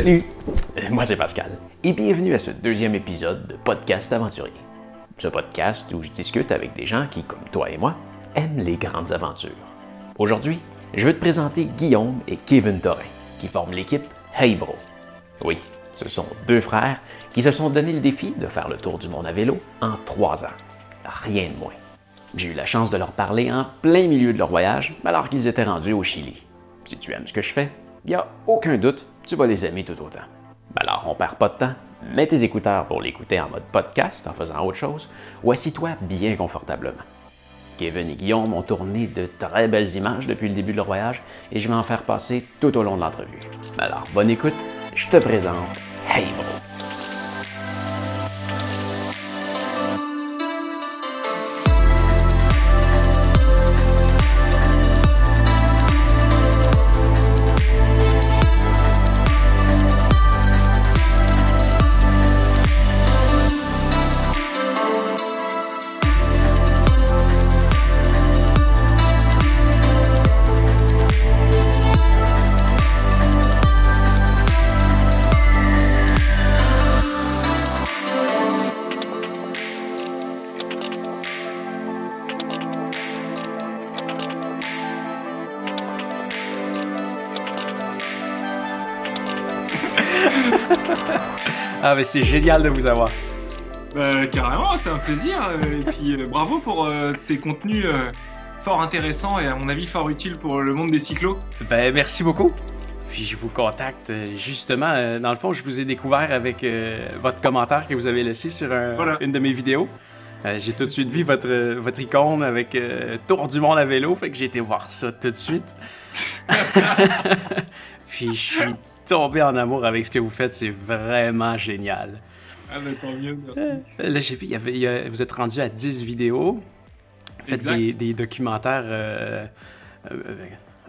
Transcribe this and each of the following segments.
Salut, euh, moi c'est Pascal et bienvenue à ce deuxième épisode de Podcast Aventurier. Ce podcast où je discute avec des gens qui, comme toi et moi, aiment les grandes aventures. Aujourd'hui, je vais te présenter Guillaume et Kevin Torin, qui forment l'équipe Hey Bro. Oui, ce sont deux frères qui se sont donné le défi de faire le tour du monde à vélo en trois ans. Rien de moins. J'ai eu la chance de leur parler en plein milieu de leur voyage alors qu'ils étaient rendus au Chili. Si tu aimes ce que je fais, il n'y a aucun doute, tu vas les aimer tout autant. Alors, on perd pas de temps. Mets tes écouteurs pour l'écouter en mode podcast en faisant autre chose ou assis-toi bien confortablement. Kevin et Guillaume ont tourné de très belles images depuis le début de leur voyage et je vais en faire passer tout au long de l'entrevue. Alors, bonne écoute, je te présente Hey. Ah, mais c'est génial de vous avoir. Bah, carrément, c'est un plaisir. euh, Et puis euh, bravo pour euh, tes contenus euh, fort intéressants et à mon avis fort utiles pour le monde des cyclos. Ben, merci beaucoup. Puis je vous contacte justement. Dans le fond, je vous ai découvert avec votre commentaire que vous avez laissé sur un- Voilà. une de mes vidéos. J'ai tout de suite vu votre, votre icône avec Tour du monde à vélo, fait que j'ai été voir ça tout de suite. Puis je suis tombé en amour avec ce que vous faites, c'est vraiment génial. Ah bah tant mieux, merci. Là, j'ai vu, il y avait- il y a- vous êtes rendu à 10 vidéos. Faites des, des documentaires euh, euh,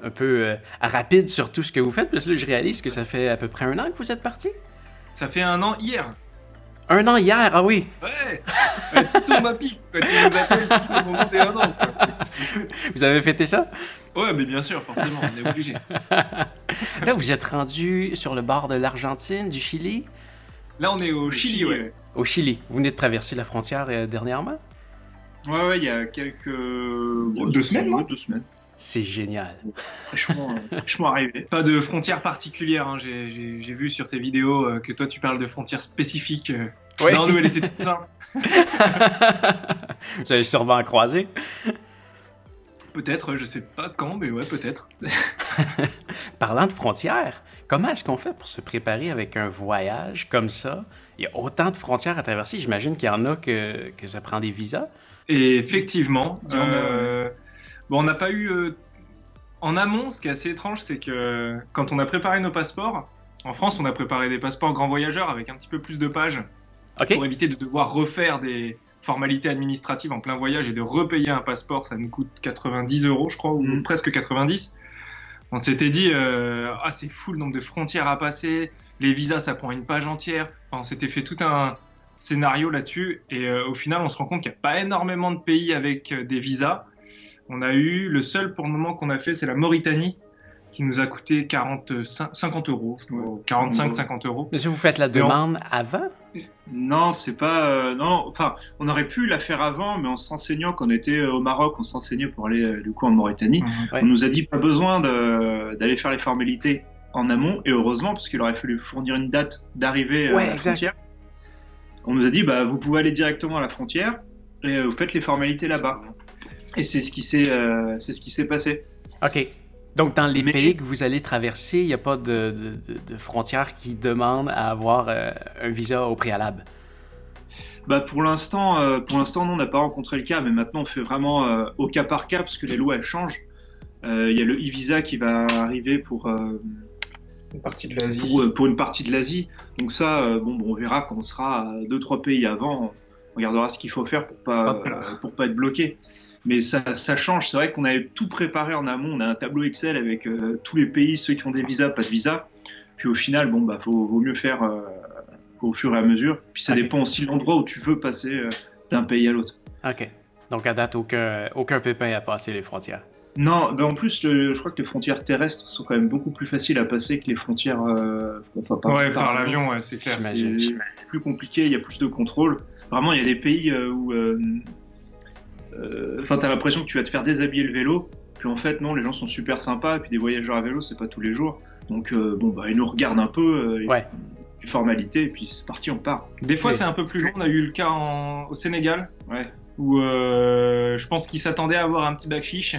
un peu euh, rapides sur tout ce que vous faites. Puis là, je réalise que ça fait à peu près un an que vous êtes parti. Ça fait un an hier. Un an hier, ah oui. Ouais, Tout tourne à pic quand tu nous appelles tout au moment des un an. quoi. Vous avez fêté ça? Ouais, mais bien sûr, forcément, on est obligé. Là, vous êtes rendu sur le bord de l'Argentine, du Chili. Là, on est au Chili, ouais. Au Chili. Vous venez de traverser la frontière euh, dernièrement? Ouais, ouais, il y a quelques. Deux semaines, non? Deux semaines. C'est génial. Fraîchement, euh, fraîchement arrivé. Pas de frontières particulières. hein. J'ai- vu sur tes vidéos euh, que toi, tu parles de frontières spécifiques. euh. Ouais. Non, nous, elle était toute simple. vous avez sûrement en croisé. Peut-être, je sais pas quand, mais ouais, peut-être. Parlant de frontières, comment est-ce qu'on fait pour se préparer avec un voyage comme ça? Il y a autant de frontières à traverser. J'imagine qu'il y en a que, que ça prend des visas. Et effectivement, euh, bon, on n'a pas eu. euh, en amont, ce qui est assez étrange, c'est que quand on a préparé nos passeports, en France, on a préparé des passeports grand voyageurs avec un petit peu plus de pages pour éviter de devoir refaire des formalités administratives en plein voyage et de repayer un passeport. Ça nous coûte 90 euros, je crois, ou Mhm. presque 90. On s'était dit, euh, ah, c'est fou le nombre de frontières à passer, les visas, ça prend une page entière. Enfin, on s'était fait tout un scénario là-dessus et euh, au final, on se rend compte qu'il n'y a pas énormément de pays avec euh, des visas. On a eu, le seul pour le moment qu'on a fait, c'est la Mauritanie qui nous a coûté 45, 50 euros, je crois, Ouais. 45, 50 euros. Mais si vous faites la on- demande avant? Non, c'est pas. euh, non, enfin, on aurait pu la faire avant, mais en s'enseignant, quand on était euh, au Maroc, on s'enseignait pour aller euh, du coup en Mauritanie. Ouais. On nous a dit pas besoin d'aller faire les formalités en amont, et heureusement, parce qu'il aurait fallu fournir une date d'arrivée Ouais, à la exact. frontière. On nous a dit, bah, vous pouvez aller directement à la frontière et vous faites les formalités là-bas. Et c'est ce qui s'est, euh, c'est ce qui s'est passé. OK. Donc, dans les Mais- pays que vous allez traverser, il n'y a pas de, de, de- de frontières qui demandent à avoir euh, un visa au préalable? Bah pour l'instant, euh, pour l'instant, nous, on n'a pas rencontré le cas, mais maintenant on fait vraiment euh, au cas par cas parce que les lois elles changent. Euh, Il y a le e-visa qui va arriver pour, euh, Une partie de l'Asie. pour, pour une partie de l'Asie. Donc ça, euh, bon, bon, on verra quand on sera à deux trois pays avant. On regardera ce qu'il faut faire pour pas euh, pour pas être bloqué. Mais ça, ça change. C'est vrai qu'on avait tout préparé en amont. On a un tableau Excel avec euh, tous les pays, ceux qui ont des visas, pas de visa. Puis au final, bon bah faut, vaut mieux faire euh, au fur et à mesure. Puis ça dépend aussi de l'endroit où tu veux passer euh, d'un pays à l'autre. OK. Donc à date, aucun, aucun pépin à passer les frontières. Non, ben en plus, je crois que les frontières terrestres sont quand même beaucoup plus faciles à passer que les frontières. Euh, enfin, par, ouais, par, l'avion, ouais, c'est clair. C'est plus compliqué, il y a plus de contrôle. Vraiment, il y a des pays euh, où. Euh, enfin, t'as l'impression que tu vas te faire déshabiller le vélo. Puis en fait, non, les gens sont super sympas. Et puis des voyageurs à vélo, c'est pas tous les jours. Donc, bon, bah, ils nous regardent un peu. ouais. Formalité, et puis c'est parti, on part. Des fois, c'est un peu plus long. On a eu le cas au Sénégal. Ouais où euh, je pense qu'il s'attendait à avoir un petit bac fiche.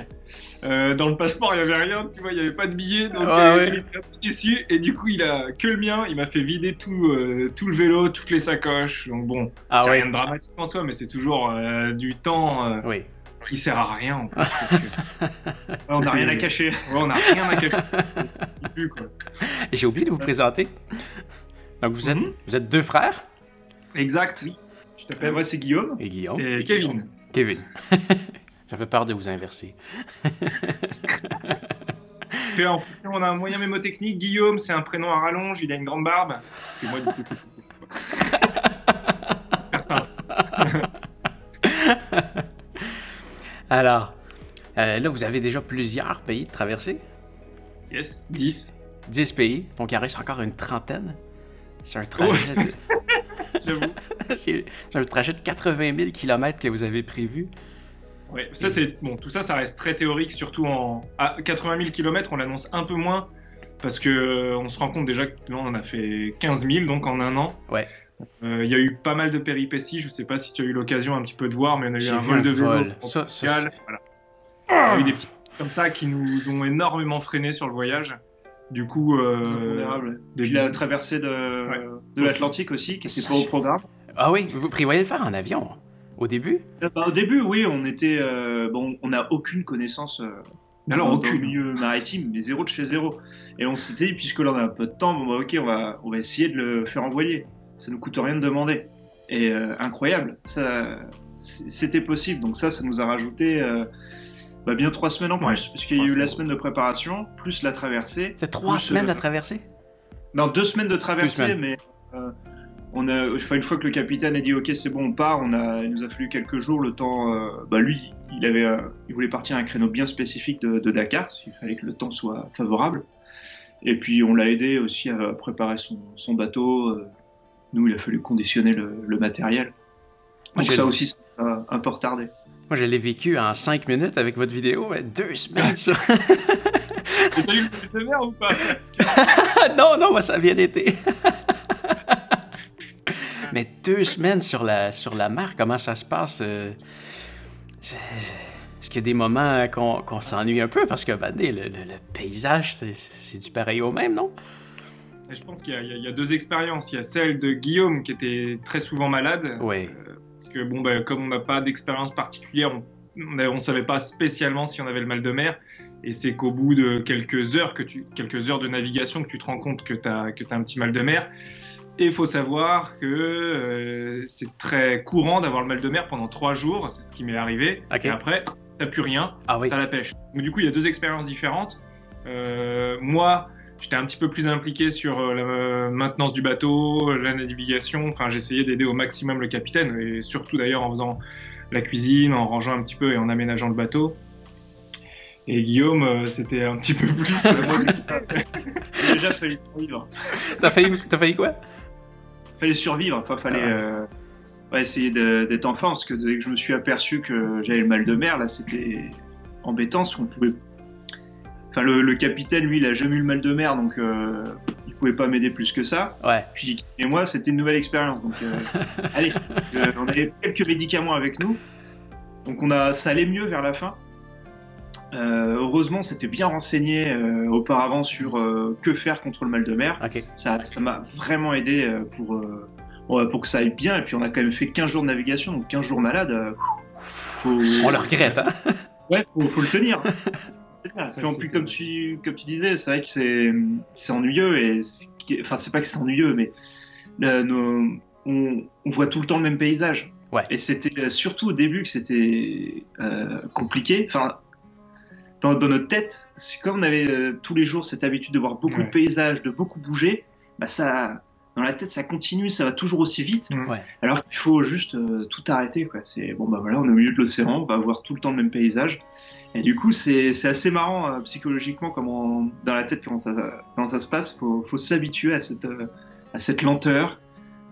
Euh, dans le passeport, il n'y avait rien, tu vois, il n'y avait pas de billet, donc euh, il était un peu déçu. Et du coup, il a que le mien, il m'a fait vider tout, tout le vélo, toutes les sacoches. Donc bon, ah c'est rien de dramatique en soi, mais c'est toujours du temps oui. qui sert à rien en plus. on n'a rien à cacher. on n'a rien à cacher. Et j'ai oublié de vous présenter. Donc vous êtes, mhm. vous êtes deux frères Exact. Oui. Moi, c'est Guillaume. Et Guillaume. Et Kevin. Kevin. J'avais peur de vous inverser. en on a un moyen mémotechnique. Guillaume, c'est un prénom à rallonge, il a une grande barbe. Et moi, du coup, Faire Alors, euh, là, vous avez déjà plusieurs pays de traverser Yes, 10. 10 pays, donc il reste encore une trentaine. C'est un trajet. c'est un trajet de 80 000 km que vous avez prévu. Ouais, ça c'est bon. Tout ça, ça reste très théorique, surtout en à 80 000 km, on l'annonce un peu moins parce que euh, on se rend compte déjà que là on a fait 15 000 donc en un an. Ouais. Euh, il y a eu pas mal de péripéties. Je sais pas si tu as eu l'occasion un petit peu de voir, mais on a eu un vol de vélo. Ça, ça, voilà. Il y a eu des petits comme ça qui nous ont énormément freiné sur le voyage. Du coup, euh, Puis la traversée de, de l'Atlantique aussi, qui était pas au programme. Ah oui, vous prévoyez le faire en avion au début? Euh, bah, Au début, oui, on était euh, bon, on n'a aucune connaissance. Euh, alors dans, aucune. milieu maritime, mais zéro de chez zéro. Et on s'était dit, puisque là on a un peu de temps, bon bah, ok, on va, on va essayer de le faire envoyer. Ça nous coûte rien de demander. Et incroyable, ça, c'était possible. Donc ça, ça nous a rajouté bah, bien trois semaines en plus, parce qu'il y a eu la semaine de préparation, plus la traversée. C'est trois semaines la traversée? Non, deux semaines de traversée, mais on a, une fois que le capitaine a dit ok c'est bon on part, on a, il nous a fallu quelques jours le temps. Euh, bah lui, il avait, euh, il voulait partir à un créneau bien spécifique de, Dakar, il fallait que le temps soit favorable. Et puis on l'a aidé aussi à préparer son, bateau. Euh, nous, il a fallu conditionner le, matériel. Donc ça aussi, ça a un peu retardé. Moi, je l'ai vécu en 5 minutes avec votre vidéo, mais deux semaines sur. T'as eu le de mer ou pas? Non, non, moi, ça vient d'été. Mais deux semaines sur la, sur la mer, comment ça se passe? Euh, est-ce qu'il y a des moments qu'on s'ennuie un peu? Parce que ben, le, paysage, c'est du pareil au même, non? Je pense qu'il y, a deux expériences. Il y a celle de Guillaume qui était très souvent malade. Oui. Euh, parce que, bon, ben, comme on n'a pas d'expérience particulière, on ne savait pas spécialement si on avait le mal de mer. Et c'est qu'au bout de quelques heures, que tu, quelques heures de navigation que tu te rends compte que tu as, as, un petit mal de mer. Et il faut savoir que euh, c'est très courant d'avoir le mal de mer pendant trois jours, c'est ce qui m'est arrivé. Et après, t'as plus rien, ah oui. t'as la pêche. Donc du coup, il y a deux expériences différentes. Euh, moi, j'étais un petit peu plus impliqué sur euh, la maintenance du bateau, la navigation. Enfin, j'essayais d'aider au maximum le capitaine, et surtout d'ailleurs en faisant la cuisine, en rangeant un petit peu et en aménageant le bateau. Et Guillaume, c'était un petit peu plus. J'ai déjà failli vivre. T'as failli, as failli quoi? Fallait survivre. Enfin, fallait euh, essayer d'être enfant parce que dès que je me suis aperçu que j'avais le mal de mer, là, c'était embêtant parce qu'on pouvait. Enfin, le, capitaine, lui, il a jamais eu le mal de mer, donc euh, il pouvait pas m'aider plus que ça. Ouais. Puis et moi, c'était une nouvelle expérience. Donc, euh, allez, on avait quelques médicaments avec nous, donc on a, ça allait mieux vers la fin. Euh, heureusement, c'était bien renseigné euh, auparavant sur euh, que faire contre le mal de mer. Ça, m'a vraiment aidé pour, pour que ça aille bien. Et puis, on a quand même fait 15 jours de navigation, donc 15 jours malade. On le regrette. Hein ouais, faut, faut le tenir. en plus, comme tu, comme tu disais, c'est vrai que c'est, c'est ennuyeux. Et enfin, c'est pas que c'est ennuyeux, mais on, on, voit tout le temps le même paysage. Ouais. Et c'était surtout au début que c'était compliqué. Enfin, dans, notre tête, c'est comme on avait euh, tous les jours cette habitude de voir beaucoup de paysages, de beaucoup bouger, bah ça, dans la tête, ça continue, ça va toujours aussi vite. Mm. Ouais. Alors qu'il faut juste euh, tout arrêter, quoi. C'est bon, bah voilà, on est au milieu de l'océan, on va voir tout le temps le même paysage. Et du coup, c'est c'est assez marrant euh, psychologiquement, comment dans la tête, comment ça, comment ça se passe. Faut, faut s'habituer à cette, euh, à cette lenteur,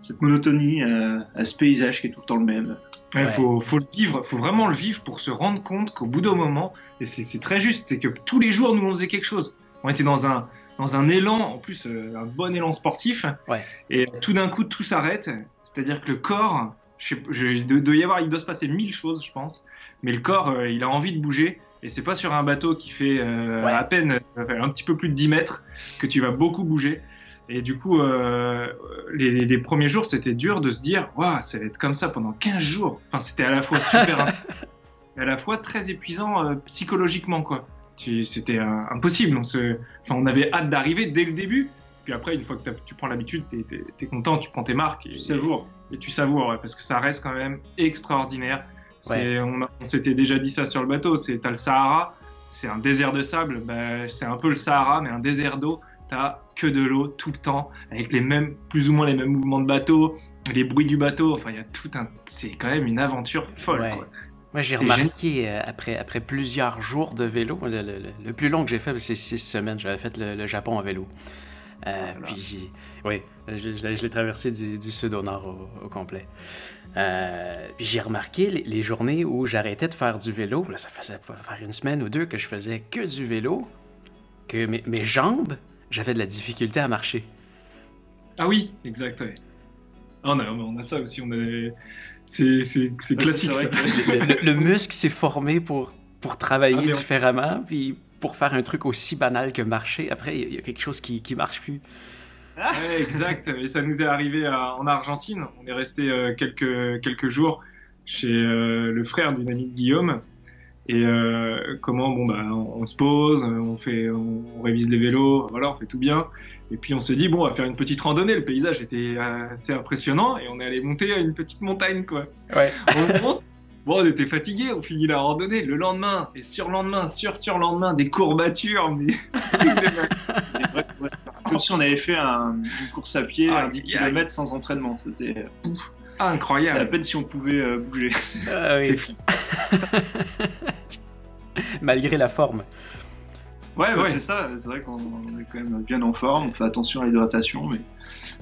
cette monotonie, euh, à ce paysage qui est tout le temps le même. Il Ouais. faut, faut le vivre, faut vraiment le vivre pour se rendre compte qu'au bout d'un moment, et c'est c'est très juste, c'est que tous les jours nous on faisait quelque chose. On était dans un, dans un élan, en plus euh, un bon élan sportif, Ouais. et tout d'un coup tout s'arrête. C'est-à-dire que le corps, je sais- je- il doit- y avoir, il doit se passer mille choses, je pense, mais le corps, euh, il a envie de bouger. Et c'est pas sur un bateau qui fait euh, Ouais. à peine un petit peu plus de 10 mètres que tu vas beaucoup bouger. Et du coup, euh, les, les premiers jours, c'était dur de se dire, waouh, ça va être comme ça pendant 15 jours. Enfin, c'était à la fois super, et à la fois très épuisant psychologiquement, quoi. Tu- C'était impossible. On, se... enfin, on avait hâte d'arriver dès le début. Puis après, une fois que tu prends l'habitude, t'es es, content, tu prends tes marques et, Tu savoures. et tu savoures, ouais, parce que ça reste quand même extraordinaire. On, s'était déjà dit ça sur le bateau. C'est t'as le Sahara, c'est un désert de sable. Bah, c'est un peu le Sahara, mais un désert d'eau. T'as que de l'eau tout le temps, avec les mêmes, plus ou moins les mêmes mouvements de bateau, les bruits du bateau. Enfin, il y a tout un. C'est quand même une aventure folle. Ouais. Quoi. Moi, j'ai remarqué, euh, après, après plusieurs jours de vélo, le, le- le- le plus long que j'ai fait, c'est six semaines. J'avais fait le, le Japon en vélo. Euh, Voilà. Puis, oui, je, je l'ai- je l'ai traversé du, du sud au nord au, au complet. Euh, puis j'ai remarqué les, les journées où j'arrêtais de faire du vélo. Là, ça faisait faire une semaine ou deux que je faisais que du vélo, que mes, mes jambes, j'avais de la difficulté à marcher. Ah oui, exact. Ouais. Ah, on, a, on a ça aussi. On a... C'est c'est- c'est Ouais, classique. c'est ça. vrai le, le- le muscle s'est formé pour, pour travailler Ah, on- différemment, puis pour faire un truc aussi banal que marcher. Après, il y, a- il y a quelque chose qui, qui marche plus. Ouais, exact. Et ça nous est arrivé à- en Argentine. On est resté euh, quelques, quelques jours chez euh, le frère d'une amie de Guillaume. Et euh, comment, bon, bah, on, on se pose, on, fait, on, on révise les vélos, voilà, on fait tout bien. Et puis on se dit, bon, on va faire une petite randonnée. Le paysage était euh, assez impressionnant et on est allé monter à une petite montagne, quoi. Ouais. On monte. Bon, on était fatigué, on finit la randonnée. Le lendemain, et sur-lendemain, sur-sur-lendemain, des courbatures, mais. Comme si on avait fait un- une course à pied, Ah, un 10 aïe, km sans entraînement. C'était c'est à Incroyable. peine si on pouvait euh, bouger. Ah oui, C'est fou. malgré la forme. Ouais, ouais, c'est ça. C'est vrai qu'on est quand même bien en forme. On fait attention à l'hydratation, mais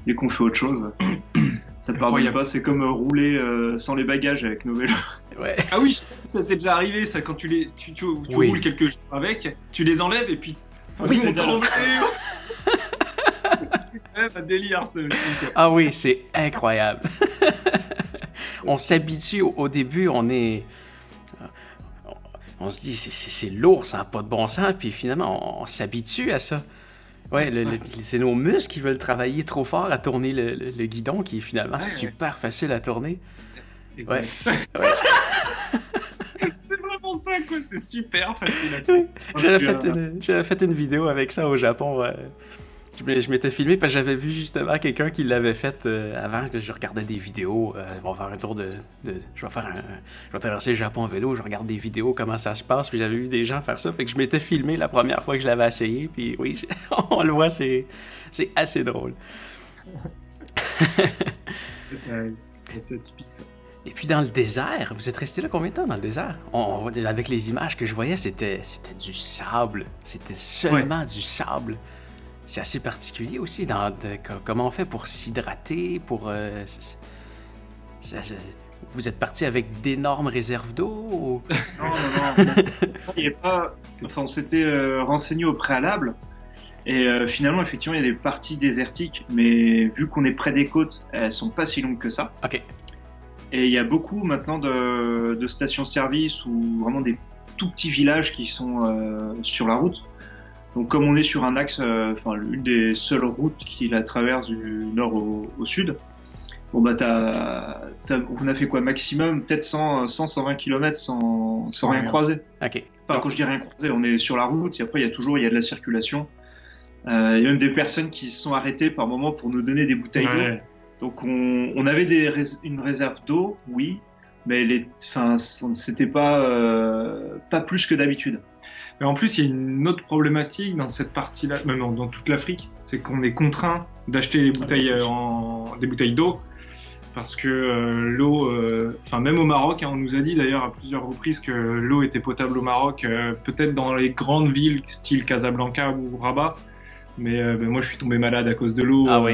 dès qu'on fait autre chose, ça ne pardonne pas. C'est comme euh, rouler euh, sans les bagages avec nos vélos. Ouais. Ah oui, ça t'est déjà arrivé, ça, quand tu les, tu, tu, tu Oui. roules quelques jours avec, tu les enlèves et puis. Oui, on un délire, ce truc. Ah oui, c'est incroyable. on s'habitue au début, on est. On, se dit, c'est- lourd, ça n'a pas de bon sens, puis finalement, on, on s'habitue à ça. Ouais, c'est nos muscles qui veulent travailler trop fort à tourner le, le- le guidon, qui est finalement Ouais, ouais. super facile à tourner. Exact. c'est vraiment ça, quoi. C'est super facile à faire. J'avais fait, une, j'avais fait une vidéo avec ça au Japon. euh, je m'étais filmé parce que j'avais vu justement quelqu'un qui l'avait fait euh, avant que je regardais des vidéos. euh, on va faire un tour de, de- Je vais faire un. Je vais traverser le Japon en vélo, je regarde des vidéos, comment ça se passe. Puis j'avais vu des gens faire ça. Fait que je m'étais filmé la première fois que je l'avais essayé. Puis oui, on le voit, c'est, c'est assez drôle. C'est atypique, ça. Et puis dans le désert, vous êtes resté là combien de temps dans le désert? On, avec les images que je voyais, c'était, c'était du sable. C'était seulement du sable. C'est assez particulier aussi. Dans de- comment on fait pour s'hydrater, pour... euh, ça- vous êtes parti avec d'énormes réserves d'eau? ou- Non, non, non. Il y avait pas... enfin, on s'était euh, renseigné au préalable. Et euh, finalement, effectivement, il y a des parties désertiques, mais vu qu'on est près des côtes, elles sont pas si longues que ça. Ok. Et il y a beaucoup maintenant de, de stations-service ou vraiment des tout petits villages qui sont euh, sur la route. Donc comme on est sur un axe, euh, enfin l'une des seules routes qui la traverse du nord au, au sud, bon bah t'as, t'as- on a fait quoi maximum peut-être 100, 100 120 km sans, sans rien croiser. Ok. Enfin, quand je dis rien croiser, on est sur la route et après il y a toujours il y a de la circulation. Euh, il y a même des personnes qui se sont arrêtées par moment pour nous donner des bouteilles d'eau. Donc on, on avait des une réserve d'eau, oui, mais les, enfin, c'était pas euh, pas plus que d'habitude. Mais en plus, il y a une autre problématique dans cette partie-là, même dans, dans toute l'Afrique, c'est qu'on est contraint d'acheter des bouteilles en des bouteilles d'eau parce que l'eau, enfin même au Maroc, hein, on nous a dit d'ailleurs à plusieurs reprises que l'eau était potable au Maroc, peut-être dans les grandes villes style Casablanca ou Rabat, mais ben, moi je suis tombé malade à cause de l'eau. Ah oui.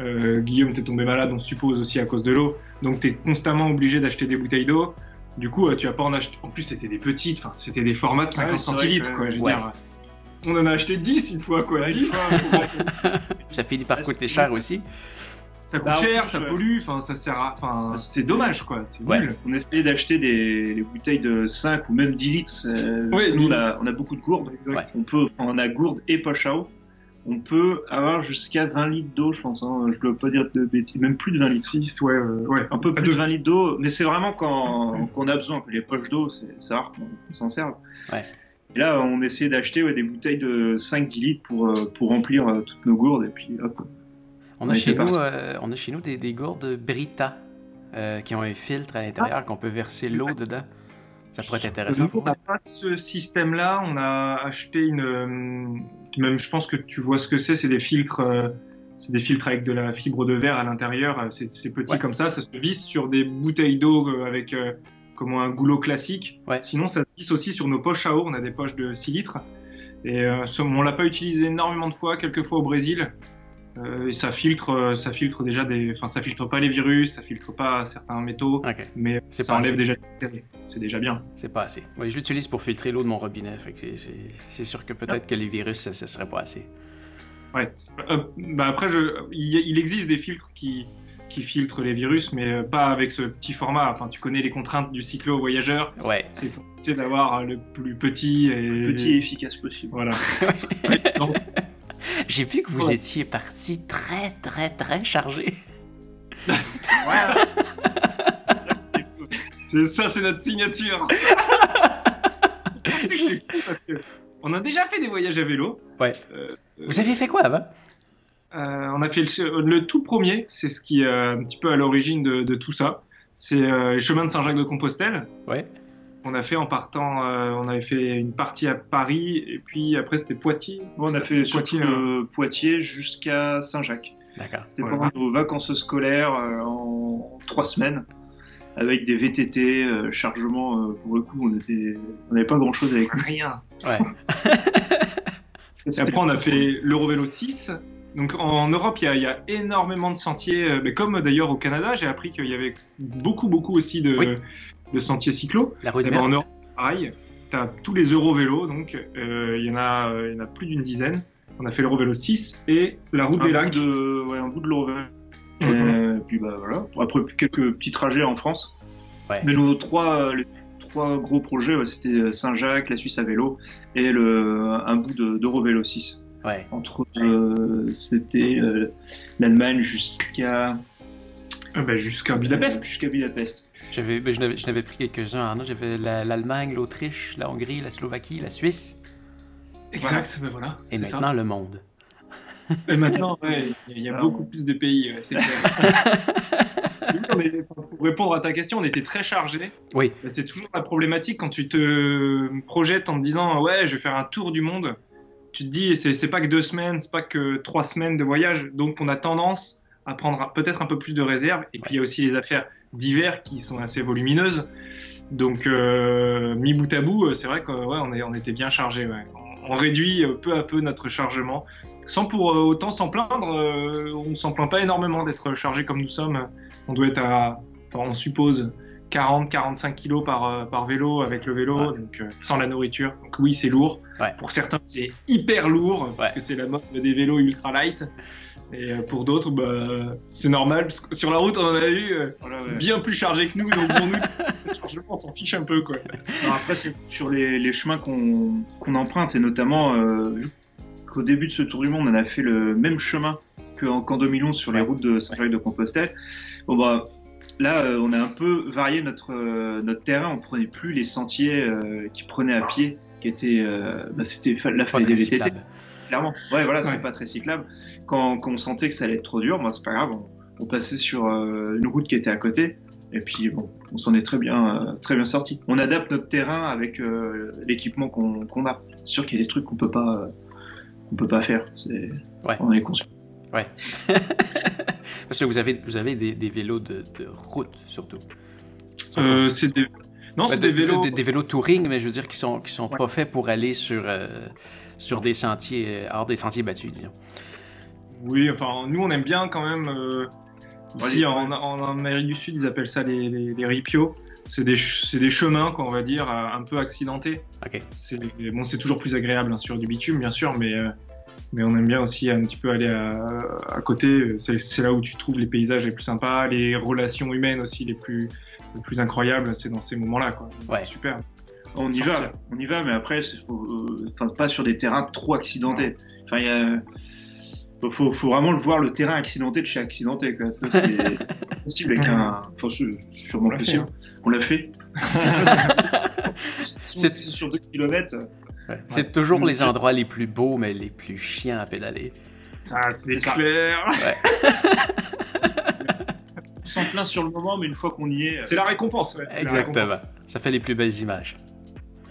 Euh, Guillaume, t'es tombé malade, on suppose aussi à cause de l'eau. Donc t'es constamment obligé d'acheter des bouteilles d'eau. Du coup, euh, tu vas pas en acheter. En plus, c'était des petites, enfin, c'était des formats de 50 centilitres, quoi. Je veux dire, on en a acheté 10 une fois, quoi. 10. ça finit par coûter cher aussi. Ça coûte bah, cher, ça pollue, enfin, ça sert à. Enfin, c'est dommage, quoi. C'est nul. On essayait d'acheter des, bouteilles de 5 ou même 10 litres. Euh, nous, on a, on a, beaucoup de gourdes. On peut, enfin, on a gourde et poche à eau on peut avoir jusqu'à 20 litres d'eau, je pense. Hein. Je dois pas dire de bêtises, même plus de 20 litres. 6, ouais, ouais. Un peu plus de 20 litres d'eau, mais c'est vraiment quand, on a besoin, que les poches d'eau, c'est rare qu'on s'en serve. Ouais. Et là, on essayait d'acheter des bouteilles de 5-10 litres pour, euh, pour remplir euh, toutes nos gourdes, et puis hop. On, a, chez nous, euh, on a chez nous des, des gourdes Brita qui ont un filtre à l'intérieur, ah. qu'on peut verser l'eau dedans. Ça pourrait être intéressant. on n'a pas ce système-là. On a acheté une. Euh, même, je pense que tu vois ce que c'est. C'est des filtres. Euh, c'est des filtres avec de la fibre de verre à l'intérieur. Euh, c'est petit comme ça. Ça se visse sur des bouteilles d'eau avec comme un goulot classique. Sinon, ça se visse aussi sur nos poches à eau. On a des poches de 6 litres. Et on l'a pas utilisé énormément de fois, quelques fois au Brésil. Euh, et ça filtre, euh, ça filtre déjà des, enfin ça filtre pas les virus, ça filtre pas certains métaux, mais ça enlève déjà. C'est déjà bien. C'est pas assez. Oui, je l'utilise pour filtrer l'eau de mon robinet, c'est sûr que peut-être que les virus ça, ça, serait pas assez. Ouais. Euh, bah après, je, il, existe des filtres qui qui filtrent les virus, mais pas avec ce petit format. Enfin, tu connais les contraintes du cyclo voyageur. Ouais. C'est d'avoir le plus petit et le petit et efficace possible. Voilà. J'ai vu que vous étiez parti très, très, très chargé. c'est ça, c'est notre signature. on a déjà fait des voyages à vélo. Ouais. Euh, vous avez fait quoi avant euh, On a fait le, tout premier, c'est ce qui est un petit peu à l'origine de, tout ça. C'est euh, les chemins de Saint-Jacques-de-Compostelle. Ouais on a fait en partant, euh, on avait fait une partie à Paris et puis après c'était Poitiers. on a fait Poitiers, euh, Poitiers jusqu'à Saint-Jacques. D'accord. C'était pendant nos vacances scolaires euh, en trois semaines avec des VTT, chargement pour le coup on était, on n'avait pas grand chose avec rien. Ouais. et après on a fait l'Eurovélo 6. Donc en Europe, il y, a, énormément de sentiers, mais comme d'ailleurs au Canada, j'ai appris qu'il y avait beaucoup, beaucoup aussi de, de sentiers cyclo. La route eh ben, En Europe, pareil. Tu as tous les Eurovélos, donc euh, il y, en a, euh, y en a plus d'une dizaine. On a fait l'Eurovélo 6 et la route des lacs. De, ouais, un bout de l'Eurovélo. Et mhm. puis bah voilà. Après quelques petits trajets en France. Mais nos trois, les trois gros projets, c'était Saint-Jacques, la Suisse à vélo et le, un bout d'Eurovélo 6. Ouais. Entre, euh, c'était l'Allemagne jusqu'à. Bah, jusqu'à Budapest. Jusqu'à Budapest. J'avais, ben, je n'avais pris quelques-uns. J'avais l'Allemagne, l'Autriche, la Hongrie, la Slovaquie, la Suisse. Exact, ben voilà. Et maintenant le monde. Et maintenant, il y a, beaucoup plus de pays, pour répondre à ta question, on était très chargé. Oui. C'est toujours la problématique quand tu te projettes en te disant ouais, je vais faire un tour du monde. Tu te dis c'est pas que deux semaines, c'est pas que trois semaines de voyage, donc on a tendance à prendre peut-être un peu plus de réserve. Et puis il y a aussi les affaires divers qui sont assez volumineuses. Donc, euh, mis bout à bout, euh, c'est vrai qu'on ouais, on, on était bien chargé. Ouais. On, réduit euh, peu à peu notre chargement, sans pour autant s'en plaindre. on ne s'en plaint pas énormément d'être chargé comme nous sommes. On doit être à, on suppose, 40-45 kilos par, par vélo avec le vélo, donc sans la nourriture. Donc oui, c'est lourd. Pour certains, c'est hyper lourd parce que c'est la mode des vélos ultra light. Et euh, pour d'autres, bah, c'est normal, parce que sur la route, on en a eu euh, bien plus chargé que nous, donc pour nous, le chargement, on s'en fiche un peu. Quoi. après, c'est sur les, chemins qu'on emprunte, et notamment, euh, qu'au début de ce tour du monde, on a fait le même chemin qu'en 2011 sur les routes de Saint-Jacques-de-Compostelle. Bon, bah, là, on a un peu varié notre, notre terrain, on prenait plus les sentiers qui prenaient à pied, qui étaient, bah, c'était la fallait des VTT clairement. Ouais, voilà, c'est pas très cyclable. Quand, on sentait que ça allait être trop dur, moi, c'est pas grave, on, passait sur euh, une route qui était à côté. Et puis bon, on s'en est très bien, euh, très bien sorti. On adapte notre terrain avec euh, l'équipement qu'on a. C'est sûr qu'il y a des trucs qu'on peut pas, qu'on peut pas faire. Ouais. on est conscient. Ouais. Parce que vous avez, vous avez des, des vélos de, de, route, surtout. Euh, c'est des... Non, c'est des vélos... Des, des, vélos touring, mais je veux dire qui sont, qui sont ouais. pas faits pour aller sur, euh, sur des sentiers, euh, hors des sentiers battus, disons. Oui, enfin, nous, on aime bien quand même... Euh, ici, en, en, Amérique du Sud, ils appellent ça les, les, les ripios. C'est des, des, chemins, quoi, on va dire, un peu accidentés. Okay. C'est bon, toujours plus agréable hein, sur du bitume, bien sûr, mais mais on aime bien aussi un petit peu aller à, à côté. C'est là où tu trouves les paysages les plus sympas, les relations humaines aussi les plus, les plus incroyables. C'est dans ces moments-là, quoi. Ouais. Super. On y Sortir. va, on y va, mais après, faut, euh, pas sur des terrains trop accidentés. Enfin, il y a, faut, faut, vraiment le voir le terrain accidenté de chez accidenté. Quoi. Ça, c'est possible avec un. Enfin, sûrement possible. On l'a fait. c'est sur 2 km. Ouais. C'est toujours les endroits les plus beaux, mais les plus chiants à pédaler. Ça, c'est clair. Ouais. On s'en plaint sur le moment, mais une fois qu'on y est. C'est la récompense, ouais. Exactement. Récompense. Ça fait les plus belles images.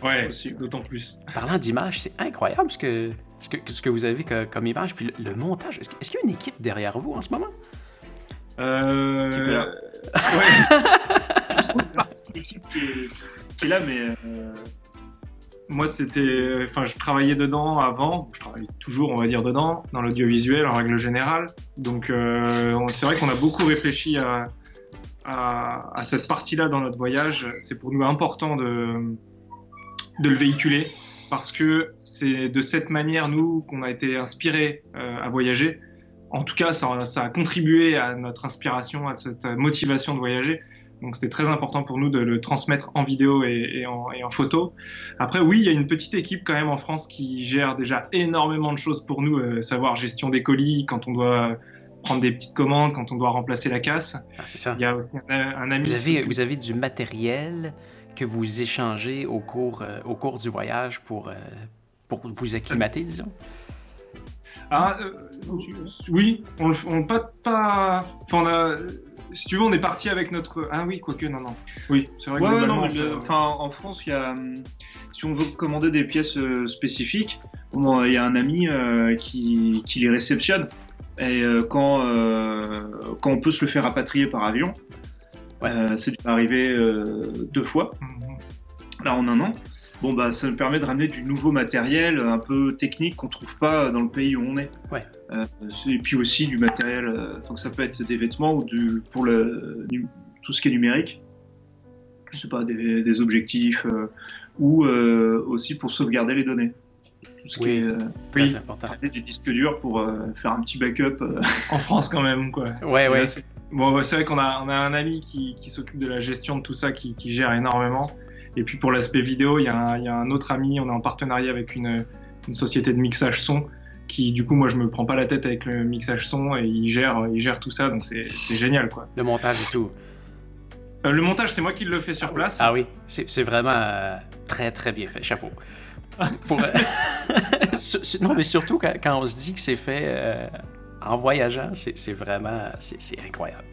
Ouais, d'autant plus. Parlant d'images, c'est incroyable ce que, ce, que, ce que vous avez comme, comme image. Puis le, le montage, est-ce, est qu'il y a une équipe derrière vous en ce moment? Euh. Ouais. l'équipe qui, qui est là, mais. Euh moi, c'était, enfin, je travaillais dedans avant. Je travaille toujours, on va dire, dedans, dans l'audiovisuel en règle générale. Donc, euh, c'est vrai qu'on a beaucoup réfléchi à, à, à cette partie-là dans notre voyage. C'est pour nous important de, de le véhiculer parce que c'est de cette manière, nous, qu'on a été inspirés euh, à voyager. En tout cas, ça, ça a contribué à notre inspiration, à cette motivation de voyager. Donc c'était très important pour nous de le transmettre en vidéo et, et, en, et, en, photo. Après, oui, il y a une petite équipe quand même en France qui gère déjà énormément de choses pour nous, euh, savoir gestion des colis, quand on doit prendre des petites commandes, quand on doit remplacer la casse. Ah, c'est ça. Il y a aussi un, un ami. Vous avez, qui... vous avez du matériel que vous échangez au cours, euh, au cours du voyage pour, euh, pour vous acclimater, disons? Ah, euh, oui, on, on pas, pas, enfin, on a, si tu veux, on est parti avec notre. Ah oui, quoique, non, non. Oui, c'est vrai que ouais, non, mais, en France, il y a, si on veut commander des pièces euh, spécifiques, bon, il y a un ami euh, qui, qui les réceptionne. Et euh, quand, quand on peut se le faire rapatrier par avion, ouais. c'est arrivé deux fois, -hmm. là en un an. Bon, bah, ça nous permet de ramener du nouveau matériel un peu technique qu'on trouve pas dans le pays où on est. Ouais. Euh, et puis aussi du matériel, euh, donc ça peut être des vêtements ou du, pour le, du, tout ce qui est numérique. Je sais pas, des, des objectifs euh, ou aussi pour sauvegarder les données. Tout ce oui, qui est, oui. c'est important. Des disques durs pour faire un petit backup. en France quand même, quoi. Ouais, ouais. Bon, c'est vrai qu'on a, on a un ami qui, qui s'occupe de la gestion de tout ça, qui, qui gère énormément. Et puis pour l'aspect vidéo, il y, a un, il y, a un autre ami, on est en partenariat avec une, une, société de mixage son qui, du coup, moi, je me prends pas la tête avec le mixage son et il gère, il gère tout ça, donc c'est génial, quoi. Le montage et tout. Euh, le montage, c'est moi qui le fais sur place. Ah oui, c'est vraiment euh, très très bien fait, chapeau. pour, euh... non, mais surtout quand, quand, on se dit que c'est fait en voyageant, c'est vraiment, c'est incroyable.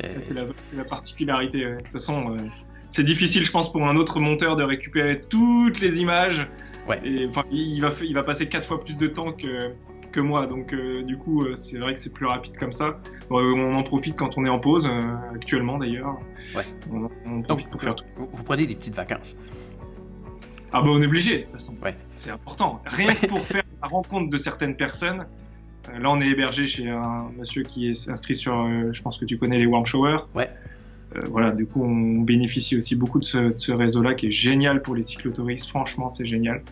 C'est la, la, particularité. De toute façon euh, c'est difficile, je pense, pour un autre monteur de récupérer toutes les images. Ouais. Et, enfin, il va, il va passer quatre fois plus de temps que, que moi. Donc, euh, du coup, euh, c'est vrai que c'est plus rapide comme ça. Bon, euh, on en profite quand on est en pause, euh, actuellement d'ailleurs. Ouais. On, on profite Donc, pour faire tout. Vous, vous, prenez des petites vacances. Ah, bah, on est obligé, de toute façon. Ouais. C'est important. Rien que pour faire la rencontre de certaines personnes. Là, on est hébergé chez un monsieur qui est inscrit sur, je pense que tu connais les Warm Shower. Ouais. Euh, voilà, du coup, on bénéficie aussi beaucoup de ce, de ce réseau-là qui est génial pour les cyclotouristes. Franchement, c'est génial.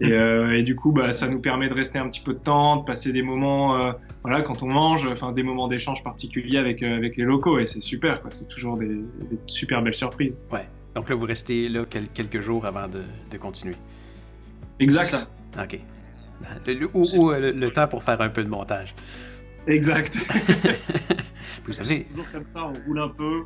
Et, euh, et, du coup, bah, ça nous permet de rester un petit peu de temps, de passer des moments, euh, voilà, quand on mange, enfin des moments d'échange particuliers avec euh, avec les locaux. Et c'est super, quoi. C'est toujours des, des, super belles surprises. Ouais. Donc là, vous restez là quelques jours avant de, de continuer. Exact. Ok. Le, le, ou, ou le, le, temps pour faire un peu de montage. Exact. vous savez. Toujours comme ça, on roule un peu.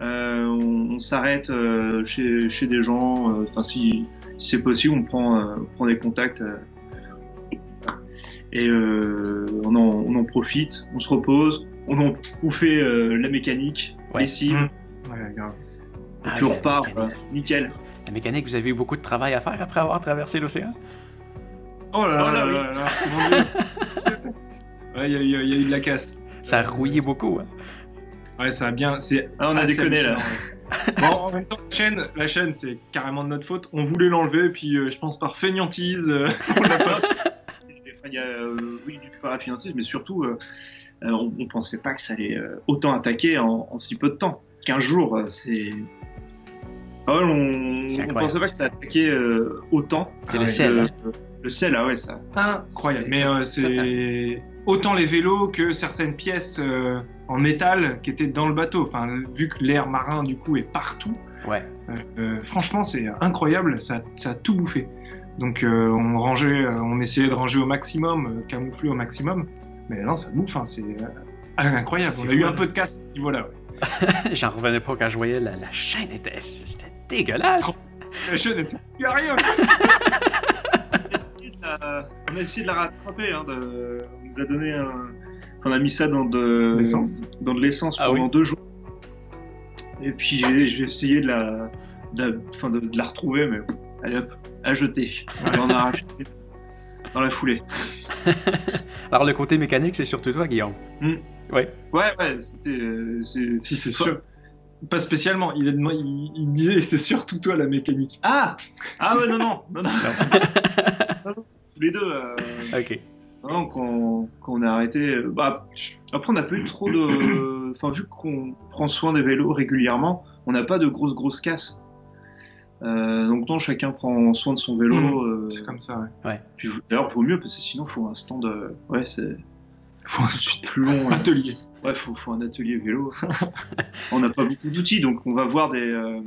Euh, on, on s'arrête euh, chez, chez, des gens. Enfin, si, si c'est possible, on prend, euh, on prend des contacts et on en, on, en, profite. On se repose. On, en, on fait la mécanique, ouais. lessive. Mmh. Ouais, grave. Et ah, puis on repart, nickel. La mécanique, vous avez eu beaucoup de travail à faire après avoir traversé l'océan? Oh là là, oh là, là, là, là. Ouais, il y, a eu de la casse. Ça a rouillé beaucoup. Hein. Ouais, ça a bien. C'est. Ah, on a déconné là. bon, en même temps, la chaîne, la chaîne c'est carrément de notre faute. On voulait l'enlever, puis euh, je pense par feignantise, euh, on l'a pas. Il y a, euh, oui, du mais surtout, on, on, pensait pas que ça allait autant attaquer en, en, si peu de temps. 15 jours, c'est. Ah on, on pensait pas que ça attaquait autant. C'est le sel. Le, sel, ah ouais, ça. Incroyable. Mais c'est autant les vélos que certaines pièces en métal qui était dans le bateau. Enfin, vu que l'air marin du coup est partout. Ouais. Euh, euh, franchement, c'est incroyable. Ça, ça, a tout bouffé. Donc euh, on rangeait, on essayait de ranger au maximum, camoufler au maximum. Mais non, ça bouffe. Hein, c'est incroyable. On a eu un peu de casse à ce niveau-là. J'en revenais pas quand je voyais la, chaîne était, c'était dégueulasse. La chaîne, elle plus rien. on a essayé de la rattraper. Hein, de... On nous a donné un on a mis ça dans de l'essence, dans de l'essence ah pendant deux jours. Et puis j'ai essayé de la, de la, de, la retrouver, mais allez hop, à jeter. On a racheté dans la foulée. Alors le côté mécanique, c'est surtout toi, Guillaume. Hmm. Ouais. Ouais, ouais, c'était. Si, c'est sûr. Pas spécialement. Il, il, disait c'est surtout toi la mécanique. Ah Ah ouais, non, non. non, non. tous les deux. Euh... Ok. Non, quand, quand, on a arrêté. Euh, bah, après, on n'a pas eu trop de. Enfin, vu qu'on prend soin des vélos régulièrement, on n'a pas de grosses, grosses casses. Euh, donc, non, chacun prend soin de son vélo. Mmh. Euh, c'est comme ça, ouais. ouais. Puis, d'ailleurs, vaut mieux parce que sinon, il faut un stand. Ouais, c'est. faut un stand plus long. atelier. Ouais, faut, faut un atelier vélo. on n'a pas beaucoup d'outils, donc on va voir des,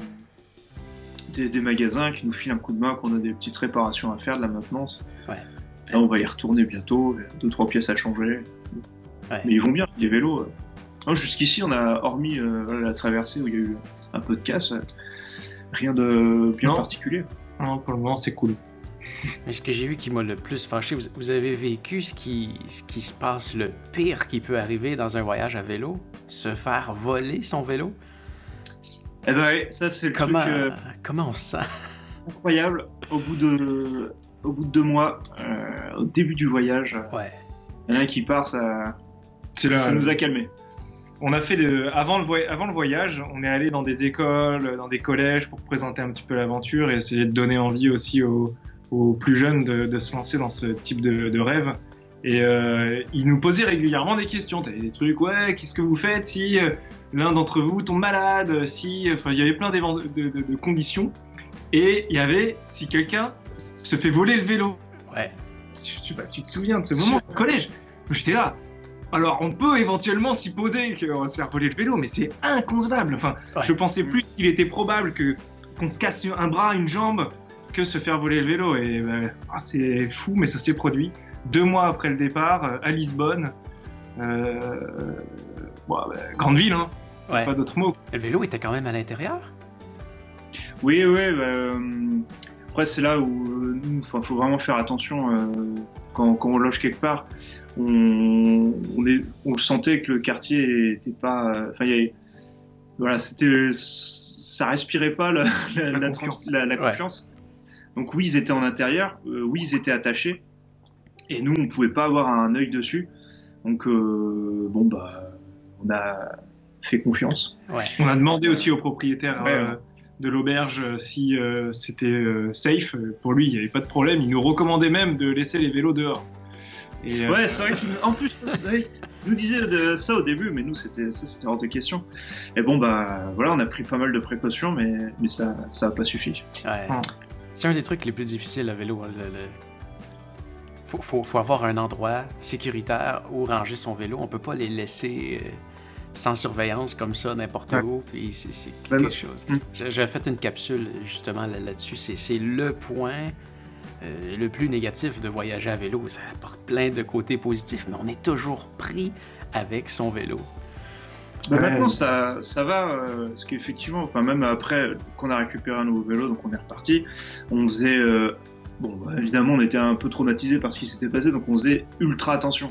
des, des, magasins qui nous filent un coup de main, qu'on a des petites réparations à faire, de la maintenance. Ouais. Là, on va y retourner bientôt, deux trois pièces à changer. Mais ils vont bien, les vélos. Euh. Jusqu'ici, on a, hormis euh, la traversée où il y a eu un peu de casse, rien de bien particulier. Non, pour le moment, c'est cool. Mais ce que j'ai vu qui m'a le plus fâché, vous, avez vécu ce qui, ce qui se passe le pire qui peut arriver dans un voyage à vélo? Se faire voler son vélo? Eh ben, ça, c'est le comment, truc. Euh, comment on se sent? Incroyable. Au bout de au bout de deux mois, euh, au début du voyage, ouais. il y en a un qui part, ça, ça nous a calmé. On a fait de... avant, le avant le voyage, on est allé dans des écoles, dans des collèges pour présenter un petit peu l'aventure et essayer de donner envie aussi aux, plus jeunes de, se lancer dans ce type de, rêve. Et euh, ils nous posaient régulièrement des questions. T'avais des trucs, ouais, qu'est-ce que vous faites si euh, l'un d'entre vous tombe malade Si, enfin, il y avait plein de, de, conditions. Et il y avait, si quelqu'un se fait voler le vélo. Ouais. Je sais pas si tu te souviens de ce moment au collège. J'étais là. Alors, on peut éventuellement s'y poser qu'on va se faire voler le vélo, mais c'est inconcevable. Enfin, je pensais plus qu'il était probable que qu'on se casse un bras, une jambe, que se faire voler le vélo. Et ben, ah, c'est fou, mais ça s'est produit. Deux mois après le départ, euh, à Lisbonne. Euh, bon, ben, grande ville, hein. Pas d'autres mots. Le vélo était quand même à l'intérieur? Oui, oui. Ben, après, c'est là où euh, il faut vraiment faire attention euh, quand, on loge quelque part. On, on, sentait que le quartier était pas. Euh, enfin, voilà, c'était, ça respirait pas la, la, confiance. Donc oui, ils étaient en intérieur, oui, ils étaient attachés, et nous, on pouvait pas avoir un œil dessus. Donc bon bah, on a fait confiance. On a demandé aussi au propriétaire de l'auberge euh, si euh, c'était euh, safe. Pour lui, il n'y avait pas de problème. Il nous recommandait même de laisser les vélos dehors. Et, ouais, c'est vrai qu'en plus, il nous disait de ça au début, mais nous, c'était hors de question. Et bon, bah voilà, on a pris pas mal de précautions, mais, mais ça n'a pas suffi. Ouais. C'est un des trucs les plus difficiles à vélo. Hein, faut, faut, faut, avoir un endroit sécuritaire où ranger son vélo. On peut pas les laisser sans surveillance comme ça n'importe où. Puis c'est ben, quelque chose. Hmm. J'ai fait une capsule justement là-dessus. c'est le point euh, le plus négatif de voyager à vélo. Ça apporte plein de côtés positifs, mais on est toujours pris avec son vélo. Ben, maintenant, ça, ça va, euh, parce qu'effectivement, enfin, même après qu'on a récupéré un nouveau vélo, donc on est reparti, on faisait. Euh, bon, bah, évidemment, on était un peu traumatisé par ce qui s'était passé, donc on faisait ultra attention.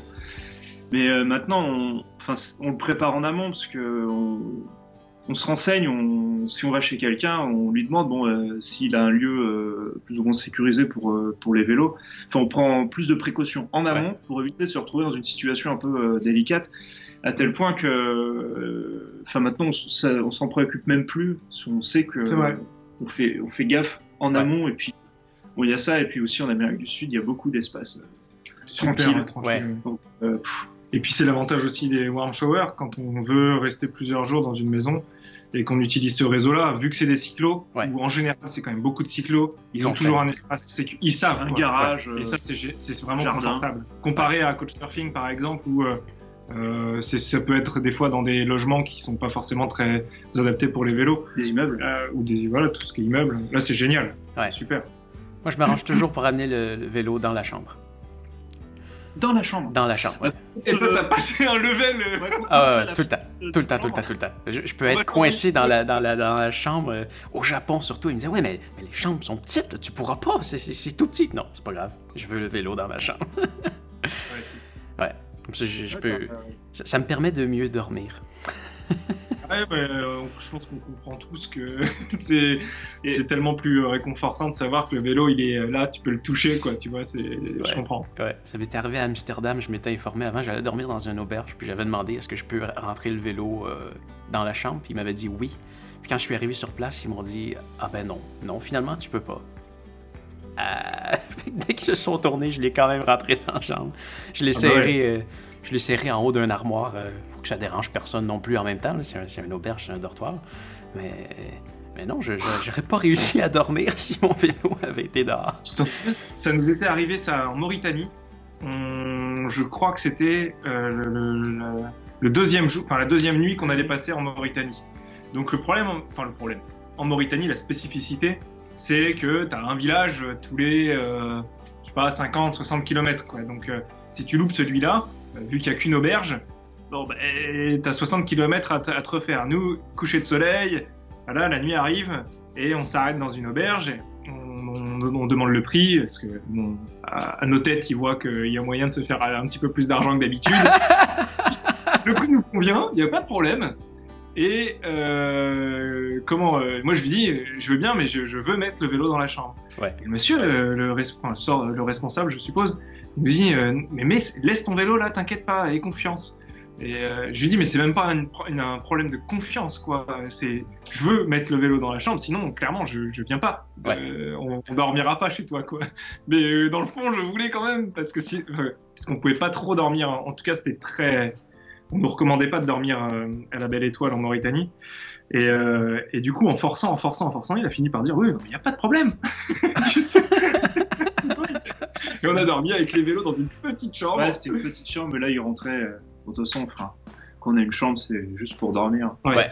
Mais maintenant, on, enfin, on le prépare en amont parce que on se renseigne, on, si on va chez quelqu'un, on lui demande bon euh, s'il a un lieu euh, plus ou moins sécurisé pour euh, pour les vélos. Enfin, on prend plus de précautions en amont pour éviter de se retrouver dans une situation un peu délicate, à tel point que, enfin maintenant, on, on s'en préoccupe même plus. On sait que on fait on fait gaffe en amont et puis bon il y a ça et puis aussi en Amérique du Sud il y a beaucoup d'espace tranquille. tranquille. Et puis c'est l'avantage aussi des warm showers quand on veut rester plusieurs jours dans une maison et qu'on utilise ce réseau-là, vu que c'est des cyclos, ou en général c'est quand même beaucoup de cyclos, ils, ont toujours un espace ils savent un garage, et ça c'est vraiment confortable. Comparé à Couchsurfing par exemple où euh, euh ça peut être des fois dans des logements qui sont pas forcément très adaptés pour les vélos, des immeubles euh, ou des voilà tout ce qui est immeuble. Là c'est génial, super. Moi je m'arrange toujours pour amener le vélo dans la chambre. Dans la chambre. Dans la chambre. Et toi, t'as passé un level. Euh, ouais, tout le temps. Tout le temps, tout le temps, tout le temps. Je, peux être coincé dans la, dans, la, dans la chambre. Euh, au Japon, surtout, il me disait Ouais, mais, mais les chambres sont petites, tu pourras pas. C'est tout petit. Non, c'est pas grave. Je veux le vélo dans ma chambre. ouais, Comme ça, je, peux. ça me permet de mieux dormir. Ouais, euh, je pense qu'on comprend tous que c'est tellement plus euh, réconfortant de savoir que le vélo, il est euh, là, tu peux le toucher, quoi, tu vois, je comprends. Ouais, ça m'était arrivé à Amsterdam, je m'étais informé avant, j'allais dormir dans une auberge, puis j'avais demandé est-ce que je peux rentrer le vélo dans la chambre, puis il m'avait dit oui. Puis quand je suis arrivé sur place, ils m'ont dit ah ben non, non, finalement, tu peux pas. dès qu'ils se sont tournés, je l'ai quand même rentré dans la chambre. Je l'ai ah ben serré, je l'ai serré en haut d'un armoire que ça dérange personne non plus en même temps. C'est un, une auberge, c'est un dortoir. Mais, non, je n'aurais pas réussi à dormir si mon vélo avait été dehors. Ça nous était arrivé en Mauritanie. je crois que c'était euh, le, la deuxième nuit qu'on allait passer en Mauritanie. Donc le problème, enfin le problème, en Mauritanie, la spécificité, c'est que tu as un village tous les, euh, je sais pas, 50, 60 km. Quoi. Donc euh, si tu loupes celui-là, vu qu'il n'y a qu'une auberge, Bon, ben, t'as 60 km à, te refaire. Nous, coucher de soleil, voilà, la nuit arrive et on s'arrête dans une auberge. on, demande le prix parce que à, nos têtes, ils voient qu'il y a moyen de se faire un petit peu plus d'argent que d'habitude. le prix nous convient, il n'y a pas de problème. Et euh, comment euh, Moi, je lui dis, je veux bien, mais je, veux mettre le vélo dans la chambre. le monsieur, euh, le, le, responsable, je suppose, nous dit, mais, mais, laisse ton vélo là, t'inquiète pas, aie confiance. Et euh, je lui dis, mais c'est même pas un, problème de confiance, quoi. C'est, je veux mettre le vélo dans la chambre, sinon, clairement, je, je viens pas. Euh, on, dormira pas chez toi, quoi. Mais euh, dans le fond, je voulais quand même, parce que si, parce qu'on pouvait pas trop dormir. En tout cas, c'était très, on nous recommandait pas de dormir à la Belle Étoile en Mauritanie. Et, et, du coup, en forçant, en forçant, en forçant, il a fini par dire, oui, il n'y a pas de problème. tu sais. et on a dormi avec les vélos dans une petite chambre. Ouais, c'était une petite chambre, mais là, il rentrait de toute façon, enfin, quand on a une chambre, c'est juste pour dormir. Ouais.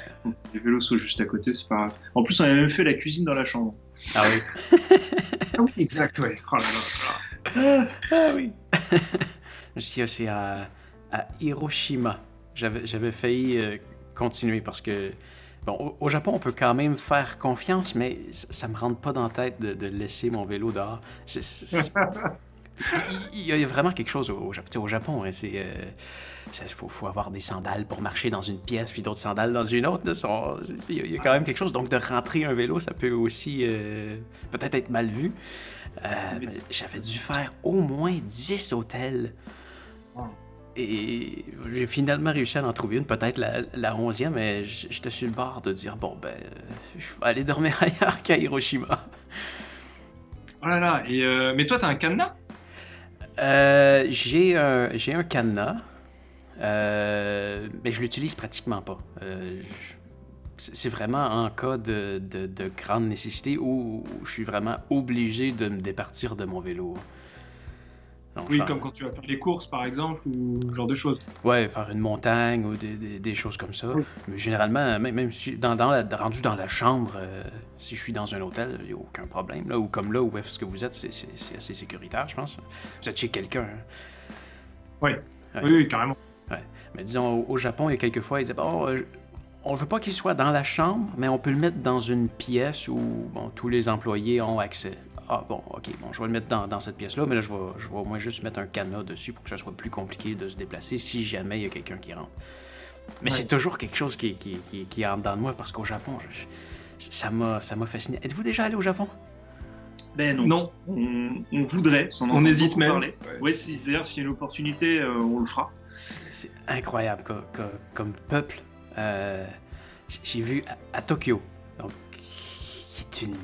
Les vélos sont juste à côté, c'est pas grave. En plus, on a même fait la cuisine dans la chambre. Ah oui. ah oui, exact, ouais. Oh là Ah, oui. Je suis aussi à, à Hiroshima. J'avais failli euh, continuer parce que Bon, au, Japon, on peut quand même faire confiance, mais ça, ne me rentre pas dans la tête de, laisser mon vélo dehors. il, y a vraiment quelque chose au, au Japon. Hein, c'est euh, il faut, avoir des sandales pour marcher dans une pièce, puis d'autres sandales dans une autre. il y a quand même quelque chose. Donc, de rentrer un vélo, ça peut aussi euh, peut-être être mal vu. Euh, j'avais dû faire au moins 10 hôtels. Et j'ai finalement réussi à en trouver une, peut-être la, la 11e, mais j'étais sur le bord de dire bon, ben, je vais aller dormir ailleurs qu'à Hiroshima. Oh là là, et euh, mais toi, t'as un cadenas? J'ai un, un cadenas. Euh, mais je l'utilise pratiquement pas. Euh, c'est vraiment en cas de, de, grande nécessité où je suis vraiment obligé de me départir de mon vélo. Oui, comme quand tu vas faire les courses, par exemple, ou ce genre de choses. Ouais, faire une montagne ou des, des, choses comme ça. Mais généralement, même, même si dans, dans la, rendu dans la chambre, euh, si je suis dans un hôtel, il n'y a aucun problème. Là, ou comme là, où est-ce que vous êtes, c'est assez sécuritaire, je pense. Vous êtes chez quelqu'un. Oui. oui, carrément. Mais disons, au, Japon, il y a quelques fois, ils disaient bon, euh, on veut pas qu'il soit dans la chambre, mais on peut le mettre dans une pièce où bon, tous les employés ont accès. Ah bon, ok, bon, je vais le mettre dans, cette pièce-là, mais là, je vais, je vais au moins juste mettre un cadenas dessus pour que ça soit plus compliqué de se déplacer si jamais il y a quelqu'un qui rentre. Mais c'est toujours quelque chose qui, qui, qui, qui est en dedans de moi parce qu'au Japon, ça m'a fasciné. Êtes-vous déjà allé au Japon? Ben non. Non. On, voudrait. On hésite même. Parler. Ouais, si, d'ailleurs, s'il y a une opportunité, euh, on le fera. C'est incroyable comme, peuple. Euh, j'ai vu à, Tokyo, donc, qui est une,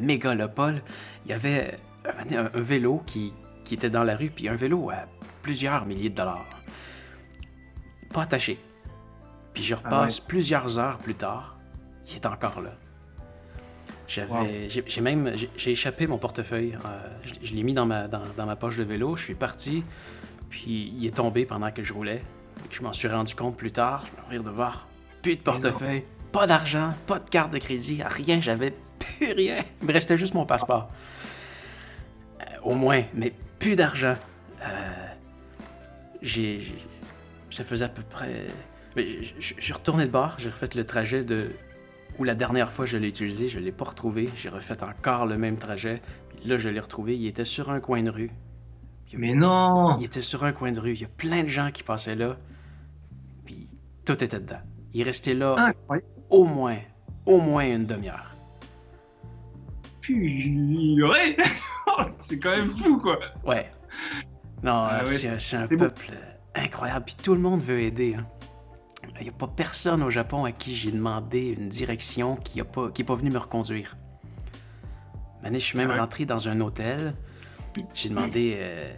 mégalopole, il y avait un, vélo qui, qui, était dans la rue, puis un vélo à plusieurs milliers de dollars. Pas attaché. Puis je ah repasse plusieurs heures plus tard, il est encore là. J'avais, j'ai, même, j'ai, échappé mon portefeuille. Euh, je, l'ai mis dans ma, dans, dans, ma poche de vélo. Je suis parti, puis il est tombé pendant que je roulais. Je m'en suis rendu compte plus tard. Je me rire de voir. Plus de portefeuille, pas d'argent, pas de carte de crédit, rien. J'avais plus rien. Il me restait juste mon passeport. Au moins, mais plus d'argent. Euh, j'ai, ça faisait à peu près. Je, suis retourné de bord. J'ai refait le trajet de où la dernière fois je l'ai utilisé, je ne l'ai pas retrouvé. J'ai refait encore le même trajet. Là, je l'ai retrouvé. Il était sur un coin de rue. Mais non! Il était sur un coin de rue. Il y a plein de gens qui passaient là. Puis tout était dedans. Il restait là au moins, au moins une demi-heure. Purée! c'est quand même fou, quoi! Ouais. Non, ah c'est un peuple incroyable. Puis tout le monde veut aider. Hein. Il n'y a pas personne au Japon à qui j'ai demandé une direction qui n'est pas, pas venu me reconduire. je suis même rentré dans un hôtel. J'ai demandé euh,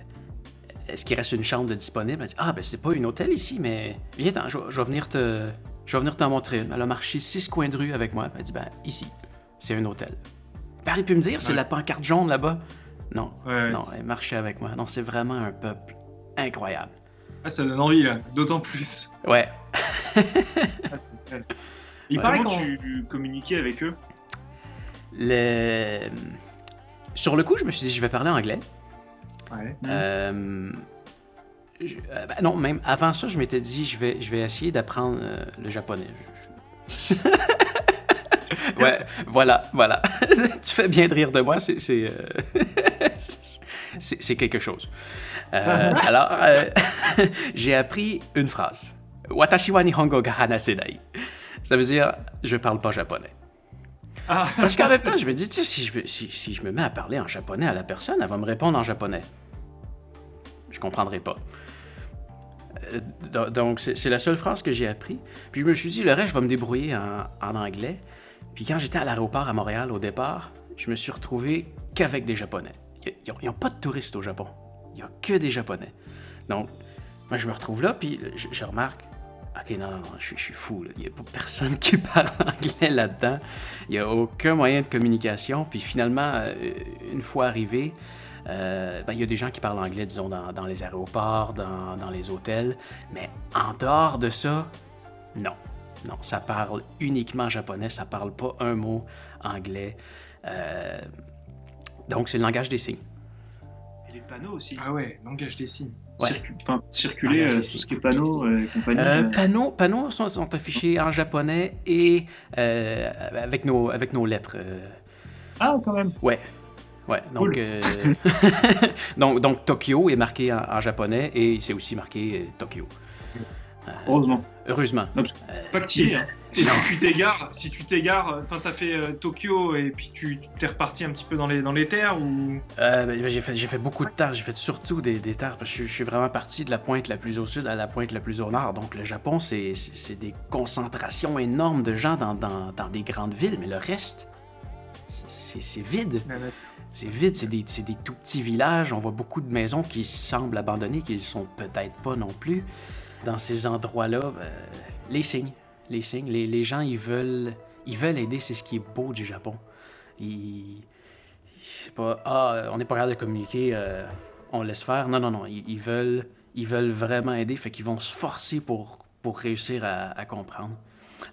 est-ce qu'il reste une chambre de disponible? Elle dit Ah, ben c'est pas un hôtel ici, mais viens, je, vais venir te. Je vais venir t'en montrer une. Elle a marché six coins de rue avec moi. Elle dit Ben, ici, c'est un hôtel. Paris pu me dire, c'est la pancarte jaune là-bas? Non, non, elle marchait avec moi. Non, c'est vraiment un peuple incroyable. Ah, ça donne envie, là. D'autant plus. Ouais. Il paraît que tu communiquais avec eux? Le... Sur le coup, je me suis dit, je vais parler anglais. Ouais. Euh, euh, ben non, même avant ça, je m'étais dit, je vais, je vais essayer d'apprendre euh, le japonais. ouais, voilà, voilà. tu fais bien de rire de moi, c'est c'est quelque chose. alors, j'ai appris une phrase. Watashi wa nihongo ga. Ça veut dire, je parle pas japonais. Ah. Parce qu'en même temps, je me dis, si je, si, si je me mets à parler en japonais à la personne, elle va me répondre en japonais. Je comprendrai pas. Euh, donc, c'est la seule phrase que j'ai appris. Puis je me suis dit, le reste, je vais me débrouiller en, anglais. Puis quand j'étais à l'aéroport à Montréal au départ, je me suis retrouvé qu'avec des Japonais. Ils n'ont pas de touristes au Japon. Il n'y a que des Japonais. Donc, moi, je me retrouve là, puis je remarque, Ok, non, non, je, suis fou. Il n'y a pas personne qui parle anglais là-dedans. Il n'y a aucun moyen de communication. Puis finalement, euh, une fois arrivé, euh, ben, il y a des gens qui parlent anglais, disons, dans, les aéroports, dans, les hôtels. Mais en dehors de ça, non. Non, ça parle uniquement japonais. Ça parle pas un mot anglais. Euh, donc, c'est le langage des signes. Et les panneaux aussi. Ah ouais, langage des signes enfin, circuler euh, tout ce qui est panneaux euh, et compagnie. Euh, panneaux, panneaux sont, affichés en japonais et avec, nos, avec nos lettres. Ah, quand même. Ouais. Ouais, donc, donc, donc, Tokyo est marqué en, japonais et c'est aussi marqué Tokyo. Heureusement. Heureusement. C'est pas que tu si tu t'égares, si tu t'égares, enfin t'as fait euh, Tokyo et puis tu t'es reparti un petit peu dans les dans les terres ou? Euh, ben, j'ai fait j'ai fait beaucoup de terres, j'ai fait surtout des, des terres parce que je, suis vraiment parti de la pointe la plus au sud à la pointe la plus au nord. Donc le Japon c'est des concentrations énormes de gens dans, dans, dans des grandes villes, mais le reste c'est vide. C'est vide, c'est des, des, tout petits villages. On voit beaucoup de maisons qui semblent abandonnées, qui ne sont peut-être pas non plus. Dans ces endroits-là, ben, les signes les signes. Les, gens, ils veulent, ils veulent aider. C'est ce qui est beau du Japon. Ils, pas, ah, on n'est pas capable de communiquer, euh, on laisse faire. Non, non, non. Ils, veulent, ils veulent vraiment aider. Fait qu'ils vont se forcer pour, pour réussir à, comprendre.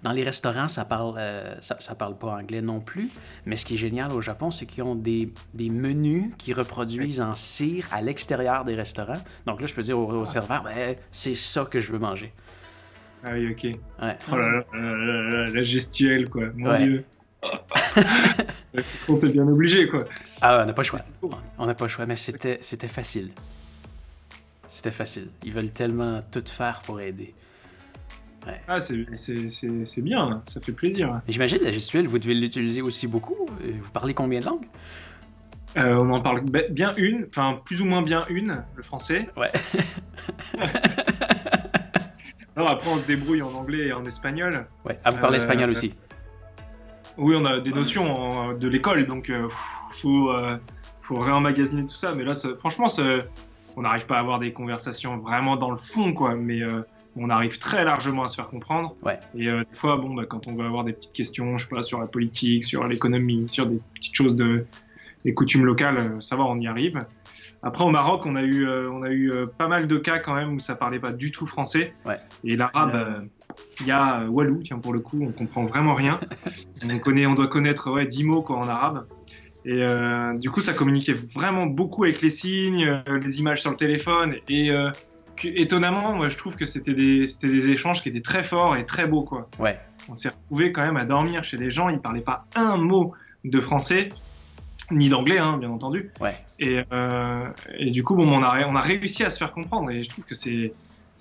Dans les restaurants, ça parle, euh, ça, parle pas anglais non plus. Mais ce qui est génial au Japon, c'est qu'ils ont des, des, menus qui reproduisent en cire à l'extérieur des restaurants. Donc là, je peux dire au, au serveur, ben, c'est ça que je veux manger. Ah oui, ok. Ouais. Oh là là, la gestuelle, quoi. Mon dieu. Ils sont bien obligés, quoi. Ah, on n'a pas le choix. On n'a pas le choix, mais c'était, c'était facile. C'était facile. Ils veulent tellement tout faire pour aider. Ah, c'est bien, ça fait plaisir. J'imagine la gestuelle, vous devez l'utiliser aussi beaucoup. Vous parlez combien de langues? Euh, on en parle bien une, enfin plus ou moins bien une, le français. Ouais. Alors après on se débrouille en anglais et en espagnol. Ouais. Ah vous parlez euh, espagnol aussi? Oui, on a des notions de l'école, donc il euh, faut faut réemmagasiner tout ça. Mais là, franchement, on n'arrive pas à avoir des conversations vraiment dans le fond, quoi. Mais on arrive très largement à se faire comprendre. Ouais. Et des fois, bon, bah, quand on veut avoir des petites questions, je sais pas, sur la politique, sur l'économie, sur des petites choses de les coutumes locales, euh, ça va, on y arrive. Après, au Maroc, on a eu, euh, on a eu euh, pas mal de cas quand même où ça parlait pas du tout français. Ouais. Et l'arabe, il y a Walou, tiens, pour le coup, on comprend vraiment rien. on, connaît, on doit connaître ouais, 10 mots quoi, en arabe. Et du coup, ça communiquait vraiment beaucoup avec les signes, les images sur le téléphone. Et étonnamment, moi, je trouve que c'était des, échanges qui étaient très forts et très beaux. Quoi. Ouais. On s'est retrouvé quand même à dormir chez des gens, ils parlaient pas un mot de français ni d'anglais, hein, bien entendu. Ouais. Et, euh, et du coup, bon, on a, on a réussi à se faire comprendre et je trouve que c'est,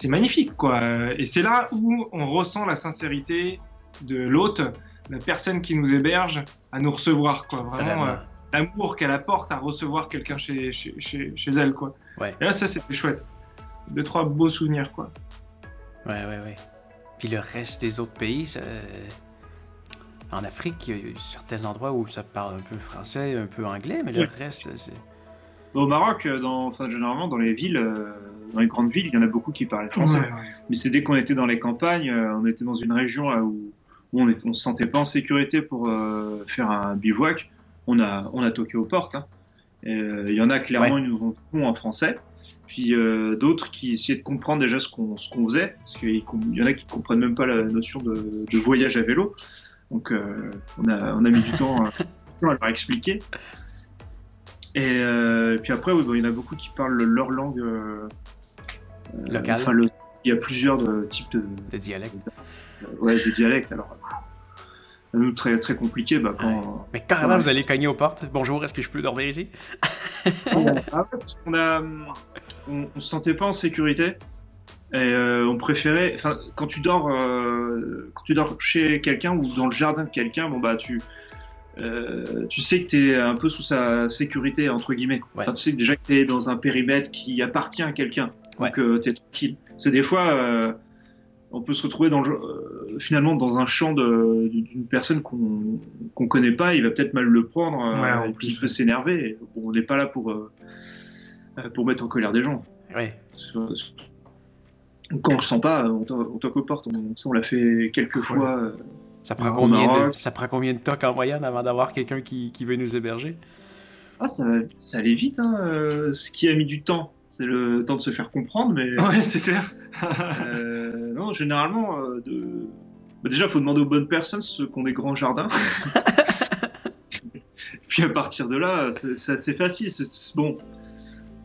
magnifique, quoi. Et c'est là où on ressent la sincérité de l'hôte, la personne qui nous héberge, à nous recevoir, quoi. Vraiment, euh, l'amour qu'elle apporte à recevoir quelqu'un chez, chez, chez, chez, elle, quoi. Ouais. Et là, ça, c'était chouette. Deux, trois beaux souvenirs, quoi. Ouais, ouais, ouais. Puis le reste des autres pays, ça en Afrique, il y a certains endroits où ça parle un peu français, un peu anglais, mais le reste, c'est. Au Maroc, euh, dans, enfin, généralement, dans les villes, euh, dans les grandes villes, il y en a beaucoup qui parlent français. Mais c'est dès qu'on était dans les campagnes, euh, on était dans une région où, on ne se sentait pas en sécurité pour faire un bivouac. On a, on a toqué aux portes. Hein. Il y en a clairement, ils nous font en français. Puis d'autres qui essayaient de comprendre déjà ce qu'on qu'on faisait. Parce qu'il y en a qui ne comprennent même pas la notion de, de voyage à vélo. Donc euh, on, a, on a mis du temps, à leur expliquer. Et euh, puis après, il y en a beaucoup qui parlent leur langue euh, locale. il y a plusieurs types de, de dialectes. ouais, de dialectes. Alors, nous, très, très compliqué. Bah, quand, Mais carrément, vous allez cogner aux portes. Bonjour, est-ce que je peux dormir ici? Ah on, a, on, se sentait pas en sécurité. Et euh, on préférait, enfin, quand tu dors, euh, quand tu dors chez quelqu'un ou dans le jardin de quelqu'un, bon bah tu, euh, tu sais que tu es un peu sous sa sécurité entre guillemets. Enfin, tu sais déjà que tu es dans un périmètre qui appartient à quelqu'un, donc euh, tu es tranquille. C'est des fois, euh, on peut se retrouver dans le, euh, finalement dans un champ d'une personne qu'on qu'on connaît pas, il va peut-être mal le prendre, ouais, et puis il peut s'énerver. Bon, on n'est pas là pour pour mettre en colère des gens. Ouais quand on le sent pas, on toque aux portes. On, on l'a fait quelques fois. Euh, ça prend, combien de, ça prend combien de tocs en moyenne avant d'avoir quelqu'un qui, qui, veut nous héberger? Ah, ça, ça allait vite. Hein. Euh, ce qui a mis du temps, c'est le temps de se faire comprendre. Mais... Ouais, c'est clair. euh, non, généralement, euh, de... bah, déjà, il faut demander aux bonnes personnes ceux qui ont des grands jardins. Puis à partir de là, c'est assez facile. bon,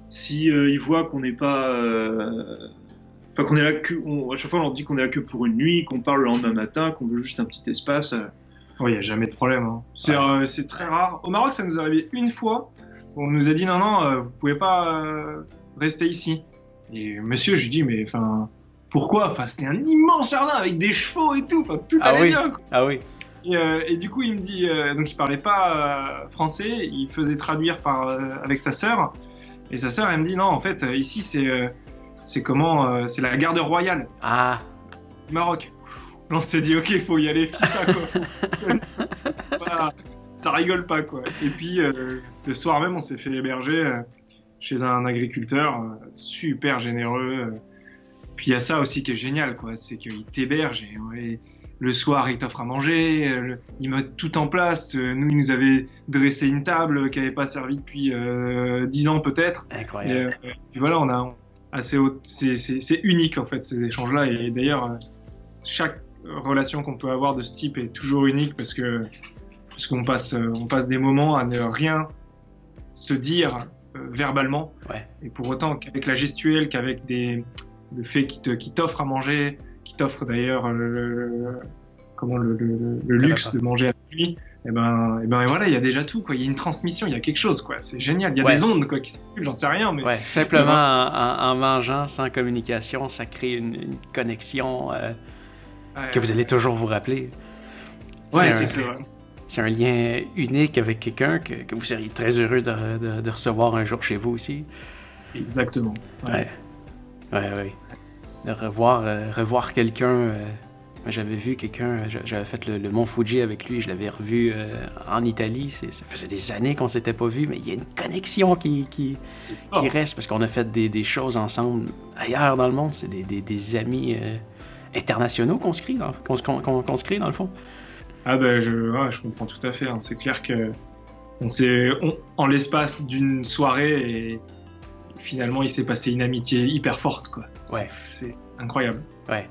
si ils voient qu'on n'est pas Enfin, qu'on est là que, à chaque fois, on dit qu'on est là que pour une nuit, qu'on parle le lendemain matin, qu'on veut juste un petit espace. Euh. Il n'y a jamais de problème. Hein. Euh, c'est très rare. Au Maroc, ça nous est arrivé une fois. On nous a dit non, non, euh, vous pouvez pas rester ici. Et monsieur, je lui dis, mais enfin, pourquoi? Enfin, c'était un immense jardin avec des chevaux et tout. Enfin, tout ah allait oui. bien. Ah oui. Et, et, du coup, il me dit, donc il parlait pas français, il faisait traduire par avec sa sœur. Et sa sœur, elle me dit non, en fait, ici c'est c'est comment euh, C'est la garde royale. Ah. Maroc. on s'est dit, ok, il faut y aller, ça, quoi. ça rigole pas, quoi. Et puis, euh, le soir même, on s'est fait héberger euh, chez un agriculteur super généreux. Puis il y a ça aussi qui est génial, quoi. C'est qu'il t'héberge et, le soir, il t'offre à manger, il met tout en place. nous, il nous avait dressé une table qui n'avait pas servi depuis dix ans peut-être. Incroyable. Et, puis voilà, on a, assez C'est unique en fait ces échanges-là et d'ailleurs euh, chaque relation qu'on peut avoir de ce type est toujours unique parce que parce qu'on passe euh, on passe des moments à ne rien se dire euh, verbalement ouais. et pour autant qu'avec la gestuelle qu'avec des le fait qu'il qui t'offre à manger t'offre d'ailleurs le, comment le, le luxe de manger avec lui et eh ben, et eh ben voilà, il y a déjà tout, quoi. Il y a une transmission, il y a quelque chose, quoi. C'est génial. Il y a des ondes, quoi, qui circulent, j'en sais rien, mais. Ouais, simplement en, mangeant, sans communication, ça crée une, connexion. Euh, que vous allez toujours vous rappeler. Ouais, c'est un lien unique avec quelqu'un que, que, vous seriez très heureux de, de, recevoir un jour chez vous aussi. Exactement. Ouais. Ouais, ouais. De revoir, euh, revoir quelqu'un. Euh, j'avais vu quelqu'un, j'avais fait le, Mont Fuji avec lui, je l'avais revu euh, en Italie. Ça faisait des années qu'on s'était pas vu, mais il y a une connexion qui, qui, qui reste parce qu'on a fait des, des, choses ensemble ailleurs dans le monde. C'est des, des, des, amis internationaux qu'on se, crée dans, qu'on, se crée dans le fond. Ah ben je, je comprends tout à fait. Hein. C'est clair que on s'est, en l'espace d'une soirée et finalement il s'est passé une amitié hyper forte quoi. Ouais. C'est incroyable. Ouais.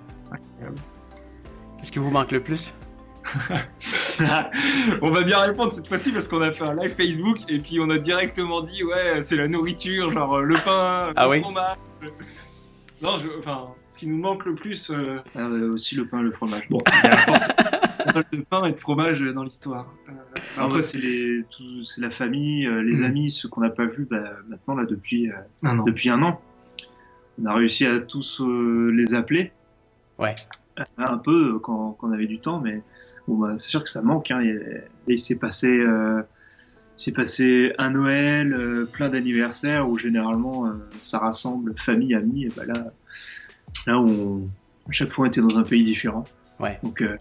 Qu'est-ce qui vous manque le plus? On va bien répondre cette fois-ci parce qu'on a fait un live Facebook et puis on a directement dit ouais c'est la nourriture genre le pain, ah le oui? fromage. Non, je, enfin, ce qui nous manque le plus. Euh... Ah, aussi le pain le fromage. Bon, a de pain et de fromage dans l'histoire. Euh, après, c'est la famille, euh, les mm. amis, ceux qu'on n'a pas vus bah, maintenant là depuis un depuis un an. On a réussi à tous les appeler. Ouais. Un peu quand, quand, on avait du temps, mais bon, bah, c'est sûr que ça manque. Hein. Et, il s'est passé c'est passé un Noël, euh, plein d'anniversaires où généralement euh, ça rassemble famille, amis. Et bah là, là on, chaque fois on était dans un pays différent. Ouais. Donc, euh, donc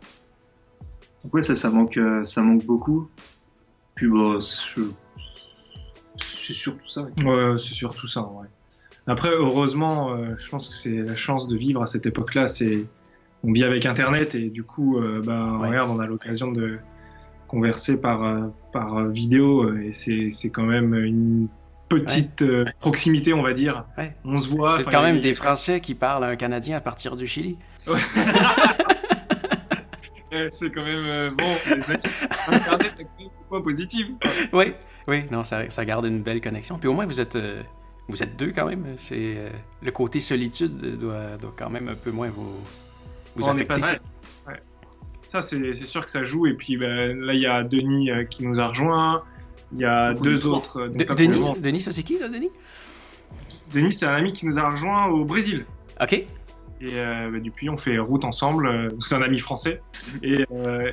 ouais, ça, ça manque, ça manque beaucoup. Puis bon, c'est surtout ça. Ouais, c'est surtout ça. Ouais. Après, heureusement, je pense que c'est la chance de vivre à cette époque-là. C'est on vit avec Internet et du coup, bah, regarde, on a l'occasion de converser par, euh, par vidéo euh, et c'est quand même une petite euh, proximité, on va dire. On se voit. C'est quand même des Français qui parlent à un Canadien à partir du Chili. c'est quand même bon. Internet a un point positif. Oui, oui, non, ça, ça, garde une belle connexion. Puis au moins vous êtes vous êtes deux quand même. C'est le côté solitude doit, doit, quand même un peu moins vous vous affecter c'est sûr que ça joue. Et puis ben, là, il y a Denis euh, qui nous a rejoint. Il y a deux autres. Euh, Denis, Denis, ça c'est qui ça, Denis? Denis, c'est un ami qui nous a rejoint au Brésil. Ok. Et euh, ben, depuis, on fait route ensemble. C'est un ami français. Et,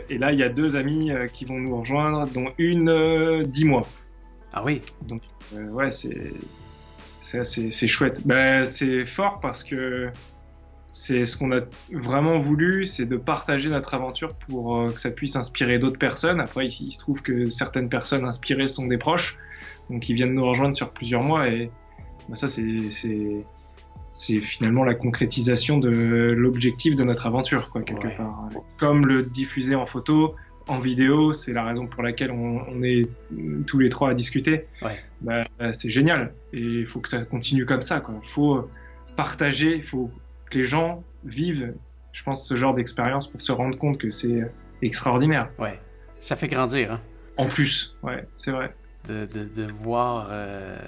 et là, il y a deux amis qui vont nous rejoindre, dont une dix mois. Ah oui. Donc, ouais, c'est c'est chouette. Ben, c'est fort parce que c'est ce qu'on a vraiment voulu, c'est de partager notre aventure pour euh, que ça puisse inspirer d'autres personnes. Après, il, se trouve que certaines personnes inspirées sont des proches, donc ils viennent nous rejoindre sur plusieurs mois et bah, ça, c'est finalement la concrétisation de l'objectif de notre aventure, quoi, quelque part. Comme le diffuser en photo, en vidéo, c'est la raison pour laquelle on, est tous les trois à discuter. Bah, c'est génial et il faut que ça continue comme ça. Il faut partager, il faut les gens vivent, je pense, ce genre d'expérience pour se rendre compte que c'est extraordinaire. Ouais, ça fait grandir. Hein? En plus, ouais, c'est vrai. De, de, voir, euh,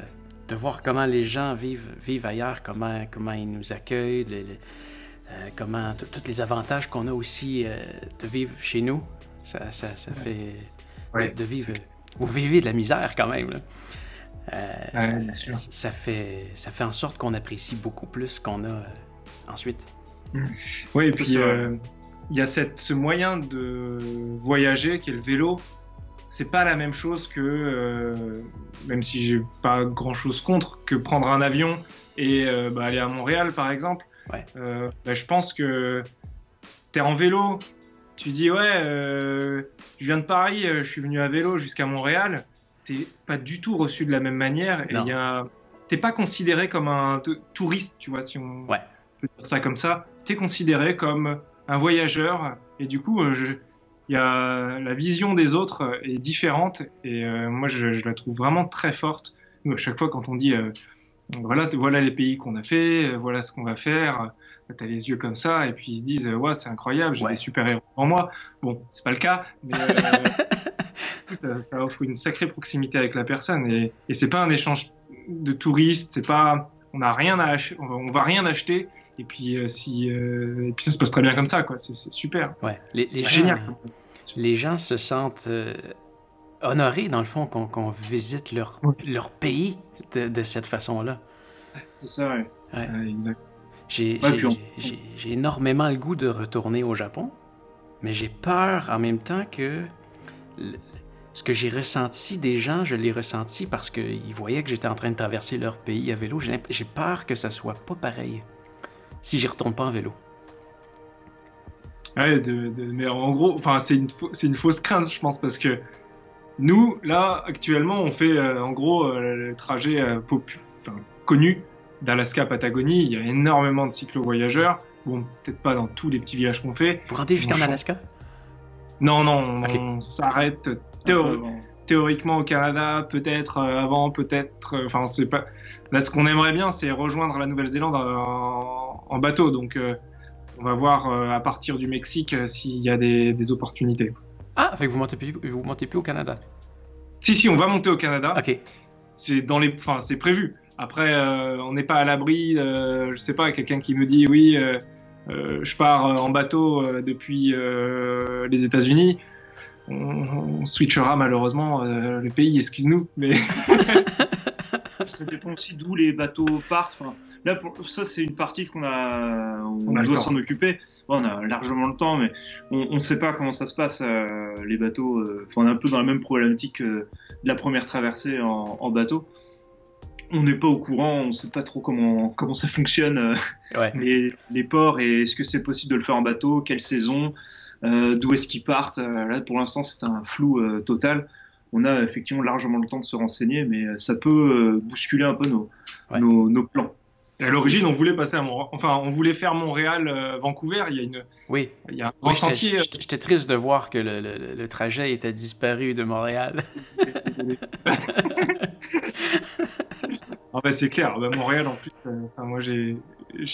de voir comment les gens vivent, vivent ailleurs, comment, comment ils nous accueillent, euh, comment tous les avantages qu'on a aussi euh, de vivre chez nous. Ça, ça, ça fait de, vivre. Vous vivez de la misère quand même. Là. bien sûr. Ça fait, ça fait en sorte qu'on apprécie beaucoup plus qu'on a ensuite. Oui, et puis euh, il y a cette, ce moyen de voyager qui est le vélo. C'est pas la même chose que, euh, même si j'ai pas grand chose contre, que prendre un avion et euh, bah, aller à Montréal par exemple. Ouais. Bah, je pense que tu es en vélo, tu dis ouais, je viens de Paris, je suis venu à vélo jusqu'à Montréal. T'es pas du tout reçu de la même manière et il t'es pas considéré comme un touriste, tu vois, si on, ouais ça comme ça, tu es considéré comme un voyageur et du coup, euh, y a la vision des autres est différente et euh, moi je, la trouve vraiment très forte. à chaque fois quand on dit euh, voilà, voilà les pays qu'on a fait, voilà ce qu'on va faire, tu as les yeux comme ça et puis ils se disent ouais c'est incroyable, j'ai des super héros en moi. Bon, c'est pas le cas, mais ça, ça, offre une sacrée proximité avec la personne et, et c'est pas un échange de touristes, c'est pas on a rien à on va rien acheter et puis, euh, si, euh, et puis ça se passe très bien comme ça, quoi. C'est super. Ouais. Les, les génial. Les gens se sentent euh, honorés, dans le fond, qu'on visite leur, leur pays de, de cette façon-là. C'est ça, ouais. ouais. exact. J'ai énormément le goût de retourner au Japon, mais j'ai peur en même temps que ce que j'ai ressenti des gens, je l'ai ressenti parce qu'ils voyaient que j'étais en train de traverser leur pays à vélo. J'ai peur que ça soit pas pareil si j'y retourne pas en vélo. Ouais, de, mais en gros, enfin, c'est une, une, fausse crainte, je pense, parce que nous, là, actuellement, on fait euh, en gros euh, le trajet euh, connu d'Alaska à Patagonie. Il y a énormément de cyclo-voyageurs. Bon, peut-être pas dans tous les petits villages qu'on fait. Vous rentrez jusqu'en Alaska? Non, non, on s'arrête théoriquement au Canada, peut-être avant, peut-être. Enfin, on sait pas. Là, ce qu'on aimerait bien, c'est rejoindre la Nouvelle-Zélande en, bateau. Donc, on va voir à partir du Mexique s'il y a des opportunités. Ah, fait que vous montez plus, vous montez plus au Canada. Si, si, on va monter au Canada. Ok. C'est dans les, enfin, c'est prévu. Après, euh, on n'est pas à l'abri. Euh, je sais pas, quelqu'un qui nous dit oui, euh, je pars en bateau depuis les États-Unis. On, switchera malheureusement le pays, excuse-nous, mais. ça dépend aussi d'où les bateaux partent. Enfin, là, ça, c'est une partie qu'on a, on, doit s'en occuper on a largement le temps, mais on ne sait pas comment ça se passe, euh, les bateaux. Euh, on est un peu dans la même problématique que de la première traversée en, bateau. On n'est pas au courant, on ne sait pas trop comment, comment ça fonctionne, euh, les, ports, et est-ce que c'est possible de le faire en bateau, quelle saison, d'où est-ce qu'ils partent. là, pour l'instant, c'est un flou total. On a effectivement largement le temps de se renseigner, mais ça peut bousculer un peu nos, nos plans. À l'origine, on voulait passer à Montréal. Enfin, on voulait faire Montréal-Vancouver. Euh, il y a une. Oui. Il y a un oui, euh, J'étais triste de voir que le, le, trajet était disparu de Montréal. ah ben, c'est clair. Ben, Montréal, en plus, euh, enfin, moi, j'ai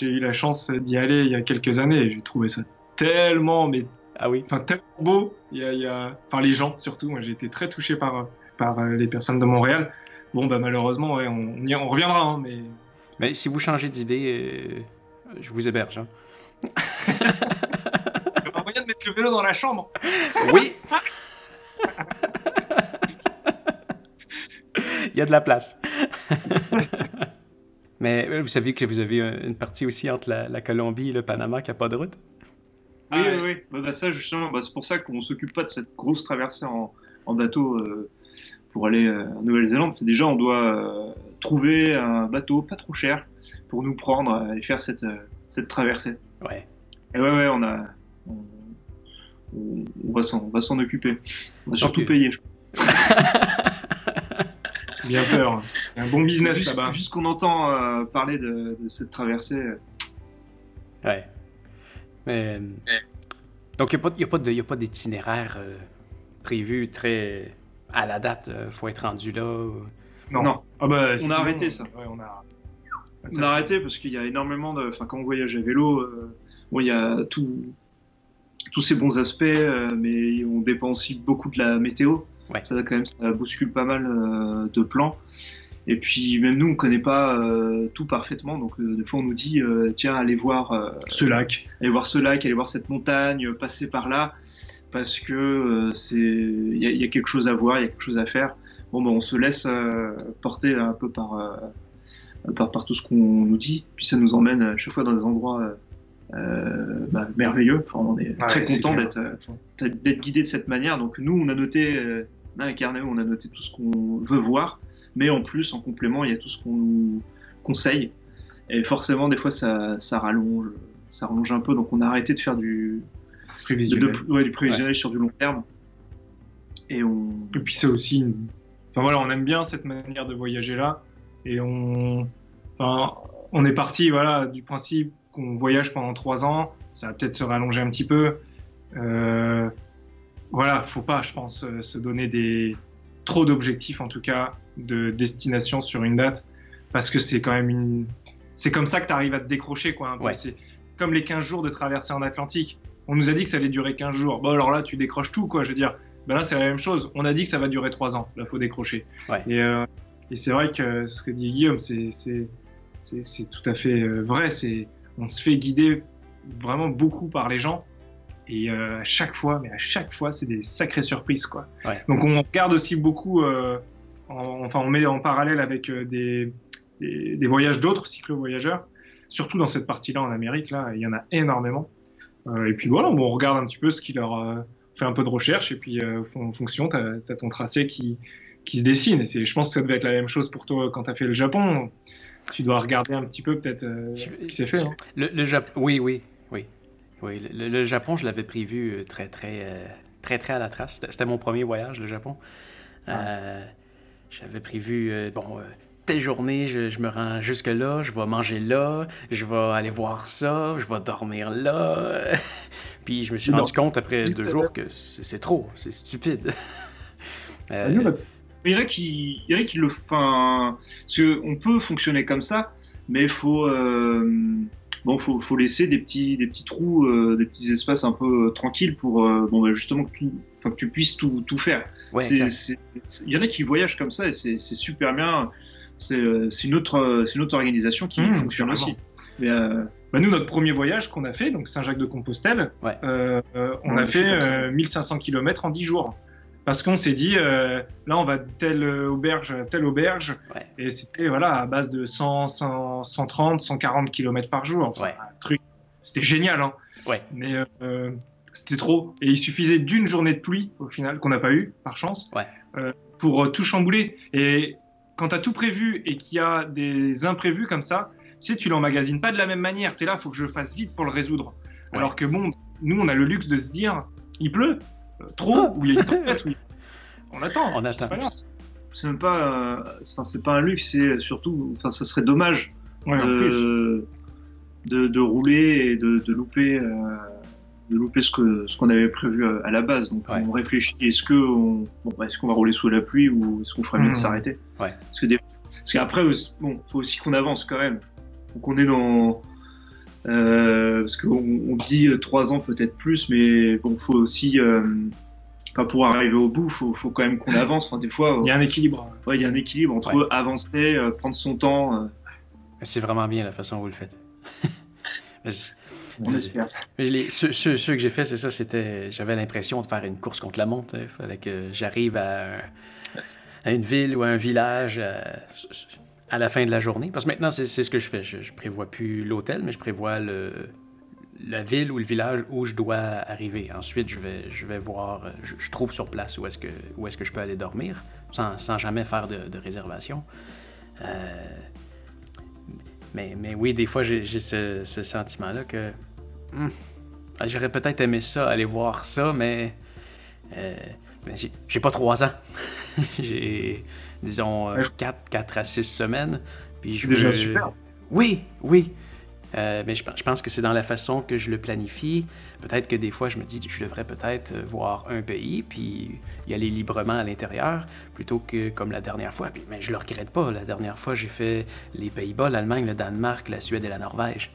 eu la chance d'y aller il y a quelques années et j'ai trouvé ça tellement, mais. Ah oui. Enfin, tellement beau. Il y a, il y a... Enfin, les gens, surtout. Moi, j'ai été très touché par, par les personnes de Montréal. Bon, ben, malheureusement, ouais, on, on, reviendra, hein, mais. Mais si vous changez d'idée, euh, je vous héberge. Hein. Il y a moyen de mettre le vélo dans la chambre. Oui. Il y a de la place. Mais euh, vous savez que vous avez une partie aussi entre la, Colombie et le Panama qui n'a pas de route? Oui, oui, oui. Bah, bah, ça, justement, bah, c'est pour ça qu'on s'occupe pas de cette grosse traversée en, bateau euh, pour aller en Nouvelle-Zélande. C'est déjà, on doit trouver un bateau pas trop cher pour nous prendre et faire cette, cette traversée. Ouais. Et ouais, ouais, on a. On, va s'en occuper. On va surtout payer, je Bien peur. Un bon business là-bas. Juste qu'on entend euh, parler de, cette traversée. Euh. Ouais. Mais. Donc, il n'y a pas d'itinéraire euh, prévu très à la date. Il faut être rendu là. Non. Ah bah, on a arrêté ça. on a... on a arrêté parce qu'il y a énormément de. Enfin, quand on voyage à vélo, euh, bon, il y a tout... tous ces bons aspects, euh, mais on dépend aussi beaucoup de la météo. Ouais. Ça, quand même, ça bouscule pas mal euh, de plans. Et puis, même nous, on connaît pas tout parfaitement. Donc, des fois, on nous dit tiens, allez voir ce lac. Allez voir ce lac, allez voir cette montagne, passez par là. Parce que c'est il y, y, a quelque chose à voir, il y a quelque chose à faire bon, ben, on se laisse euh, porter un peu par, euh, par, par, tout ce qu'on nous dit, puis ça nous emmène à chaque fois dans des endroits euh, bah, merveilleux. Enfin, on est très content d'être d'être guidé de cette manière. Donc nous, on a noté, euh, un carnet où on a noté tout ce qu'on veut voir, mais en plus, en complément, il y a tout ce qu'on nous conseille. Et forcément, des fois, ça, ça rallonge, ça rallonge un peu. Donc on a arrêté de faire du prévisionnel, du prévisionnel sur du long terme. Et, on... Et puis c'est aussi une Enfin voilà, on aime bien cette manière de voyager là, et on, enfin, on est parti voilà du principe qu'on voyage pendant trois ans, ça va peut-être se rallonger un petit peu. Euh, voilà, faut pas, je pense, euh, se donner des trop d'objectifs en tout cas de destination sur une date, parce que c'est quand même une, c'est comme ça que tu arrives à te décrocher quoi. C'est comme les 15 jours de traversée en Atlantique. On nous a dit que ça allait durer 15 jours. Bon alors là, tu décroches tout quoi. Je veux dire, ben là c'est la même chose. On a dit que ça va durer trois ans. Là, faut décrocher. Et, euh, et c'est vrai que ce que dit Guillaume, c'est c'est tout à fait euh, vrai. C'est on se fait guider vraiment beaucoup par les gens. Et euh, à chaque fois, mais à chaque fois, c'est des sacrées surprises, quoi. Donc on regarde aussi beaucoup, euh, enfin on met en parallèle avec des, des, des voyages d'autres cyclo-voyageurs. surtout dans cette partie-là en Amérique, là, il y en a énormément. et puis voilà, on regarde un petit peu ce qui leur fait un peu de recherche et puis en fonction, tu as, ton tracé qui, qui se dessine. Et je pense que ça devait être la même chose pour toi quand tu as fait le Japon. Tu dois regarder un petit peu peut-être ce qui s'est fait. Hein. Le, Japon, oui, oui, oui. Le, Japon, je l'avais prévu très, très, très, très à la trace. C'était mon premier voyage, le Japon. Euh, j'avais prévu, euh, bon, euh, telle journée, je, me rends jusque-là, je vais manger là, je vais aller voir ça, je vais dormir là. Puis je me suis rendu compte après deux jours que c'est trop, c'est stupide. Ah, il y en a qui, il y en a qui le font. On peut fonctionner comme ça, mais il faut bon, faut, faut laisser des petits, des petits trous, des petits espaces un peu tranquilles pour, bon, bah, justement que, tout, que tu puisses tout, tout faire. Il y en a qui voyagent comme ça et c'est super bien. C'est une, autre, une autre organisation qui mmh, fonctionne aussi. Euh, bah, nous, notre premier voyage qu'on a fait, donc Saint-Jacques-de-Compostelle, euh, euh, on a fait 1500 km en 10 jours. Parce qu'on s'est dit, là, on va de telle auberge à telle auberge. Et c'était voilà, à base de 100, 130, 140 km par jour. truc. C'était génial. Hein. Mais c'était trop. Et il suffisait d'une journée de pluie, au final, qu'on n'a pas eu, par chance, euh, pour euh, tout chambouler. Et quand tu as tout prévu et qu'il y a des imprévus comme ça, tu sais, tu l'emmagasines pas de la même manière. Tu es là, faut que je fasse vite pour le résoudre. Alors que bon, nous, on a le luxe de se dire, il pleut, euh, trop, ah. ou il y a une tempête, oui. On attend. On attend. C'est même pas, enfin, c'est pas un luxe, c'est surtout, enfin, ça serait dommage de, de, rouler et de, de louper de louper ce que ce qu'on avait prévu à, la base. Donc on réfléchit est-ce que on, bon, est-ce qu'on va rouler sous la pluie ou est-ce qu'on ferait mieux de hmm. s'arrêter? Ouais. Parce que des, parce qu'après bon faut aussi qu'on avance quand même. Donc on est dans euh, parce qu'on on dit trois ans peut-être plus, mais bon faut aussi euh, pour arriver au bout, faut, faut quand même qu'on avance. Enfin, des fois, il y a un équilibre. Ouais, il y a un équilibre entre avancer, euh, prendre son temps. Euh. C'est vraiment bien la façon dont vous le faites. ceux, que j'ai fait, c'est ça, c'était. J'avais l'impression de faire une course contre la montre. Il fallait que j'arrive à, une ville ou à un village euh, à, la fin de la journée. Parce que maintenant, c'est ce que je fais. Je, ne prévois plus l'hôtel, mais je prévois le, la ville ou le village où je dois arriver. Ensuite, je vais, je vais voir, je, trouve sur place où est-ce que, est que je peux aller dormir, sans, sans jamais faire de, réservation. Euh, mais, mais, oui, des fois, j'ai ce, sentiment-là que Hmm. Ah, j'aurais peut-être aimé ça, aller voir ça, mais, euh, j'ai pas trois ans. j'ai, disons, 4, euh, 4 à 6 semaines. Puis je déjà super. Oui, oui. Euh, mais je, pense que c'est dans la façon que je le planifie. Peut-être que des fois, je me dis je devrais peut-être voir un pays, puis y aller librement à l'intérieur, plutôt que comme la dernière fois. mais je le regrette pas. La dernière fois, j'ai fait les Pays-Bas, l'Allemagne, le Danemark, la Suède et la Norvège.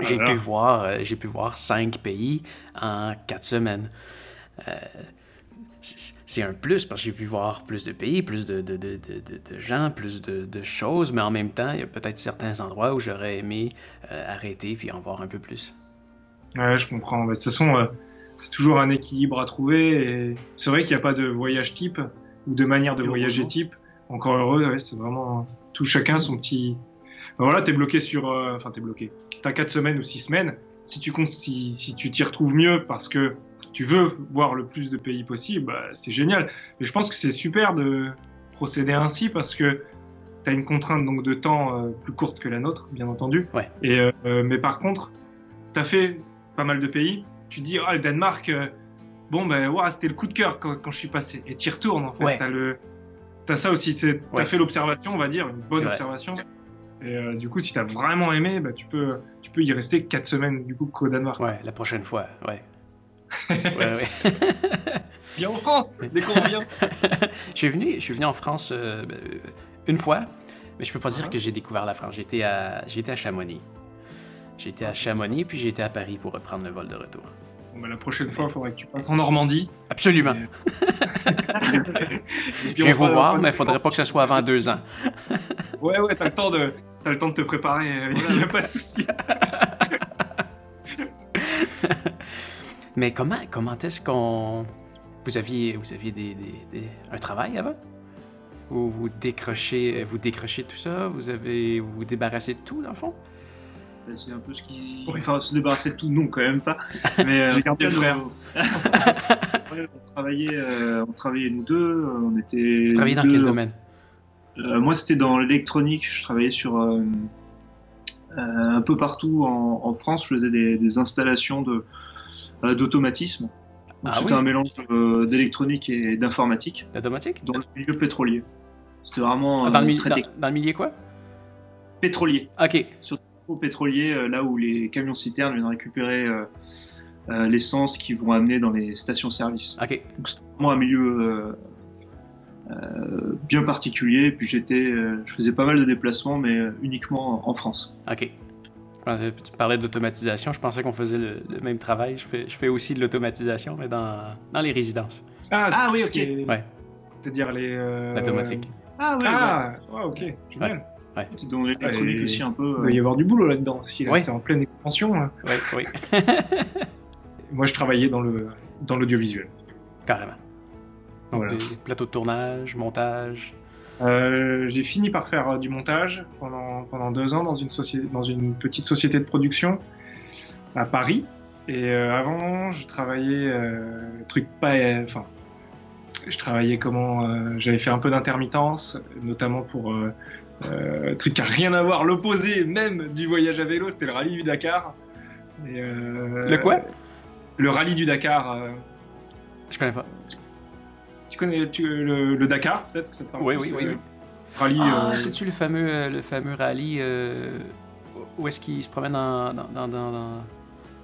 J'ai pu voir, euh, j'ai pu voir cinq pays en quatre semaines. Euh, c'est un plus parce que j'ai pu voir plus de pays, plus de, de, de, de gens, plus de, choses, mais en même temps, il y a peut-être certains endroits où j'aurais aimé euh, arrêter puis en voir un peu plus. Ouais, je comprends. De toute façon, c'est toujours un équilibre à trouver. Et c'est vrai qu'il n'y a pas de voyage type ou de manière de voyager type. Encore heureux, c'est vraiment tout chacun son petit. Ben voilà, t'es bloqué sur. Enfin, t'es bloqué tu as 4 semaines ou 6 semaines, si tu si, si tu t'y retrouves mieux parce que tu veux voir le plus de pays possible, bah, c'est génial. Mais je pense que c'est super de procéder ainsi parce que tu as une contrainte donc de temps euh, plus courte que la nôtre, bien entendu. Ouais. Et, euh, mais par contre, tu as fait pas mal de pays. Tu dis, ah, le Danemark, euh, bon, ben, c'était le coup de cœur quand, quand je suis passé. Et tu retournes, en fait. Tu as, ça aussi. Tu as fait l'observation, on va dire, une bonne observation. Et euh, du coup, si tu as vraiment aimé, bah, tu, peux, tu peux y rester 4 semaines du coup qu'au Danemark. Ouais, la prochaine fois, ouais. Ouais, ouais. Viens en France, dès qu'on revient. je, suis venu, je suis venu en France euh, ben, une fois, mais je peux pas dire que j'ai découvert la France. J'étais à, à Chamonix. J'étais à Chamonix, puis j'étais à Paris pour reprendre le vol de retour. Bon, bah, la prochaine fois, il faudrait que tu passes en Normandie. Absolument. je vais vous voir, mais il faudrait pas que ce soit avant deux ans. ouais, ouais, t'as le temps de, as le temps de te préparer. Il n'y a pas de souci. Mais comment, comment est-ce qu'on vous aviez, vous aviez des, un travail avant? Ou vous décrochez, vous décrochez tout ça Vous avez, vous, vous débarrassez de tout dans le fond? C'est un peu ce qui. Enfin, se débarrasser de tout, non, quand même pas. Mais euh, j'ai gardé le frère. on, travaillait, on travaillait nous deux. On était. Vous travaillez dans quel domaine? Moi, c'était dans l'électronique. Je travaillais sur. un peu partout en, France, je faisais des, installations de, d'automatisme. Ah c'était un mélange d'électronique et d'informatique. D'automatique Dans le milieu pétrolier. C'était vraiment. dans, le dans, le milieu quoi? Pétrolier. Ok. Surtout au pétrolier, euh, là où les camions citernes viennent récupérer euh, euh, l'essence qu'ils vont amener dans les stations-service. Ok. Donc c'était vraiment un milieu bien particulier. Puis j'étais, je faisais pas mal de déplacements, mais uniquement en France. Ok. Tu parlais d'automatisation, je pensais qu'on faisait le, même travail. Je fais, je fais aussi de l'automatisation, mais dans, dans les résidences. Ah, ah oui, ok. Ouais. C'est-à-dire les. L'automatique. Ah oui. Ah, ouais. ok, génial. Ouais. Dans l'électronique aussi un peu. Il doit y avoir du boulot là-dedans. Si c'est en pleine expansion. Hein. Oui, oui. Moi, je travaillais dans le dans l'audiovisuel. Carrément. Donc, voilà. des plateaux de tournage, montage. Euh, j'ai fini par faire euh, du montage pendant, pendant deux ans dans une, société, dans une petite société de production à Paris. Et euh, avant, je travaillais truc pas, enfin, je travaillais comment, j'avais fait un peu d'intermittence, notamment pour euh, truc qui a rien à voir, l'opposé même du voyage à vélo, c'était le rallye du Dakar. Euh, le quoi? Le rallye du Dakar. Euh. Je connais pas. Tu connais le, Dakar, peut-être que ça te parle Oui, oui, oui. Rallye. Ah, c'est-tu le fameux, le fameux rallye où est-ce qu'il se promène dans, dans, dans,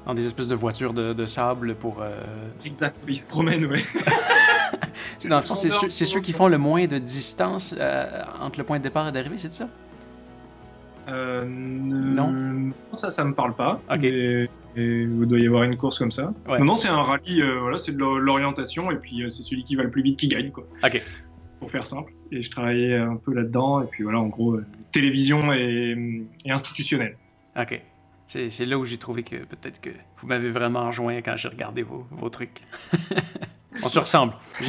dans, des espèces de voitures de, sable pour. Exact, il se promène, ouais. Dans le fond, c'est ceux, ceux, qui font le moins de distance euh, entre le point de départ et d'arrivée, c'est ça? Euh, non? Ça, ça me parle pas. Ok. Et, il doit y avoir une course comme ça. Non, c'est un rallye, euh, voilà, c'est de l'orientation et puis c'est celui qui va le plus vite qui gagne, quoi. Ok. Pour faire simple. Et je travaillais un peu là-dedans et puis voilà, en gros, télévision et, et institutionnel. Ok. C'est là où j'ai trouvé que peut-être que vous m'avez vraiment rejoint quand j'ai regardé vos, vos trucs. On se ressemble.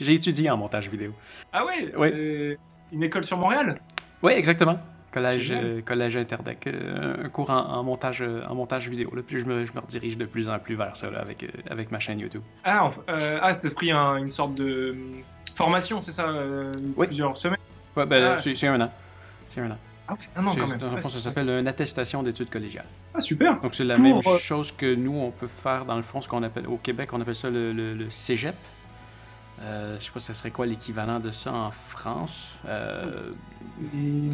J'ai étudié en montage vidéo. Ah ouais, Une école sur Montréal? Oui, exactement. Collège, euh, collège Interdec, euh, un cours en, montage, euh, en montage vidéo. Là. Puis je me, je me, redirige de plus en plus vers ça avec, avec ma chaîne YouTube. Ah, ah t'as pris une sorte de formation, c'est ça Plusieurs semaines? Ouais, ben, ah. c'est un an. C'est un an. Ah non, quand même. Dans le fond, ça s'appelle une attestation d'études collégiales. Ah, super. Donc, c'est la même euh, chose que nous, on peut faire dans le fond, ce qu'on appelle, au Québec, on appelle ça le, le, cégep. Euh, je sais pas, ce serait quoi l'équivalent de ça en France? Euh, euh,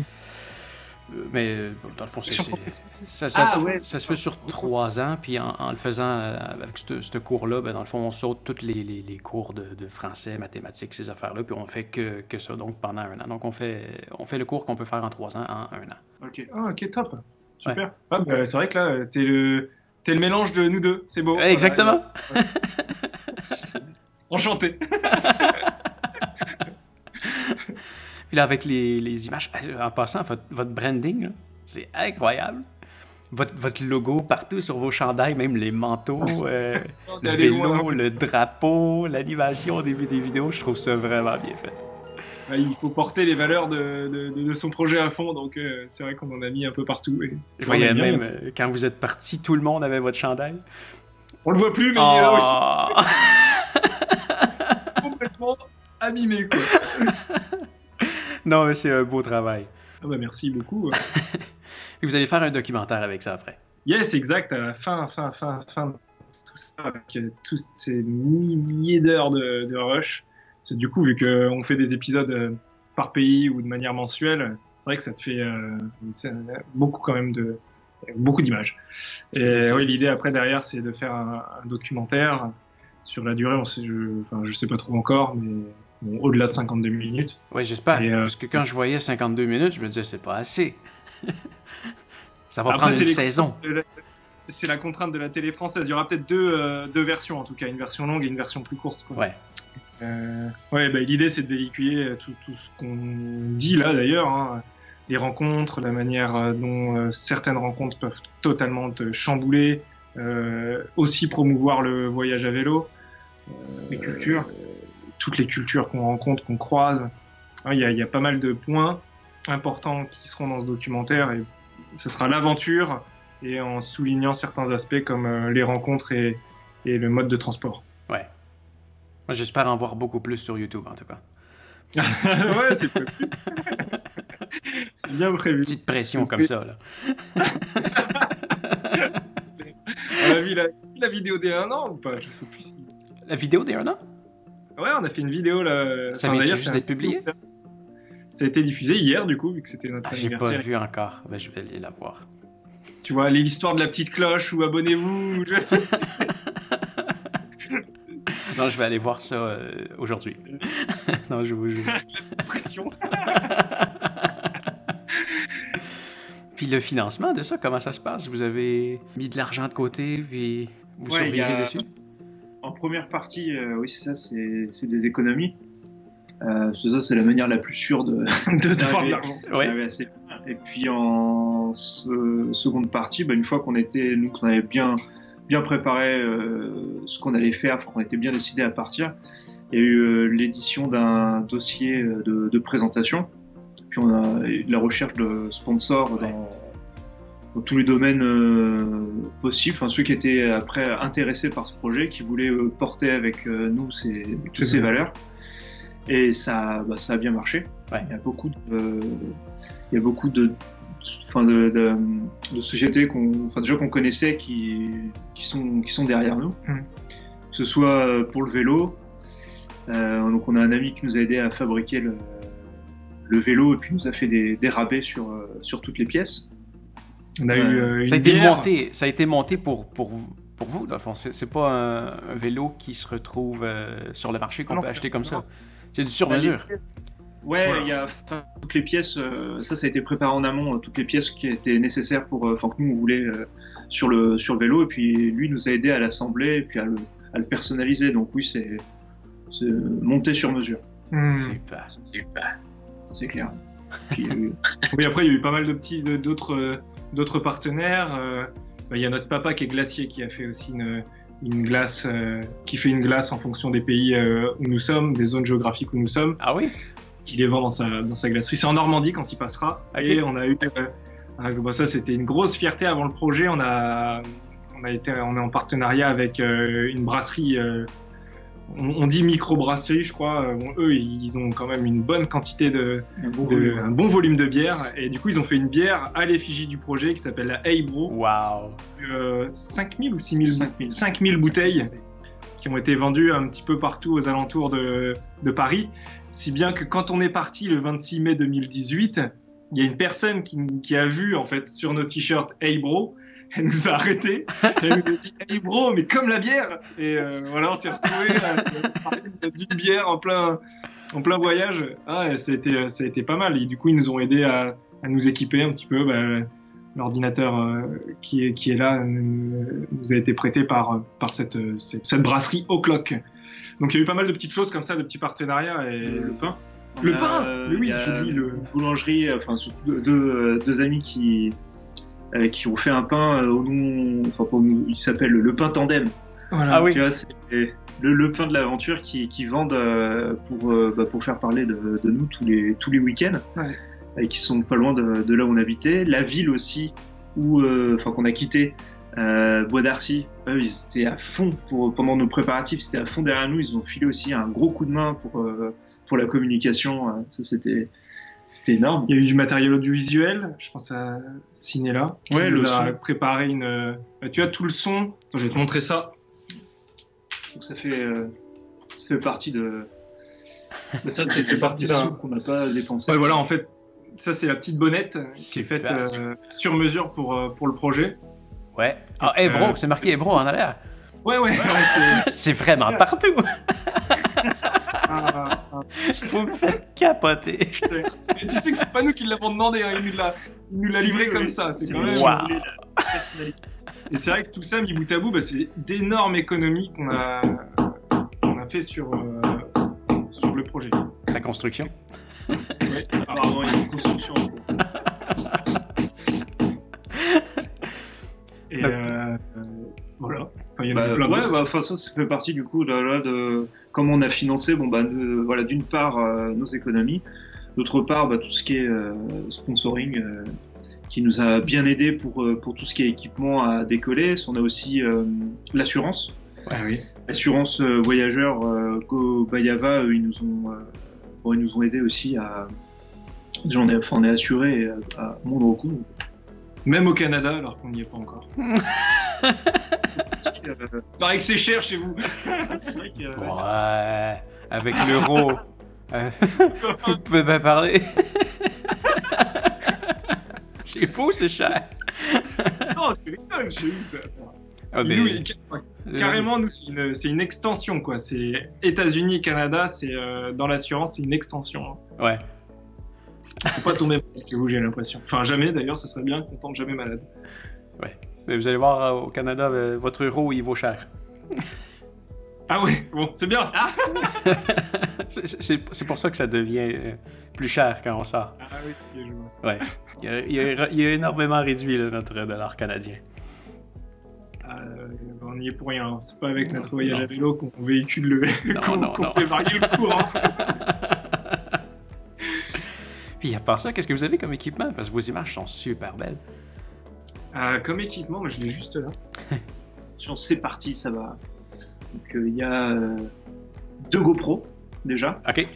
mais euh, dans le fond, c'est, ça, ça, ah, ça, se fait sur trois ans, puis en, le faisant euh, avec ce cours-là, ben, dans le fond, on saute tous les, les, les cours de, de, français, mathématiques, ces affaires-là, puis on fait que, que, ça donc pendant un an. Donc on fait, on fait le cours qu'on peut faire en trois ans en un an. Ok, ah, ok, top. Super. Ah, ben, c'est vrai que là, t'es le, es le mélange de nous deux, c'est beau. exactement. Enchanté. Puis là, avec les, les images, euh, en passant, votre, votre branding, c'est incroyable. Votre, votre, logo partout sur vos chandails, même les manteaux, euh, le vélo, le drapeau, l'animation au début des vidéos, je trouve ça vraiment bien fait. il faut porter les valeurs de, de, son projet à fond, donc euh, c'est vrai qu'on en a mis un peu partout. Et je voyais même, quand vous êtes parti, tout le monde avait votre chandail. On le voit plus, mais il est là aussi. Oh. Complètement abîmé, quoi. non, mais c'est un beau travail. Ah bah merci beaucoup. Et vous allez faire un documentaire avec ça après. Yes, exact. À la fin, fin, fin, fin tout ça, avec tous ces milliers d'heures de, de rush. Du coup, vu qu'on fait des épisodes euh, par pays ou de manière mensuelle, c'est vrai que ça te fait euh, beaucoup quand même de beaucoup d'images. Et oui, l'idée après derrière, c'est de faire un, documentaire sur la durée. On sait, je, enfin, je sais pas trop encore, mais au-delà de 52 minutes. Oui, j'espère. Euh, parce que quand je voyais 52 minutes, je me disais, c'est pas assez. Ça va prendre une saison. C'est la contrainte de la télé française. Il y aura peut-être deux, euh, deux, versions, en tout cas, une version longue et une version plus courte. Quoi. Ouais. Euh, ouais, bah, l'idée, c'est de véhiculer tout, tout ce qu'on dit là, d'ailleurs. Hein. Les rencontres, la manière dont certaines rencontres peuvent totalement te chambouler. aussi promouvoir le voyage à vélo. les cultures toutes les cultures qu'on rencontre, qu'on croise. Il y, a, pas mal de points importants qui seront dans ce documentaire et ce sera l'aventure et en soulignant certains aspects comme euh, les rencontres et, et le mode de transport. Ouais. Moi, j'espère en voir beaucoup plus sur YouTube, en tout cas. ouais, c'est prévu. c'est bien prévu. Petite pression comme ça, là. on a vu la, la, vidéo des 1 an ou pas? Je sais plus si. La vidéo des 1 an? Ouais, on a fait une vidéo là. Ça vient juste d'être publié Ça a été diffusé hier, du coup, vu que c'était notre ah, anniversaire. J'ai pas vu encore. Ben, je vais aller la voir. Tu vois, l'histoire de la petite cloche ou abonnez-vous. Je sais, tu sais. non, je vais aller voir ça euh, aujourd'hui. non, je vous jure. la pression. puis le financement de ça, comment ça se passe? Vous avez mis de l'argent de côté, puis vous Ouais, survivez a- dessus? En première partie, euh, oui, c'est ça, c'est des économies. Euh, c'est ça, c'est la manière la plus sûre de, d'avoir de l'argent. Ouais. fins. Et puis en se- seconde partie, bah, une fois qu'on était, nous, qu'on avait bien, bien préparé euh, ce qu'on allait faire, qu'on était bien décidé à partir, il y a eu euh, l'édition d'un dossier de, de présentation. Puis on a eu la recherche de sponsors Ouais. dans, dans tous les domaines euh, possibles, enfin, ceux qui étaient après intéressés par ce projet, qui voulaient euh, porter avec euh, nous ces, toutes ces valeurs. Et ça, bah, ça a bien marché. Ouais. Il y a beaucoup de, il y a beaucoup de, enfin de, de, de sociétés qu'on, enfin déjà qu'on connaissait qui, qui sont, qui sont derrière nous. Mhm. Que ce soit pour le vélo. Euh, donc on a un ami qui nous a aidé à fabriquer le, le vélo et puis nous a fait des, des rabais sur, sur toutes les pièces. On a Ouais. eu euh, une Ça a été bière. monté, ça a été monté pour, pour, vous- pour vous, dans le fond. C'est c'est pas un, un vélo qui se retrouve euh, sur le marché qu'on Ah non, peut acheter comme non. ça. C'est du sur-mesure. Ouais, Voilà. il y a enfin, toutes les pièces, euh, ça ça a été préparé en amont, euh, toutes les pièces qui étaient nécessaires pour, euh, enfin que nous on voulait euh, sur le sur le vélo et puis lui nous a aidé à l'assembler et puis à le, à le personnaliser. Donc oui, c'est c'est monté sur mesure, Hmm. Super. c'est clair. Puis, euh, Oui, après, il y a eu pas mal de petits, de- d'autres, euh, d'autres partenaires. euh, bah, Il y a notre papa qui est glacier, qui a fait aussi une, une glace, euh, qui fait une glace en fonction des pays euh, où nous sommes, des zones géographiques où nous sommes, Ah oui? qui les vend dans sa, dans sa glacerie. C'est en Normandie quand il passera. Ok. Et on a eu, euh, bah, ça c'était une grosse fierté avant le projet. On a, on a été, on est en partenariat avec une brasserie. On, dit micro-brasserie, je crois. Euh, bon, eux, ils ont quand même une bonne quantité de, un bon de- volume. un bon volume de bière et du coup ils ont fait une bière à l'effigie du projet qui s'appelle la Hey Bro Wow. euh, 5000 ou 6000 5000. 5000 bouteilles qui ont été vendues un petit peu partout aux alentours de, de Paris si bien que quand on est parti le 26 mai 2018 il y a une personne qui, qui a vu en fait sur nos t-shirts Hey Bro elle nous a arrêtés elle nous a dit Hey Bro mais comme la bière et euh, voilà on s'est retrouvés à parler d'une bière en plein en plein voyage, ah, ça, a été, ça a été pas mal. Et du coup, ils nous ont aidé à, à nous équiper un petit peu. Bah, L'ordinateur euh, qui, est, qui est là euh, nous a été prêté par, par cette, cette, cette brasserie O'Clock. Donc il y a eu pas mal de petites choses comme ça, de petits partenariats. Et le pain. Le On pain euh, Mais oui, j'ai dit le- une boulangerie, enfin surtout deux, deux, euh, amis qui euh, qui ont fait un pain euh, au nom, enfin pour nous, il s'appelle le pain tandem. Voilà. Ah oui. Tu vois, c'est le, le pain de l'aventure qui, qui vendent euh, pour, euh, bah, pour faire parler de, de nous tous les, tous les week-ends. Ouais. Et qui sont pas loin de, de là où on habitait. La ville aussi, où, euh, enfin, qu'on a quitté, euh, Bois d'Arcy, eux, ils étaient à fond pour, pendant nos préparatifs, c'était à fond derrière nous. Ils ont filé aussi un gros coup de main pour, euh, pour la communication. Euh, Ça, c'était, c'était énorme. Il y a eu du matériel audiovisuel, je pense à Cinéla, qui Ouais, nous le a son. préparé une. euh, Tu as tout le son. Attends, je vais te montrer ça. Donc ça fait, euh, ça fait partie de. Ça, ça fait partie des d'un- sous qu'on n'a pas dépensé. Ouais, voilà, en fait, ça c'est la petite bonnette qui est faite euh, sur mesure pour, euh, pour le projet. Ouais. Ah, Hébro, Euh, c'est marqué Hébro en arrière. Ouais, ouais, ouais, c'est- C'est vraiment partout. ah, ah, Vous me faites capoter. Et tu sais que c'est pas nous qui l'avons demandé, hein, il nous l'a, il nous l'a Si, livré oui, comme oui. ça. C'est quand oui, même. Et c'est vrai que tout ça, mis bout à bout, bah, c'est d'énormes économies qu'on a, qu'on a fait sur, euh, sur le projet. La construction. Apparemment, il y a une construction en cours. Et Bah. euh, euh, voilà. Enfin, il y en a Bah, plein ouais, bah, enfin, ça, ça fait partie du coup de, là, de comment on a financé. Bon, bah, de- voilà, d'une part euh, nos économies, d'autre part bah, tout ce qui est euh, sponsoring euh, qui nous a bien aidé pour, pour tout ce qui est équipement à décoller. On a aussi l'assurance. Ah oui. Assurance voyageur Go Bayava, ils nous ont bon, ils nous ont aidé aussi à on est, enfin, on est assuré à, à moindre coût. Même au Canada, alors qu'on n'y est pas encore. Pareil que c'est cher chez vous. vrai que, ouais, avec l'euro. Euh, vous pouvez pas parler. chez vous, c'est cher. non, tu rigoles, chez vous, ça. Ah, nous, carrément, nous, c'est une, une, extension, quoi. C'est États-Unis, Canada, c'est euh, dans l'assurance, c'est une extension. Ouais. Faut pas tomber malade chez vous, j'ai l'impression. Enfin, jamais d'ailleurs, ça serait bien qu'on tombe jamais malade. Ouais. Vous allez voir euh, au Canada, euh, votre euro, il vaut cher. ah oui, bon, c'est bien. C'est pour ça que ça devient euh, plus cher quand on sort. Ah oui, Ouais. Il a, il, a, énormément réduit notre dollar canadien. on n'y est pour rien. C'est pas avec notre voyage à vélo qu'on véhicule le. qu'on fait varier le cours. Hein. Puis à part ça, qu'est-ce que vous avez comme équipement? Parce que vos images sont super belles. Euh, comme équipement, je l'ai juste là. Sur ces parties, ça va. Donc euh, il y a euh, deux GoPro déjà. Ok.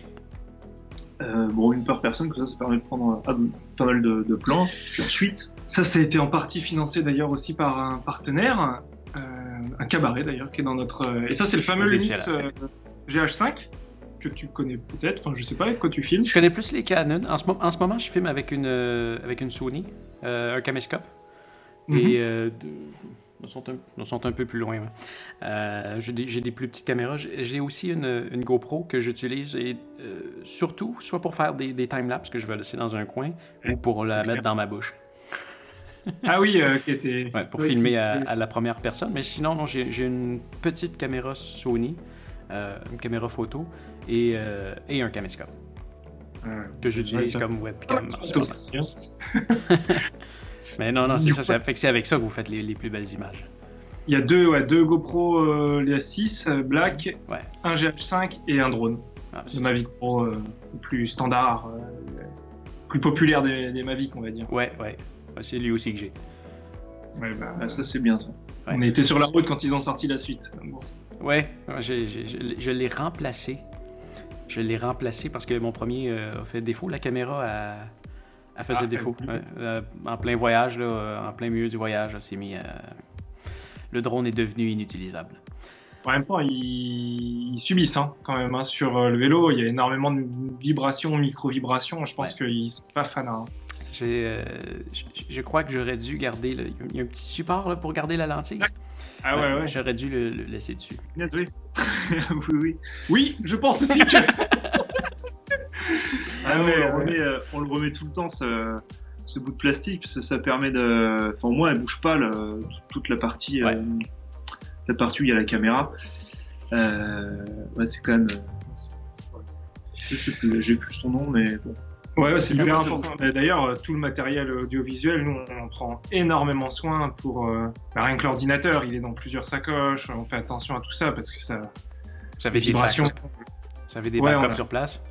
bon, une par personne, que ça, ça permet de prendre pas mal de, plans. Puis ensuite. Ça, ça a été en partie financé d'ailleurs aussi par un partenaire, un cabaret d'ailleurs, qui est dans notre. Et ça, c'est le fameux Lumix GH5 que tu connais peut-être. Enfin, je sais pas avec quoi tu filmes. Je connais plus les Canon. En ce, en ce moment, je filme avec une, euh, avec une Sony, euh, un caméscope. Et mhm. euh, nous, sont un, sont un peu plus loin. j'ai, des, des, plus petites caméras. J'ai aussi une, une GoPro que j'utilise et surtout soit pour faire des, des time-lapse que je vais laisser dans un coin ou pour la mettre dans ma bouche. ah oui, qui était... Ouais, pour filmer à, à, la première personne. Mais sinon, non, j'ai, une petite caméra Sony, une caméra photo et, euh, et un caméscope. que j'utilise comme webcam. Mais non, non, c'est ça. C'est avec ça que vous faites les, les, plus belles images. Il y a deux, ouais, deux GoPro euh, les 6 euh, Black, ouais. un GH5 et un drone. Ah, de Mavic Pro plus standard, plus populaire des, des, Mavic, on va dire. Ouais, ouais. C'est lui aussi que j'ai. Ouais, bah, ah, ça c'est bien ça. On était sur la route quand ils ont sorti la suite. Bon. Ouais, je l'ai remplacé je l'ai remplacé parce que mon premier euh, a fait défaut. La caméra a, fait ah, défaut. Euh, en plein voyage, là, en plein milieu du voyage, c'est mis. le drone est devenu inutilisable. En même temps, ils, subissent hein, quand même hein, sur euh, le vélo. Il y a énormément de vibrations, micro-vibrations. Je pense qu'ils sont pas fans. Hein. je, crois que j'aurais dû garder. il y a un petit support pour garder la lentille. Ah ouais, ouais. J'aurais dû le, laisser dessus. oui. oui, oui. Oui, je pense aussi que. ah ouais, on, le remet, euh, on, le remet, tout le temps, ce, ce bout de plastique, parce que ça permet de. Enfin, au moins, elle bouge pas toute la partie, euh, la partie où il y a la caméra. Euh, ouais, c'est quand même. Je sais plus, j'ai plus son nom, mais bon. Ouais, c'est hyper important. D'ailleurs, euh, tout le matériel audiovisuel, nous, on prend énormément soin pour euh, bah, rien que l'ordinateur. Il est dans plusieurs sacoches. On fait attention à tout ça parce que ça. Ça fait des vibrations. Ça fait des backups sur place,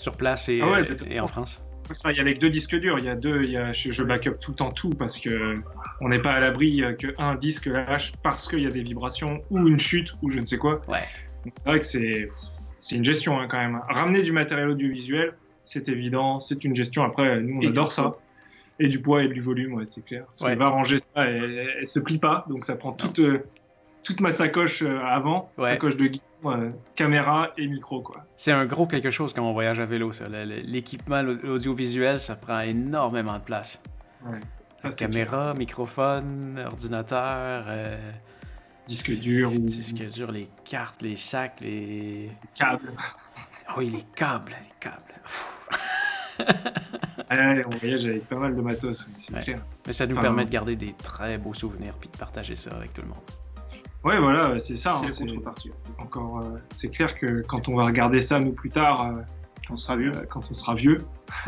sur place et, ah et en France. Il y a avec deux disques durs. Il y a deux. Il y a, je, backup tout le temps tout parce que on n'est pas à l'abri qu'un disque lâche parce qu'il y a des vibrations ou une chute ou je ne sais quoi. Ouais. C'est vrai que c'est c'est une gestion hein, quand même. Ramener du matériel audiovisuel c'est évident, c'est une gestion. Après, nous, on adore ça. Et du poids et du volume, ouais, c'est clair. Si on va ranger ça, elle, elle, se plie pas, donc ça prend toute, euh, toute ma sacoche euh, avant, sacoche de guide, euh, caméra et micro, quoi. C'est un gros quelque chose quand on voyage à vélo, ça. L'équipement audiovisuel, ça prend énormément de place. caméra, microphone, ordinateur. Disque dur. Disque dur, les cartes, les sacs, les... les câbles. oui, les câbles, les câbles. on voyage avec pas mal de matos, c'est clair. Mais ça nous permet de garder des très beaux souvenirs puis de partager ça avec tout le monde. Ouais, voilà, c'est ça. C'est hein, encore, euh, c'est clair que quand on va regarder ça nous plus tard, euh, quand on sera vieux, euh, quand on sera vieux,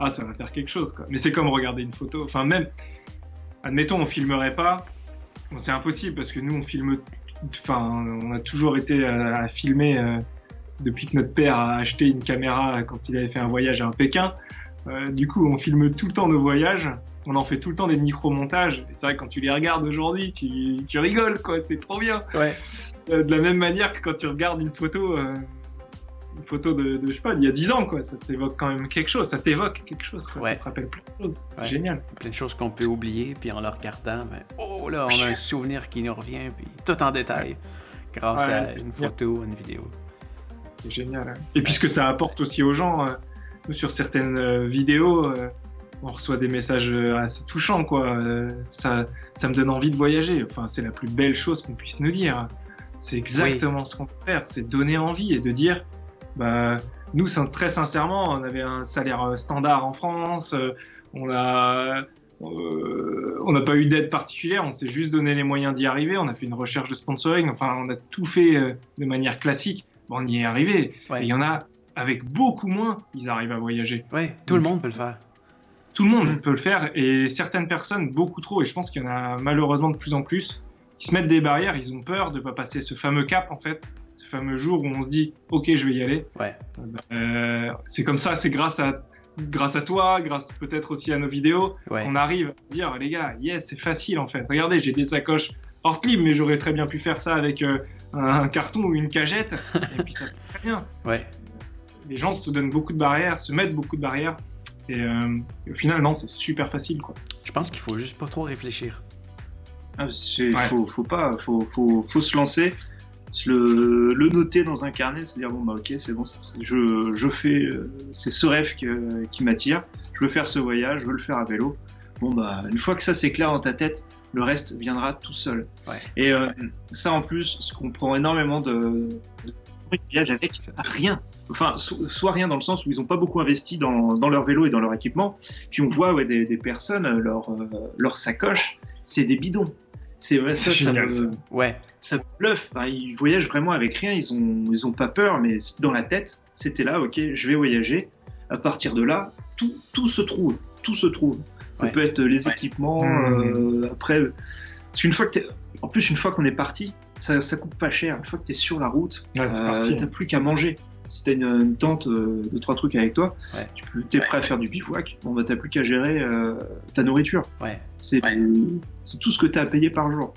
ah, ça va faire quelque chose, quoi. Mais c'est comme regarder une photo. Enfin, même, admettons, on filmerait pas. Bon, c'est impossible parce que nous, on filme. Enfin, on a toujours été à filmer depuis que notre père a acheté une caméra quand il avait fait un voyage à Pékin. Euh, du coup, on filme tout le temps nos voyages. On en fait tout le temps des micro-montages. C'est vrai, quand tu les regardes aujourd'hui, tu, tu rigoles, quoi. C'est trop bien. Ouais. Euh, de la même manière que quand tu regardes une photo, euh, une photo de, de, je sais pas, d'il y a 10 ans, quoi. Ça t'évoque quand même quelque chose. Ça t'évoque quelque chose, quoi. Ouais. Ça te rappelle plein de choses. C'est Ouais. génial. Plein de choses qu'on peut oublier, puis en le regardant, ben, oh là, on a un souvenir qui nous revient, puis tout en détail, grâce à une bien. photo, une vidéo. C'est génial. hein. Et puis ce que ça apporte aussi aux gens, euh, sur certaines vidéos, on reçoit des messages euh, assez touchants, quoi. Euh, ça, ça me donne envie de voyager. Enfin, c'est la plus belle chose qu'on puisse nous dire. C'est exactement ce qu'on peut faire, c'est donner envie et de dire, bah, nous, très sincèrement, on avait un salaire euh, standard en France, on a, euh, on n'a pas eu d'aide particulière, on s'est juste donné les moyens d'y arriver, on a fait une recherche de sponsoring, enfin, on a tout fait euh, de manière classique. Bon, on y est arrivé. Ouais. Et il y en a, avec beaucoup moins, ils arrivent à voyager. Ouais, tout le monde peut le faire. Tout le monde Mm. peut le faire et certaines personnes, beaucoup trop, et je pense qu'il y en a malheureusement de plus en plus, qui se mettent des barrières, ils ont peur de pas passer ce fameux cap en fait, ce fameux jour où on se dit ok je vais y aller. Ouais. Euh, c'est comme ça, c'est grâce à grâce à toi, grâce peut-être aussi à nos vidéos, Ouais. on arrive à dire les gars, yes c'est facile en fait. Regardez j'ai des sacoches hors clip, mais j'aurais très bien pu faire ça avec euh, un carton ou une cagette et puis ça passe très bien Ouais. les gens se donnent beaucoup de barrières, se mettent beaucoup de barrières. Et, euh, et au final, non, c'est super facile, quoi. Je pense qu'il faut juste pas trop réfléchir. Ah, Ouais. faut, faut pas, faut, faut, faut se lancer, se le, le noter dans un carnet, se dire bon bah ok c'est bon, c'est- je, je fais, euh, c'est ce rêve que- qui m'attire, je veux faire ce voyage, je veux le faire à vélo. Bon bah une fois que ça c'est clair dans ta tête, le reste viendra tout seul. Ouais. Et euh, ça en plus, ce qu'on prend énormément de, de voyages avec rien. Enfin, so- soit rien dans le sens où ils n'ont pas beaucoup investi dans, dans leur vélo et dans leur équipement. Puis on voit ouais, des, des personnes, euh, leur, euh, leur sacoche, c'est des bidons. C'est ouais, ça, ça, me, ça. Ouais. ça me bluffe. Ils voyagent vraiment avec rien. Ils ont, ils ont pas peur, mais dans la tête, c'était là. Ok, je vais voyager. À partir de là, tout, tout se trouve. Tout se trouve. Ça Ouais. peut être les équipements. Mmh. euh, après, parce qu'une fois que en plus une fois qu'on est parti, ça, ça coûte pas cher. Une fois que tu es sur la route, Ouais, c'est euh, t'as plus qu'à manger. Si t'as une, une tente euh, de trois trucs avec toi, Ouais. tu peux, t'es prêt à faire du bivouac. Bon bah t'as plus qu'à gérer euh, ta nourriture. Ouais. C'est c'est tout ce que tu as à payer par jour,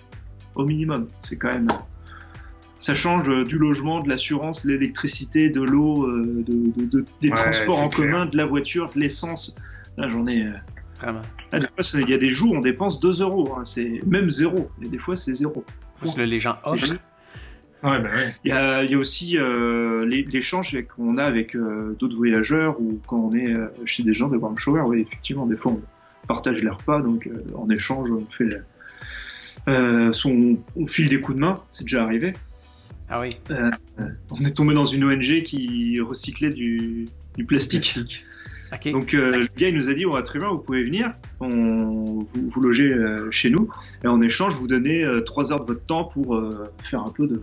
au minimum. C'est quand même. Ça change euh, du logement, de l'assurance, de l'électricité, de l'eau, euh, de, de- de- des Ouais, transports en clair. commun, de la voiture, de l'essence. Là, j'en ai. euh, Vraiment. Là, des fois, c'est- il y a des jours, on dépense 2 euros. hein. C'est même zéro. Et des fois, c'est zéro. Parce que là, les gens C'est offrent. Ouais, bah ouais. Il y a, il y a aussi euh, l'échange qu'on a avec euh, d'autres voyageurs ou quand on est euh, chez des gens de Warm Shower. Oui, effectivement, des fois, on partage les repas. Donc, euh, en échange, on fait. euh, son, on file des coups de main. C'est déjà arrivé. Ah oui. On est tombé dans une ONG qui recyclait du, du plastique. Donc euh, le gars il nous a dit très bien, vous pouvez venir, on, vous, vous logez euh, chez nous et en échange vous donnez euh, trois heures de votre temps pour euh, faire un peu de,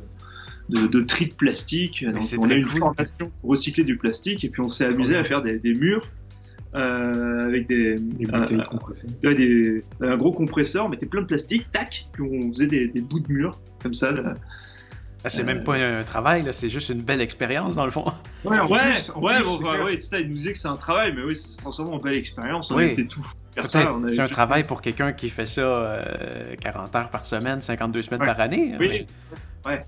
de, de tri de plastique. Donc, on a une cool. formation pour recycler du plastique et puis on s'est amusé à faire des, des murs euh, avec des, Les bouteilles compressées. ouais, des- un gros compresseur, on mettait plein de plastique, tac, puis on faisait des, des bouts de mur comme ça. là. Ah, c'est même pas un travail, là, c'est juste une belle expérience, dans le fond. Ouais, en Ouais, plus, en ouais, plus, bon, c'est clair. ouais, c'est ça, il nous disait que c'est un travail, mais oui, ça s'est transformé en belle expérience. On Oui. était tout C'est un tout- travail pour quelqu'un qui fait ça euh, 40 heures par semaine, 52 semaines Ouais. par année. Oui. Ouais,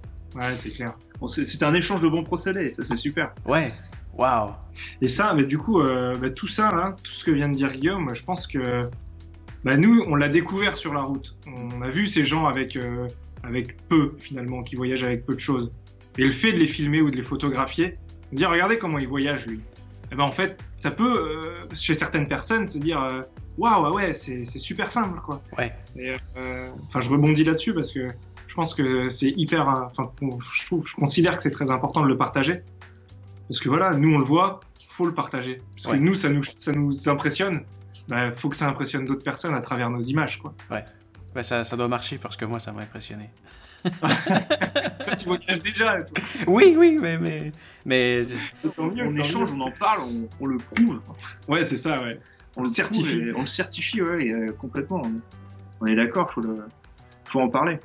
c'est clair. Bon, c'est- un échange de bons procédés, ça c'est super. Ouais. Wow. Et ça, mais du coup, euh, bah, tout ça, là, tout ce que vient de dire Guillaume, je pense que bah, nous, on l'a découvert sur la route. On a vu ces gens avec, euh, avec peu, finalement, qui voyagent avec peu de choses. Et le fait de les filmer ou de les photographier, de dire, regardez comment il voyage, lui. Et ben, en fait, ça peut, euh, chez certaines personnes, se dire, euh, waouh, ouais, ouais, c'est c'est super simple, quoi. Ouais. Euh, enfin, je rebondis là-dessus parce que je pense que c'est hyper, enfin, je trouve, je considère que c'est très important de le partager. Parce que voilà, nous on le voit, faut le partager. Parce Ouais. que nous, ça nous, ça nous impressionne. Bah, faut que ça impressionne d'autres personnes à travers nos images, quoi. Ben, ça, ça doit marcher parce que moi, ça m'a impressionné. Toi, tu voyages déjà, toi. Oui, oui, mais. Mais, mais Tant mieux, on échange, mieux. on en parle, on, on le prouve. Ouais, c'est ça, ouais. On le Certifie. et- On le certifie, ouais, et, euh, complètement. On, on est d'accord, faut, le, faut en parler.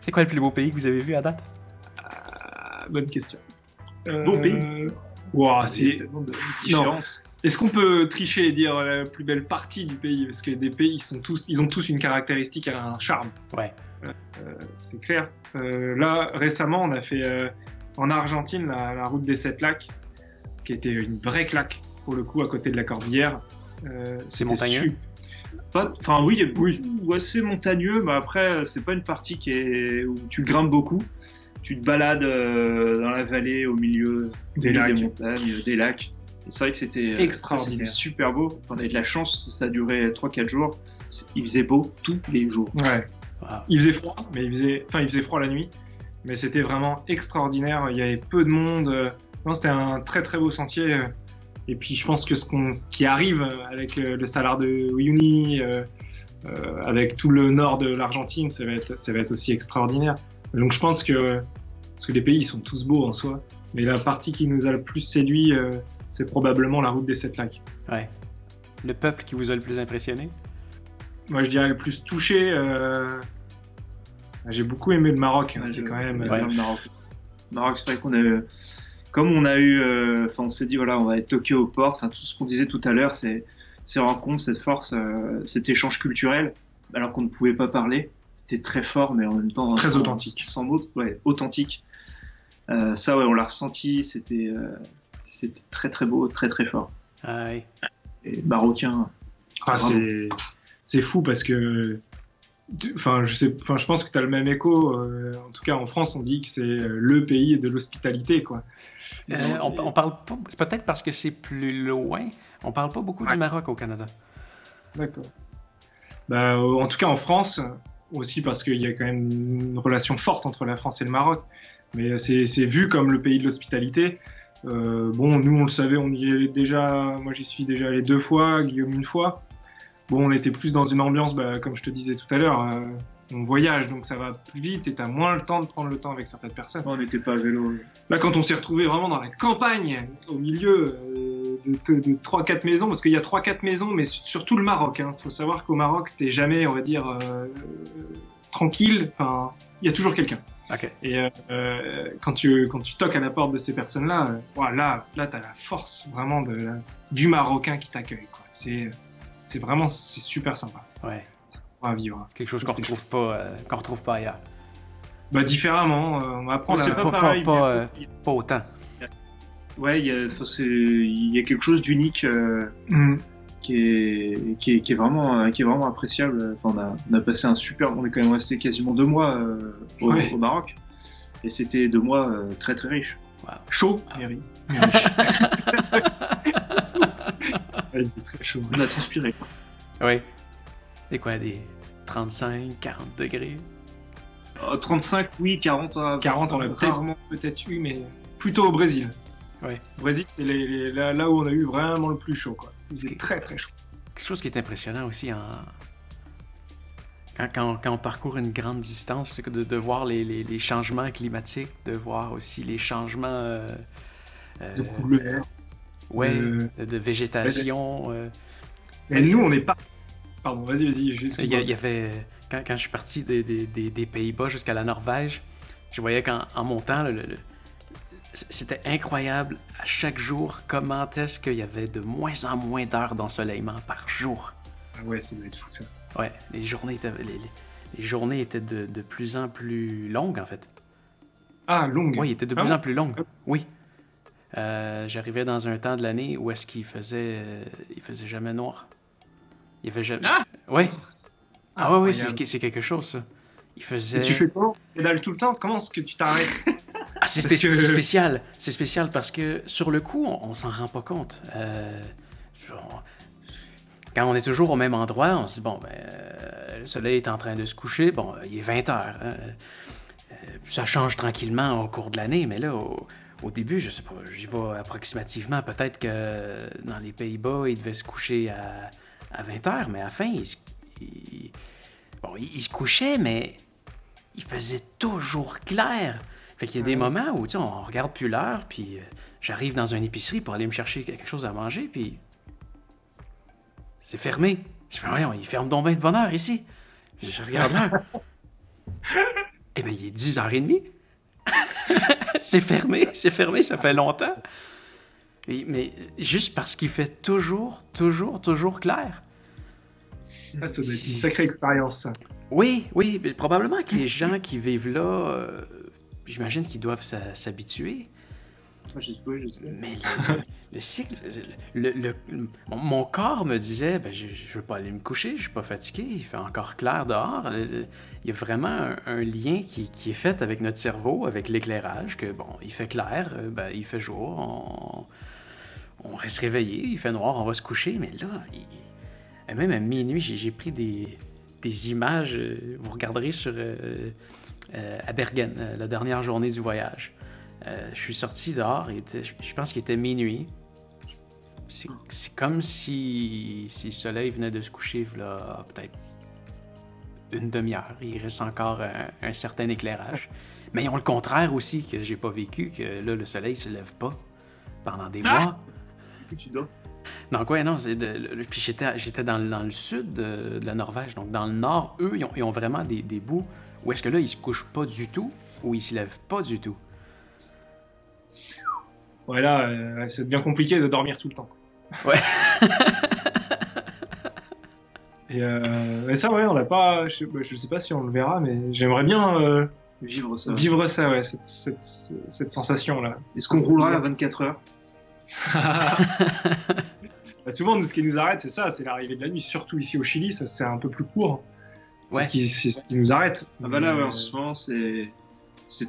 c'est quoi le plus beau pays que vous avez vu à date? Ah, bonne question. Bon pays. Ouah, Il y a c'est. différences. Est-ce qu'on peut tricher et dire la plus belle partie du pays? Parce que des pays, ils, sont tous, ils ont tous une caractéristique, un charme. Ouais. Euh, c'est clair. Euh, là, récemment, on a fait euh, en Argentine la, la, route des Sept Lacs, qui était une vraie claque, pour le coup, à côté de la Cordillère. c'est montagneux? Enfin, oui, oui. Ouais, c'est montagneux, mais après, c'est pas une partie qui est... où tu grimpes beaucoup. Tu te balades dans la vallée, au milieu des, lacs. des montagnes, des lacs. C'est vrai que c'était extraordinaire, super beau. On a eu de la chance, ça a duré 3-4 jours. Il faisait beau tous les jours. Ouais. Il faisait froid, mais il faisait, enfin, il faisait froid la nuit, mais c'était vraiment extraordinaire. Il y avait peu de monde. Non, c'était un très très beau sentier. Et puis je pense que ce, qu'on, qui arrive avec le salaire de Uyuni, euh, euh, avec tout le nord de l'Argentine, ça va être, ça va être aussi extraordinaire. Donc je pense que parce que les pays ils sont tous beaux en soi, mais la partie qui nous a le plus séduit, euh, c'est probablement la route des sept lacs. Ouais. Le peuple qui vous a le plus impressionné? Moi, je dirais le plus touché. Euh... J'ai beaucoup aimé le Maroc. Hein, c'est quand même. Ouais, le Maroc. Maroc, c'est vrai qu'on a. Comme on a eu. Euh, enfin, on s'est dit, voilà, on va être Tokyo aux portes. Enfin, tout ce qu'on disait tout à l'heure, c'est ces rencontres, cette force, euh, cet échange culturel, alors qu'on ne pouvait pas parler. C'était très fort, mais en même temps. Très sans, authentique. Sans mots, ouais, authentique. Euh, ça, ouais, on l'a ressenti. C'était c'était très très beau, très très fort. Ah oui. Et marocain. Ah, c'est, c'est fou parce que. Enfin, je, sais, enfin, je pense que tu as le même écho. Euh, en tout cas, en France, on dit que c'est le pays de l'hospitalité. quoi. Euh, on, on, parle pas. C'est peut-être parce que c'est plus loin. On parle pas beaucoup ouais. du Maroc au Canada. D'accord. Bah, en tout cas, en France, aussi parce qu'il y a quand même une relation forte entre la France et le Maroc. Mais c'est, c'est vu comme le pays de l'hospitalité. Euh, bon, nous on le savait, on y est déjà. Moi j'y suis déjà allé deux fois, Guillaume une fois. Bon, on était plus dans une ambiance, bah, comme je te disais tout à l'heure, euh, on voyage donc ça va plus vite et t'as moins le temps de prendre le temps avec certaines personnes. On n'était pas à vélo. Là, quand on s'est retrouvé vraiment dans la campagne, au milieu euh, de, de 3-4 maisons, parce qu'il y a 3-4 maisons, mais sur tout le Maroc. Hein. Faut savoir qu'au Maroc, t'es jamais, on va dire, tranquille. Enfin, il y a toujours quelqu'un. Okay. Et euh, quand tu quand tu toques à la porte de ces personnes-là, euh, voilà, là là t'as la force vraiment de la, du Marocain qui t'accueille. C'est c'est vraiment c'est super sympa. Ouais. À vivre. Quelque chose qu'on retrouve pas euh, qu'on retrouve pas ailleurs. Bah différemment, euh, on apprend. C'est la... pas, pareil, pas, pas, pas, autant. Ouais, il y a il y a quelque chose d'unique. Mm. Qui est, qui est, qui est, vraiment qui est vraiment appréciable. Enfin, on, a, on a passé un super, on est quand même resté quasiment deux mois euh, au, ouais. au, Maroc et c'était deux mois euh, très très riches. Wow. Chaud, ah. Ouais, c'est très chaud. On a transpiré. Oui. C'est quoi des 35, 40 degrés? Euh, 35, oui, 40. Euh, 40, on l'a rarement peut-être eu, mais plutôt au Brésil. Ouais. Au Brésil, c'est les, les, là, là, où on a eu vraiment le plus chaud, quoi. Il très très chaud. Quelque chose qui est impressionnant aussi en... quand, quand, quand on parcourt une grande distance, c'est de, de voir les, les, les, changements climatiques, de voir aussi les changements euh, de couleur, ouais, de, de végétation. Euh... Mais nous, on est pas. Pardon, vas-y, vas-y. Il y, y, avait quand, quand je suis parti des, des, des, des Pays-Bas jusqu'à la Norvège, je voyais qu'en montant, le, le c'était incroyable à chaque jour comment est-ce qu'il y avait de moins en moins d'heures d'ensoleillement par jour? Ah ouais, ça doit être fou ça. Ouais, les journées étaient, les, les journées étaient de, de, plus en plus longues en fait. Ah, longues Oui, ils étaient de plus ah, en plus longues. Oui. Euh, J'arrivais dans un temps de l'année où est-ce qu'il faisait, euh, il faisait jamais noir. Il faisait jamais. Ah ouais. Ah, ah ouais, oui, c'est quelque chose ça. Il faisait. Et tu fais quoi? Pédale tout le temps? Comment est-ce que tu t'arrêtes? ah, c'est spécial. Que... spécial. C'est spécial parce que sur le coup, on, on s'en rend pas compte. Euh. Quand on est toujours au même endroit, on se dit bon, ben, euh, le soleil est en train de se coucher. Bon, il est 20 heures. Hein. Euh, ça change tranquillement au cours de l'année, mais là, au, au, début, je sais pas, j'y vais approximativement. Peut-être que dans les Pays-Bas, il devait se coucher à, à 20 heures, mais à la fin, il, il, bon, il, il se couchait, mais il faisait toujours clair. Fait qu'il y a des moments où, tu sais, on regarde plus l'heure, puis euh, j'arrive dans une épicerie pour aller me chercher quelque chose à manger, puis c'est fermé. Je me dis, voyons, il ferme donc bien de bonne heure ici. Je regarde l'heure. eh bien, il est 10h30. c'est fermé, c'est fermé, ça fait longtemps. mais juste parce qu'il fait toujours, toujours, toujours clair. Ah, ça doit être une sacrée expérience, ça. Oui, oui, probablement que les gens qui vivent là, euh, j'imagine qu'ils doivent s'habituer. Mais le, cycle, le, mon, corps me disait, ben, je, je veux pas aller me coucher, je suis pas fatigué, il fait encore clair dehors. Il y a vraiment un, lien qui, est fait avec notre cerveau, avec l'éclairage, que bon, il fait clair, euh, ben, il fait jour, on, reste réveillé, il fait noir, on va se coucher, mais là, même à minuit, j'ai pris des, images, euh, vous regarderez sur euh, à Bergen, la dernière journée du voyage. Euh, je suis sorti dehors, et je pense qu'il était minuit. C'est comme si, si, le soleil venait de se coucher, là, peut-être une demi-heure. Il reste encore un, certain éclairage. Mais ils ont le contraire aussi que j'ai pas vécu, que là, le soleil se lève pas pendant des ah! mois. Tu dors? Donc, ouais, non, puis j'étais dans, dans, le sud de, la Norvège. Donc, dans le nord, eux, ils ont, vraiment des, des bouts où est-ce que là, ils se couchent pas du tout ou ils se lèvent pas du tout? Ouais, là, euh, c'est bien compliqué de dormir tout le temps. Ouais. Et euh, ça, ouais, on l'a pas. Je, bah, sais pas si on le verra, mais j'aimerais bien euh, vivre ça. Vivre ça, ouais, cette, cette, sensation-là. Est-ce qu'on roulera à 24 heures? Bah, Souvent, nous, ce qui nous arrête, c'est ça, c'est l'arrivée de la nuit. Surtout ici au Chili, ça c'est un peu plus court. C'est ce, qui, ce qui nous arrête. Ah bah là, ouais, en ce moment, c'est.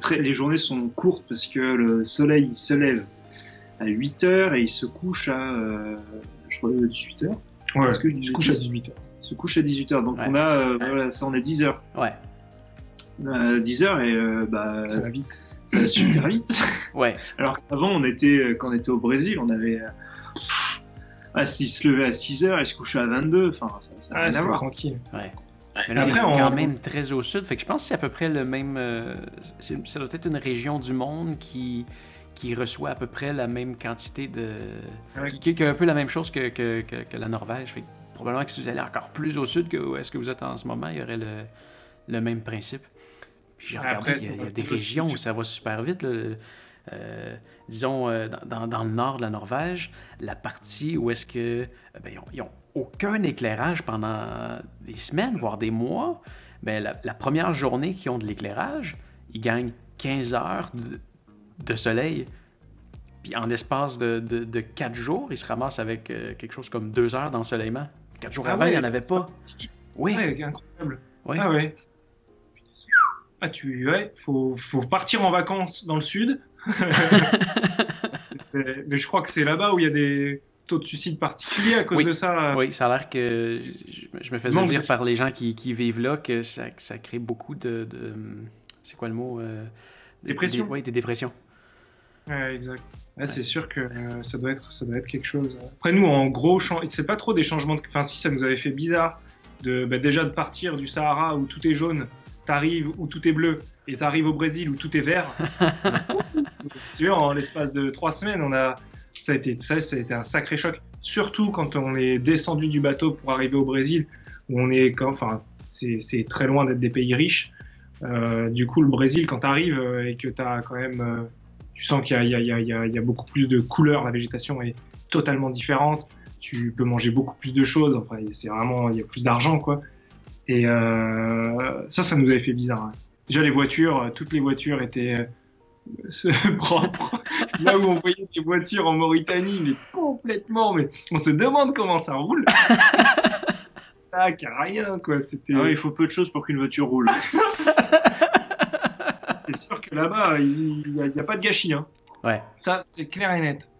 Très... Les journées sont courtes parce que le soleil se lève à 8h et il se couche à, euh, je crois, 18h. Ouais, Parce que il se couche à 18h. Se couche à 18h. Donc on a, euh, voilà, ça on est 10h. Ouais. 10h et euh, bah. Ça va vite. Ça va super vite. Ouais. Alors qu'avant, on était, quand on était au Brésil, on avait. Ah, s'il se levait à 6h et se couchait à 22, enfin, ça, ça ah, rien tranquille. Ouais. Mais là, Après, on... quand même très au sud. Fait que je pense que c'est à peu près le même. ça doit être une région du monde qui, qui reçoit à peu près la même quantité de. qui, qui, a un peu la même chose que, que, que, la Norvège. Fait probablement que si vous allez encore plus au sud que où est-ce que vous êtes en ce moment, il y aurait le, le même principe. Puis j'ai regardé, il y a, des régions où ça va super vite. Euh, disons, euh, dans, dans, le nord de la Norvège, la partie où est-ce que euh, ben, ils, ont, aucun éclairage pendant des semaines, voire des mois, ben, la, la première journée qu'ils ont de l'éclairage, ils gagnent 15 heures de, de soleil. Puis en espace de, de, quatre jours, il se ramasse avec euh, quelque chose comme deux heures d'ensoleillement. Quatre jours ah avant, il n'y en avait pas. Oui. incroyable. Ah ouais. Ah, tu. Ouais, faut, faut partir en vacances dans le sud. mais je crois que c'est là-bas où il y a des taux de suicide particuliers à cause de ça. Oui, ça a l'air que. Je, me faisais dire par les gens qui, qui, vivent là que ça, ça crée beaucoup de. de c'est quoi le mot euh, Dépression. oui, des dépressions. Ouais, exact. C'est sûr que euh, ça, doit être, ça doit être quelque chose. Après, nous, en gros, c'est pas trop des changements de. Enfin, si ça nous avait fait bizarre de bah, déjà de partir du Sahara où tout est jaune, t'arrives où tout est bleu, et t'arrives au Brésil où tout est vert. sûr, en l'espace de trois semaines, on a. Ça a, été, ça, ça un sacré choc. Surtout quand on est descendu du bateau pour arriver au Brésil, où on est. Enfin, c'est très loin d'être des pays riches. Euh, du coup, le Brésil, quand t'arrives euh, et que t'as quand même euh, tu sens qu'il y, y, a beaucoup plus de couleurs, la végétation est totalement différente, tu peux manger beaucoup plus de choses, enfin c'est vraiment, il y a plus d'argent quoi. Et ça, ça nous avait fait bizarre. Hein. Déjà les voitures, toutes les voitures étaient propres. Là où on voyait des voitures en Mauritanie, mais complètement, mais on se demande comment ça roule. Ah, rien quoi. C'était. Ah il faut peu de choses pour qu'une voiture roule. c'est sûr que là-bas, il n'y a, pas de gâchis. Hein. Ouais. Ça, c'est clair et net.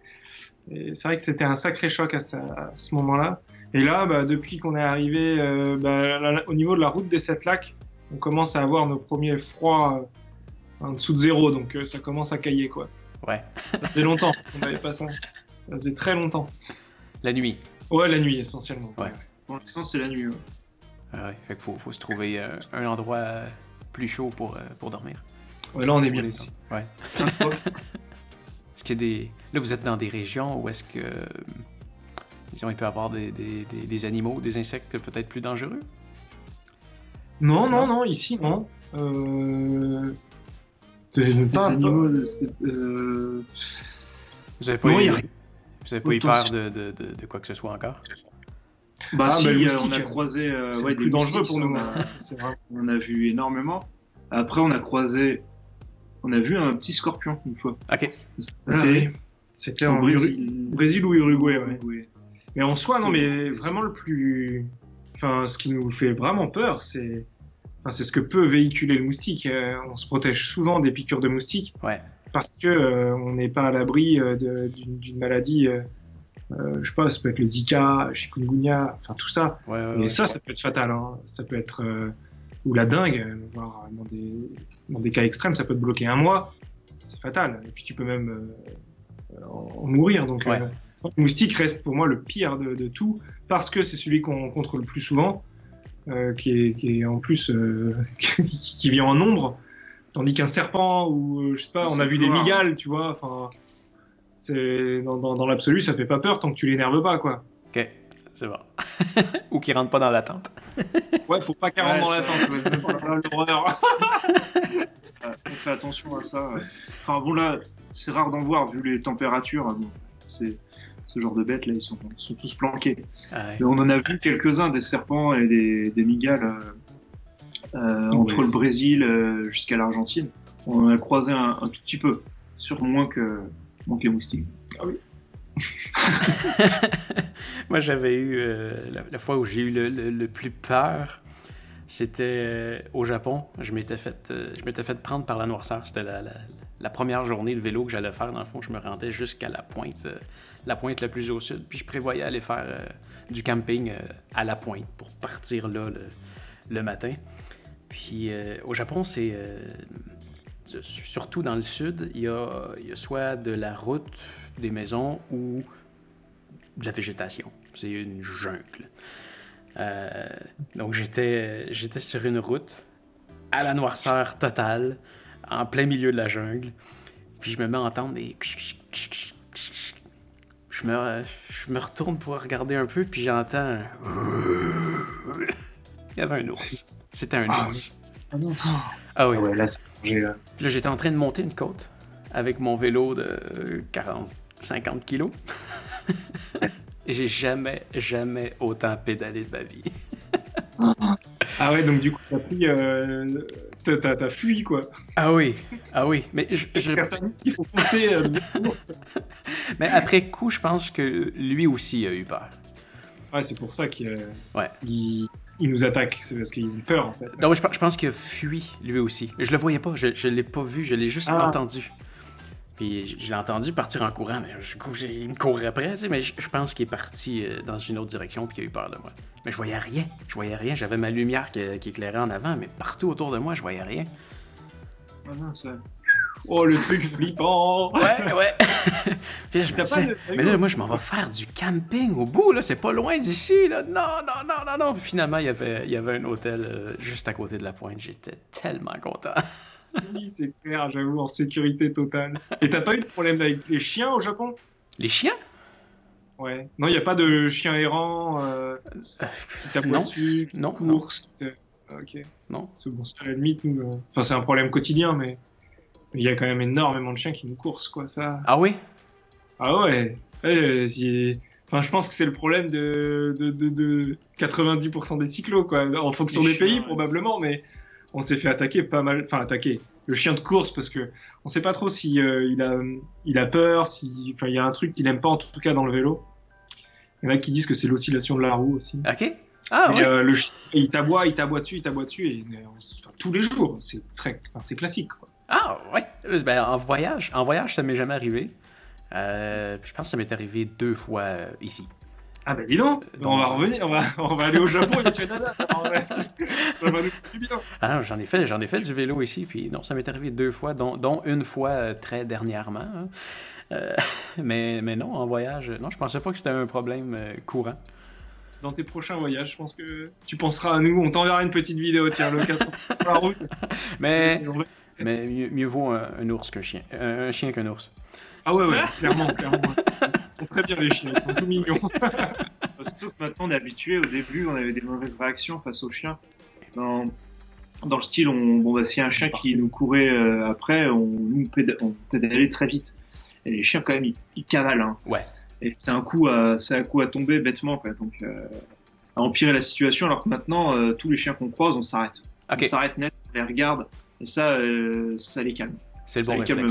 c'est vrai que c'était un sacré choc à, ce moment-là. Et là, bah, depuis qu'on est arrivé euh, bah, au niveau de la route des Sept Lacs, on commence à avoir nos premiers froids euh, en dessous de zéro, donc euh, ça commence à cailler, quoi. Ouais. ça faisait longtemps qu'on n'avait pas ça. Ça faisait très longtemps. La nuit. Ouais, la nuit essentiellement. Ouais. Pour l'instant, c'est la nuit. Ouais. Ah ouais. Fait qu'il faut, faut, se trouver un endroit plus chaud pour, pour dormir. Ouais, là, on est bien ici. Ouais. est-ce qu'il y a des... Là, vous êtes dans des régions où est-ce que, disons, il peut y avoir des, des, des, animaux, des insectes peut-être plus dangereux? Non, non, non, ici, non. Euh... Pas, animaux... Euh... Vous avez pas eu... Vous n'avez pas eu peur de, de, de, quoi que ce soit encore? Bah, ah, si, euh, on a croisé euh, ouais, des dangereux pour nous. On a, vu énormément. Après, on a croisé. On a vu un petit scorpion une fois. Ok. C'était ah, en Brésil. Brésil ou Uruguay, ouais. Mais en soi, non, mais vraiment le plus. Enfin, ce qui nous fait vraiment peur, c'est. Enfin, c'est ce que peut véhiculer le moustique. Euh, on se protège souvent des piqûres de moustiques. Ouais. Parce que euh, on n'est pas à l'abri euh, d'une maladie. je sais pas, ça peut être le Zika, chikungunya, enfin tout ça. Ouais, et ça, ça peut être fatal. Hein. Ça peut être ou la dingue, voire dans des, dans des cas extrêmes, ça peut te bloquer un mois. C'est fatal. Et puis tu peux même en mourir. Donc le moustique reste pour moi le pire de, tout parce que c'est celui qu'on rencontre le plus souvent, euh, qui, est, en plus euh, qui vient en nombre, tandis qu'un serpent ou euh, je sais pas, on a vu des migales, tu vois. Enfin, c'est dans, l'absolu, ça fait pas peur tant que tu l'énerves pas, quoi. Ok, c'est bon. ou qui rentre pas dans la tente. ouais, faut pas qu'il rentre dans la tente. on fait attention à ça. Enfin bon là, c'est rare d'en voir vu les températures. c'est ce genre de bêtes là, ils sont, sont tous planqués. Ah on en a vu quelques-uns des serpents et des, des migales euh, euh entre le Brésil euh, jusqu'à l'Argentine. On en a croisé un, un, tout petit peu, sur moins que, moins que les moustiques. Ah oui. Moi, j'avais eu euh, la, fois où j'ai eu le, le, plus peur. C'était au Japon. Je m'étais fait, je m'étais fait prendre par la noirceur. C'était la, la, la, première journée de vélo que j'allais faire. Dans le fond, je me rendais jusqu'à la pointe la pointe la plus au sud. Puis je prévoyais aller faire euh, du camping euh, à la pointe pour partir là le, matin. Puis euh, au Japon, c'est surtout dans le sud, il y, a, soit de la route, des maisons ou de la végétation. C'est une jungle. donc j'étais sur une route à la noirceur totale, en plein milieu de la jungle. Puis je me mets à entendre des je me, je me retourne pour regarder un peu, puis j'entends. Il y avait un ours. C'était un ah ours. Ah, ah oui. Ah ouais, là, Puis là, j'étais en train de monter une côte avec mon vélo de 40, 50 kilos. J'ai jamais, jamais autant pédalé de ma vie. ah ouais, donc du coup, t'as pris. Euh, t'as fui, quoi. Ah oui, ah oui. Mais je. il faut penser. Euh, mais après coup, je pense que lui aussi a eu peur. Ouais, c'est pour ça qu'il euh, ouais. il, nous attaque. C'est parce qu'ils ont peur, en fait. Non, je, je pense qu'il a fui, lui aussi. Je le voyais pas, je, je l'ai pas vu, je l'ai juste ah. entendu. Puis je l'ai entendu partir en courant, mais je, il me courait après, tu sais, mais je, pense qu'il est parti euh, dans une autre direction puis qu'il a eu peur de moi. Mais je voyais rien, je voyais rien. J'avais ma lumière qui, éclairait en avant, mais partout autour de moi, je voyais rien. Oh non, ça... Oh, le truc flippant! Ouais, ouais. puis je me mais là, moi, je m'en vais faire du camping au bout, là, c'est pas loin d'ici, là. Non, non, non, non, non. Puis finalement, il y avait, il y avait un hôtel euh, juste à côté de la pointe. J'étais tellement content. Oui, c'est clair, j'avoue, en sécurité totale. Et t'as pas eu de problème avec les chiens au Japon? Les chiens? Ouais. Non, il n'y a pas de chiens errants euh, qui non. dessus, non, course. Ah, ok. Non. C'est bon, c'est à la limite, nous. Euh, enfin, c'est un problème quotidien, mais il y a quand même énormément de chiens qui nous coursent, quoi, ça. Ah oui? Ah ouais. Enfin, je pense que c'est le problème de, de, de, de 90% des cyclos, quoi. En fonction des pays, probablement, mais on s'est fait attaquer pas mal, enfin attaquer le chien de course parce que on sait pas trop si euh, il a il a peur, si enfin il y a un truc qu'il aime pas en tout cas dans le vélo. Il y en a qui disent que c'est l'oscillation de la roue aussi. Ok. Ah ouais. Euh, le chien, il t'aboie, il t'aboie dessus, il t'aboie dessus et tous les jours, c'est très, c'est classique. Quoi. Ah ouais. Euh, ben, en voyage, en voyage ça m'est jamais arrivé. je pense que ça m'est arrivé deux fois ici. Ah bah dis donc, on va revenir, on va, on va aller au Japon et au Canada. ça va nous faire bien. Ah, j'en ai fait, j'en ai fait du vélo ici, puis non, ça m'est arrivé deux fois, dont, dont une fois euh, très dernièrement. Hein. Euh, mais, mais non, en voyage, non, je pensais pas que c'était un problème euh, courant. Dans tes prochains voyages, je pense que tu penseras à nous. On t'enverra une petite vidéo, tiens, l'occasion sur la route. Mais, mais mieux, vaut un, ours qu'un chien, un chien qu'un ours. Ah ouais, ouais, clairement, clairement. Ils sont très bien les chiens, ils sont tout mignons. Surtout que maintenant on est habitué, au début on avait des mauvaises réactions face aux chiens. Dans, dans le style, on, bon, bah, s'il y a un chien qui nous courait euh, après, on, nous pédalait très vite. Et les chiens quand même, ils, cavalent. Hein. Ouais. Et c'est un coup à, c'est un coup à tomber bêtement, quoi. Donc, euh, à empirer la situation, alors que maintenant, euh, tous les chiens qu'on croise, on s'arrête. On s'arrête net, on les regarde, et ça, euh, ça les calme. C'est le bon les calme.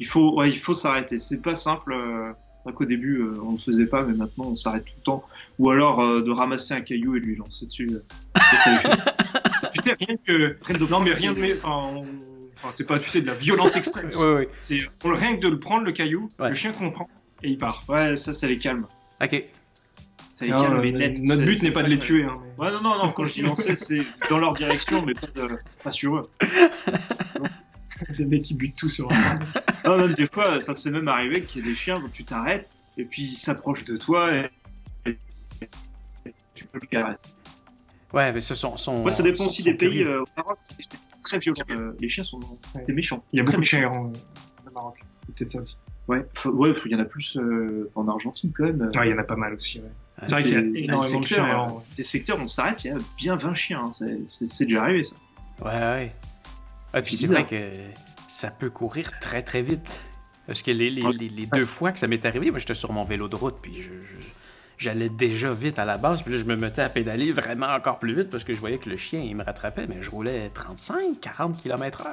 Il faut, ouais, il faut s'arrêter. C'est pas simple. Euh, qu'au début, euh, on ne faisait pas, mais maintenant, on s'arrête tout le temps. Ou alors euh, de ramasser un caillou et de lui lancer dessus. euh. Tu sais, rien que. Non, mais rien de. Enfin, on- enfin, c'est pas, tu sais, de la violence extrême. Oui, oui. C'est rien que de le prendre, le caillou, Ouais. le chien comprend et il part. Ouais, ça, ça les calme. Ok. Ça les Non, calme, euh, mais net. notre C'est- but n'est pas de les tuer. hein, mais- Ouais, non, non, non, quand je dis lancer, c'est dans leur direction, mais pas, de, pas sur eux. le mec qui bute tout sur un. Non, même des fois, c'est même arrivé qu'il y ait des chiens, donc tu t'arrêtes, et puis ils s'approchent de toi, et, et- et tu peux plus arrêter. Ouais, mais ce sont. sont Moi, ça dépend sont- aussi sont des pays. euh, au Maroc, c'est très violent. Euh, les chiens sont Ouais. des méchants. Il y a Très beaucoup de chiens errants euh, au Maroc. Peut-être ça aussi. Ouais, il y en a plus euh, en Argentine quand même. Ouais, il y en a pas mal aussi. ouais. C'est vrai qu'il y a Des- énormément de chiens secteurs, errants. ouais. Des secteurs, on s'arrête, il y a bien 20 chiens. hein. C'est déjà arrivé ça. Ouais, ouais. Et puis c'est vrai que ça peut courir très très vite. Parce que les, les, Ouais. les- les deux fois que ça m'est arrivé, moi j'étais sur mon vélo de route, puis je, je- j'allais déjà vite à la base, puis là je me mettais à pédaler vraiment encore plus vite parce que je voyais que le chien il me rattrapait, mais je roulais 35, 40 km/h.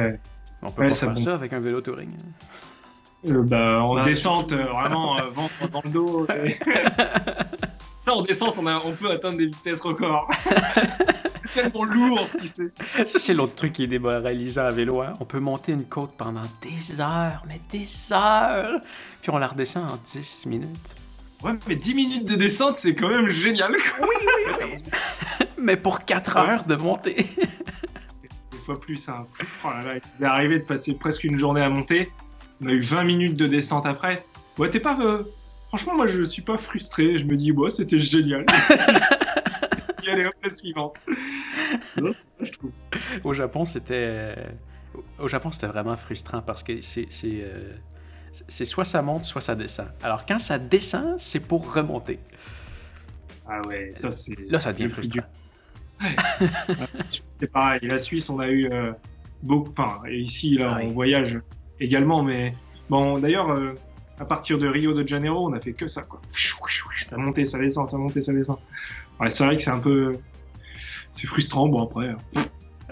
Ouais. On peut Ouais, pas ça faire bon. ça avec un vélo touring. Euh, bah, en descente, euh, vraiment, euh, ventre dans le dos. ça, en descente, on, a, on peut atteindre des vitesses records. C'est tellement lourd, tu sais. Ça, c'est l'autre truc qui est démoralisant à vélo. hein. On peut monter une côte pendant des heures, mais des heures, puis on la redescend en 10 minutes. Ouais, mais 10 minutes de descente, c'est quand même génial. quoi. Mais pour 4 Ouais. heures de montée. Des fois plus, hein. Oh là là, arrivé de passer presque une journée à monter. On a eu 20 minutes de descente après. Ouais, t'es pas. euh, Franchement, moi, je suis pas frustré. Je me dis, ouais, c'était génial. Et allez, hop, la suivante. Non, c'est ça, je trouve. Au Japon, c'était. Au Japon, c'était vraiment frustrant parce que c'est. c'est, euh, C'est soit ça monte, soit ça descend. Alors, quand ça descend, c'est pour remonter. Ah ouais, ça, c'est. Là, ça devient frustrant. C'est pareil, la Suisse, on a eu euh, beaucoup, enfin, et ici, là, Ouais. on voyage également, mais bon, d'ailleurs, euh, à partir de Rio de Janeiro, on a fait que ça, quoi. Ça montait, ça descend, ça montait, ça descend. Ouais, c'est vrai que c'est un peu, c'est frustrant, bon, après, euh,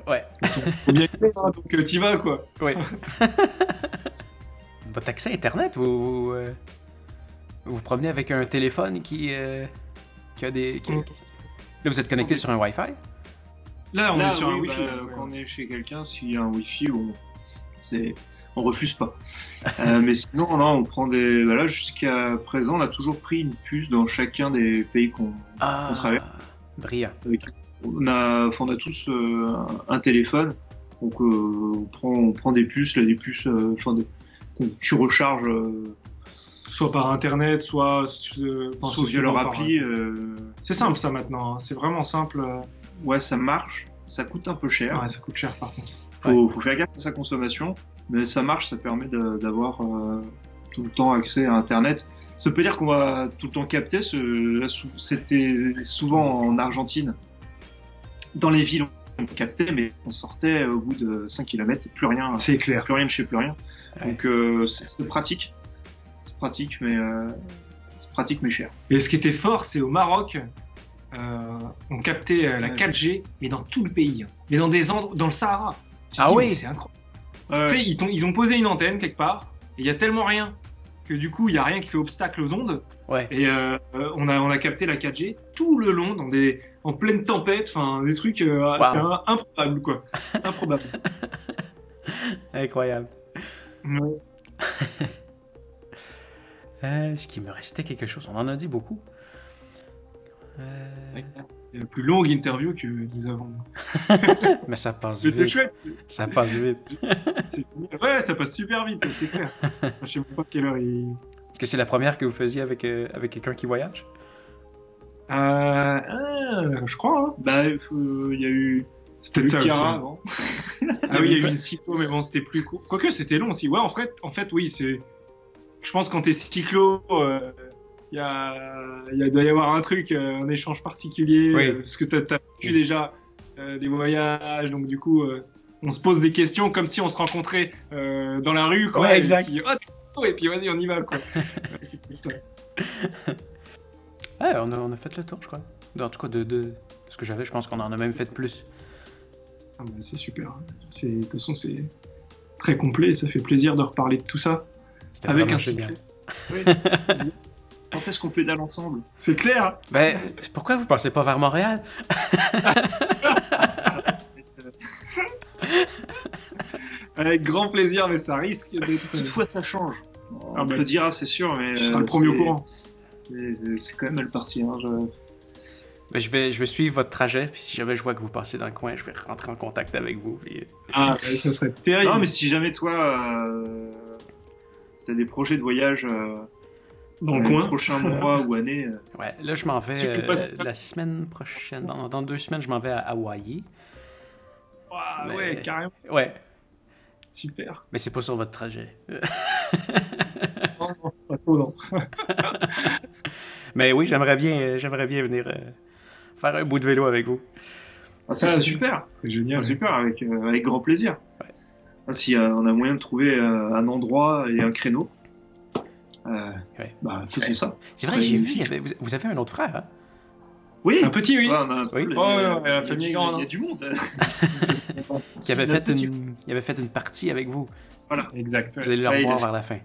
Ouais. faut bien y aller, hein, donc euh, t'y vas, quoi. ouais. Votre accès à Internet, vous. Vous, euh, vous promenez avec un téléphone qui. euh, qui a des. qui- Mm. Là, vous êtes connecté sur un Wi-Fi? Là, on Là, est sur oui, un Wi-Fi. bah, ouais. quand on est chez quelqu'un, s'il y a un Wi-Fi, on, c'est, on refuse pas. Euh, mais sinon, là, on prend des. Bah là, jusqu'à présent, on a toujours pris une puce dans chacun des pays qu'on Ah. On traverse. Brillant. avec- on a, enfin, on a tous euh, un, téléphone, donc euh, on prend, on prend des puces, là, des puces, euh, enfin, des- tu recharges euh, Soit par internet, soit, euh, enfin, soit si via tu leur appli. euh, C'est simple, ça, maintenant. hein. C'est vraiment simple. ouais, ça marche. Ça coûte un peu cher. Ouais, ça coûte cher, par contre. Faut, faut faire gaffe à sa consommation, mais ça marche, ça permet d'avoir euh, tout le temps accès à Internet. Ça peut dire qu'on va tout le temps capter. C'était souvent en Argentine. Dans les villes, on captait, mais on sortait au bout de 5 km, plus rien, C'est clair. plus rien de chez plus rien. Ouais. Donc euh, c'est pratique. C'est pratique, mais euh, c'est pratique, mais cher. Et ce qui était fort, c'est au Maroc, euh, on captait la Ouais. 4G, mais dans tout le pays. Mais dans des endroits, dans le Sahara. Ah dit, oui. C'est incroyable. Ouais, Tu sais, ils, ont posé une antenne quelque part, et il y a tellement rien que du coup, il y a rien qui fait obstacle aux ondes. Ouais. Et euh, euh, on, a, on a capté la 4G tout le long, dans des, en pleine tempête, enfin des trucs, euh, Wow. c'est improbable quoi. Improbable. Incroyable. Ouais. Euh, Est-ce qu'il me restait quelque chose On en a dit beaucoup. Euh, C'est la plus longue interview que nous avons. Mais ça passe Mais c'est vite. chouette. Ça passe vite. c'est- Ouais, ça passe super vite, c'est clair. Je sais même pas quelle heure il. Est-ce que c'est la première que vous faisiez avec, euh, avec quelqu'un qui voyage? Euh, ah, je crois. Hein. Bah, il faut- il y a eu. C'est peut-être ça aussi. Avant. Ah oui, il y a eu une cyclo, mais bon, c'était plus court. Quoique, c'était long aussi. Ouais, en fait, en fait oui, c'est. Je pense quand t'es cyclo, euh, il y a, il y a- doit y avoir un truc, euh, un échange particulier, Oui. euh, parce que t'as vécu déjà euh, des voyages, donc du coup, euh, on se pose des questions comme si on se rencontrait euh, dans la rue, quoi. Ouais, et exact. puis, Ah, et puis vas-y, on y va, quoi. c'est pour ça. Ouais, on a, on a fait le tour, je crois. En tout cas, de, de ce que j'avais, je pense qu'on en a même fait plus. Ah, bah, c'est super. C'est- De toute façon, c'est très complet et ça fait plaisir de reparler de tout ça. Avec un génial. cycle. Quand est-ce qu'on pédale ensemble? C'est clair. Ben, pourquoi vous passez pas vers Montréal? Avec grand plaisir, mais ça risque d'être. Toutefois, ça change. On Ah, te le dira, c'est sûr, mais. Tu seras euh, le premier au c'est- courant. c'est- C'est c'est quand même mal parti. Hein, je- je, vais, je vais suivre votre trajet, puis si jamais je vois que vous passez dans le coin, je vais rentrer en contact avec vous. puis- Ah, ça serait terrible. Non, mais si jamais toi, euh, t'as des projets de voyage euh, Dans le coin. prochains mois ou années, euh, Ouais, là, je m'en vais euh, la semaine prochaine. Dans, dans deux semaines, je m'en vais à Hawaï. Ah, Mais- Ouais, carrément. Ouais, Super. mais c'est pas sur votre trajet. Non, non, pas trop, non. Mais oui, j'aimerais bien, j'aimerais bien venir euh, faire un bout de vélo avec vous. ah, ça, Ah, super. C'est génial. Ah, super, avec, euh, avec grand plaisir. Ouais. Ah, si euh, on a moyen de trouver euh, un endroit et un créneau, Ouais. bah, faisons ça. C'est Ce vrai, j'ai vu, avait- vous, avez un autre frère, hein? Oui, Un petit, oui. Ouais, on a euh, la il y a famille du- est grande, Il y a hein. du monde. Qui avait, fait une, il avait fait une partie avec vous. Exact. Vous allez le revoir vers la fin.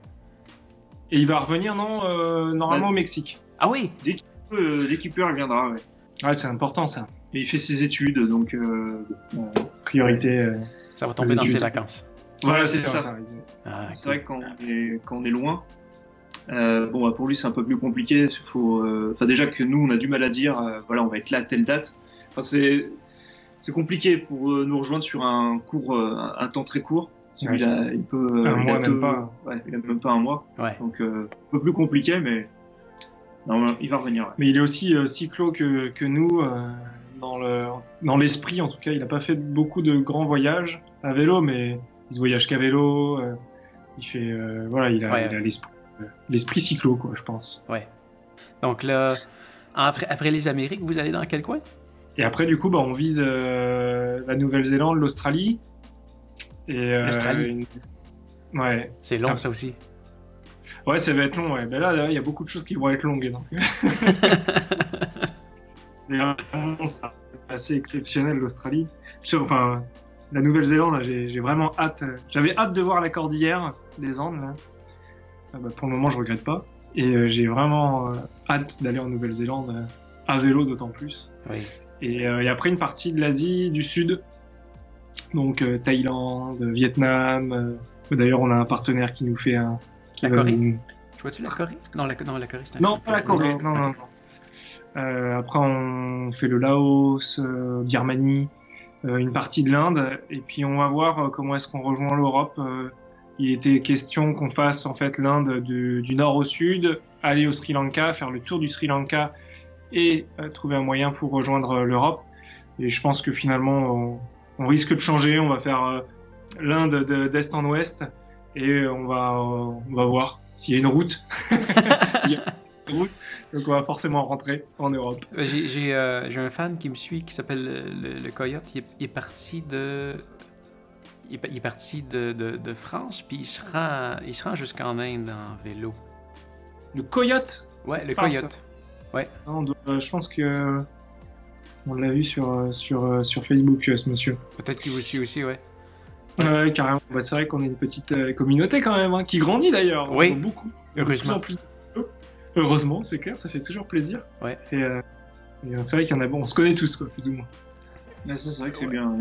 Et il va revenir, non, euh, normalement au Mexique. Ah oui! Euh, Dès qu'il peut, il viendra. Ouais. Ouais, c'est important, ça. Et il fait ses études, donc euh, Euh, priorité. euh, Ça va tomber dans ses vacances. voilà, c'est ça, ça. Ah, C'est cool. vrai que quand on est, quand on est loin, euh, bon, bah, pour lui c'est un peu plus compliqué. Il Faut, euh, enfin, déjà que nous on a du mal à dire, euh, voilà, on va être là à telle date. Enfin, c'est c'est compliqué pour euh, nous rejoindre sur un court, euh, un, un temps très court. Ouais. qu'il a, il peut, euh, Un il mois, a même deux- pas. Ouais, il a même pas un mois. Ouais. Donc euh, c'est un peu plus compliqué, mais non, il va revenir. ouais. Mais il est aussi euh, cyclo que, que nous, euh, dans le dans l'esprit en tout cas. Il n'a pas fait beaucoup de grands voyages à vélo, mais il se voyage qu'à vélo. euh, il fait, euh, voilà, il a Ouais. il a l'esprit l'esprit cyclo, quoi, je pense. Donc là, après, après les Amériques, vous allez dans quel coin? Et après, du coup, bah, on vise euh, la Nouvelle-Zélande, l'Australie. Et, euh, L'Australie. une- Ouais. C'est long, Ah. ça aussi. Ouais, ça va être long, ouais. Ben là, il y a beaucoup de choses qui vont être longues. Donc. Être assez exceptionnel, l'Australie. Enfin, la Nouvelle-Zélande, j'ai vraiment hâte. J'avais hâte de voir la cordillère des Andes, là. Ah bah, pour le moment, je regrette pas. Et euh, j'ai vraiment euh, hâte d'aller en Nouvelle-Zélande, euh, à vélo d'autant plus. Oui. Et, et après, une partie de l'Asie du Sud. Donc, Thaïlande, Vietnam. D'ailleurs, on a un partenaire qui nous fait un. Qui La Corée Je vois-tu la Corée? Non, la, non, la Corée, c'est non, pas la Corée. Non, non, non. Euh, après, on fait le Laos, euh, Birmanie, euh, une partie de l'Inde, et puis on va voir comment est-ce qu'on rejoint l'Europe. Il était question qu'on fasse en fait l'Inde du, du nord au sud, aller au Sri Lanka, faire le tour du Sri Lanka et euh, trouver un moyen pour rejoindre euh, l'Europe. Et je pense que finalement, on, on risque de changer. On va faire euh, l'Inde de- d'est en ouest et on va, on va voir s'il y a une route. Il y a une route, donc on va forcément rentrer en Europe. J'ai euh, un fan qui me suit qui s'appelle le, le- le Coyote. Il est, il est parti de. Il est, parti de, de- de France, puis il se rend, il se rend jusqu'en Inde en vélo. Le coyote? Ouais, le parle, Coyote. ça. Non, on doit- euh, je pense que on l'a vu sur euh, sur euh, sur Facebook, euh, ce monsieur. Peut-être qu'il vous suit aussi, ouais. Ouais, carrément. Bah, c'est vrai qu'on est une petite euh, communauté quand même, hein, qui grandit d'ailleurs. On Oui. beaucoup. Heureusement. De plus en plus. Heureusement, c'est clair, ça fait toujours plaisir. Ouais. Et, euh, et, euh, c'est vrai qu'il y en a bon, on se connaît tous, quoi, plus ou moins. Ouais, ça, c'est vrai que c'est Ouais. bien.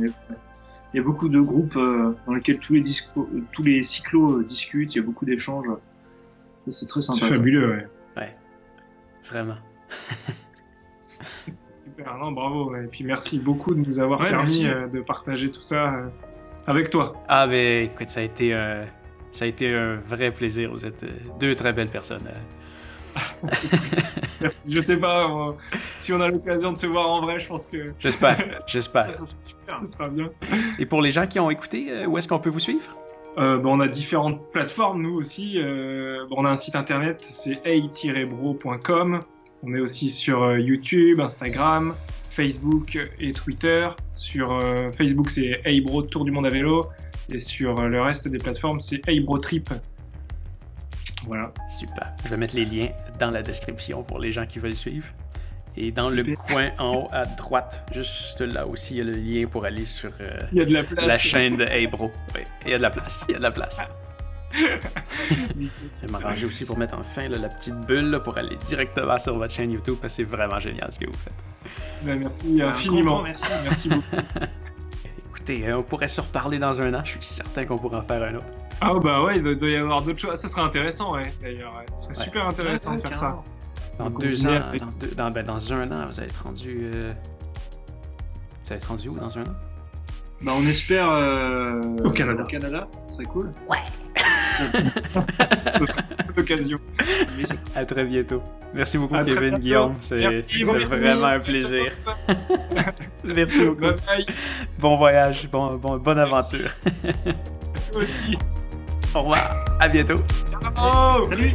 Il y a- beaucoup de groupes euh, dans lesquels tous les, disco- euh, tous les cyclos euh, discutent, il y a beaucoup d'échanges. C'est très sympa. C'est fabuleux, ouais. Vraiment. Super, non, bravo. ouais. Et puis merci beaucoup de nous avoir Ouais, permis merci. euh, de partager tout ça euh, avec toi. Ah, ben écoute, ça a été, euh, ça a été un vrai plaisir. Vous êtes deux très belles personnes. Merci. Je sais pas euh, si on a l'occasion de se voir en vrai, je pense que J'espère, Ça, j'espère. ça, super. ce sera bien. Et pour les gens qui ont écouté, euh, où est-ce qu'on peut vous suivre? Euh, bon, on a différentes plateformes, nous aussi. Euh, bon, on a un site internet, c'est hey-bro.com. On est aussi sur euh, YouTube, Instagram, Facebook et Twitter. Sur euh, Facebook, c'est Heybro Tour du monde à vélo. Et sur le reste des plateformes, c'est Heybro Trip. Voilà. Super. Je vais mettre les liens dans la description pour les gens qui veulent suivre. Et dans le coin en haut à droite, juste là aussi, il y a le lien pour aller sur euh, il y a de la, place. la chaîne de Hey Bro. Oui, il y a de la place. Il y a de la place. je vais m'arranger aussi pour mettre enfin là, la petite bulle là, pour aller directement sur votre chaîne YouTube parce que c'est vraiment génial ce que vous faites. Ben, merci infiniment. Merci, merci beaucoup. Écoutez, on pourrait se reparler dans un an. Je suis certain qu'on pourrait en faire un autre. Ah bah ouais, il doit y avoir d'autres choses. Ça serait intéressant, ouais, d'ailleurs. Ouais. Ce serait ouais. super intéressant ouais, de faire ça. Dans Donc, deux ans, avec... dans, deux, dans, ben, dans, un an, vous allez être rendu. Euh... Vous allez être rendu où dans un an? Bah, on espère. Euh... Au Canada. Au Canada, ce serait cool. Ouais! Ce serait une occasion. À très bientôt. Merci beaucoup, à Kevin, Guillaume. C'est vraiment un plaisir. Merci beaucoup. Bye bye. Bon voyage, bon, bon, bonne aventure. Toi aussi. Au revoir. À bientôt. Ciao. Salut.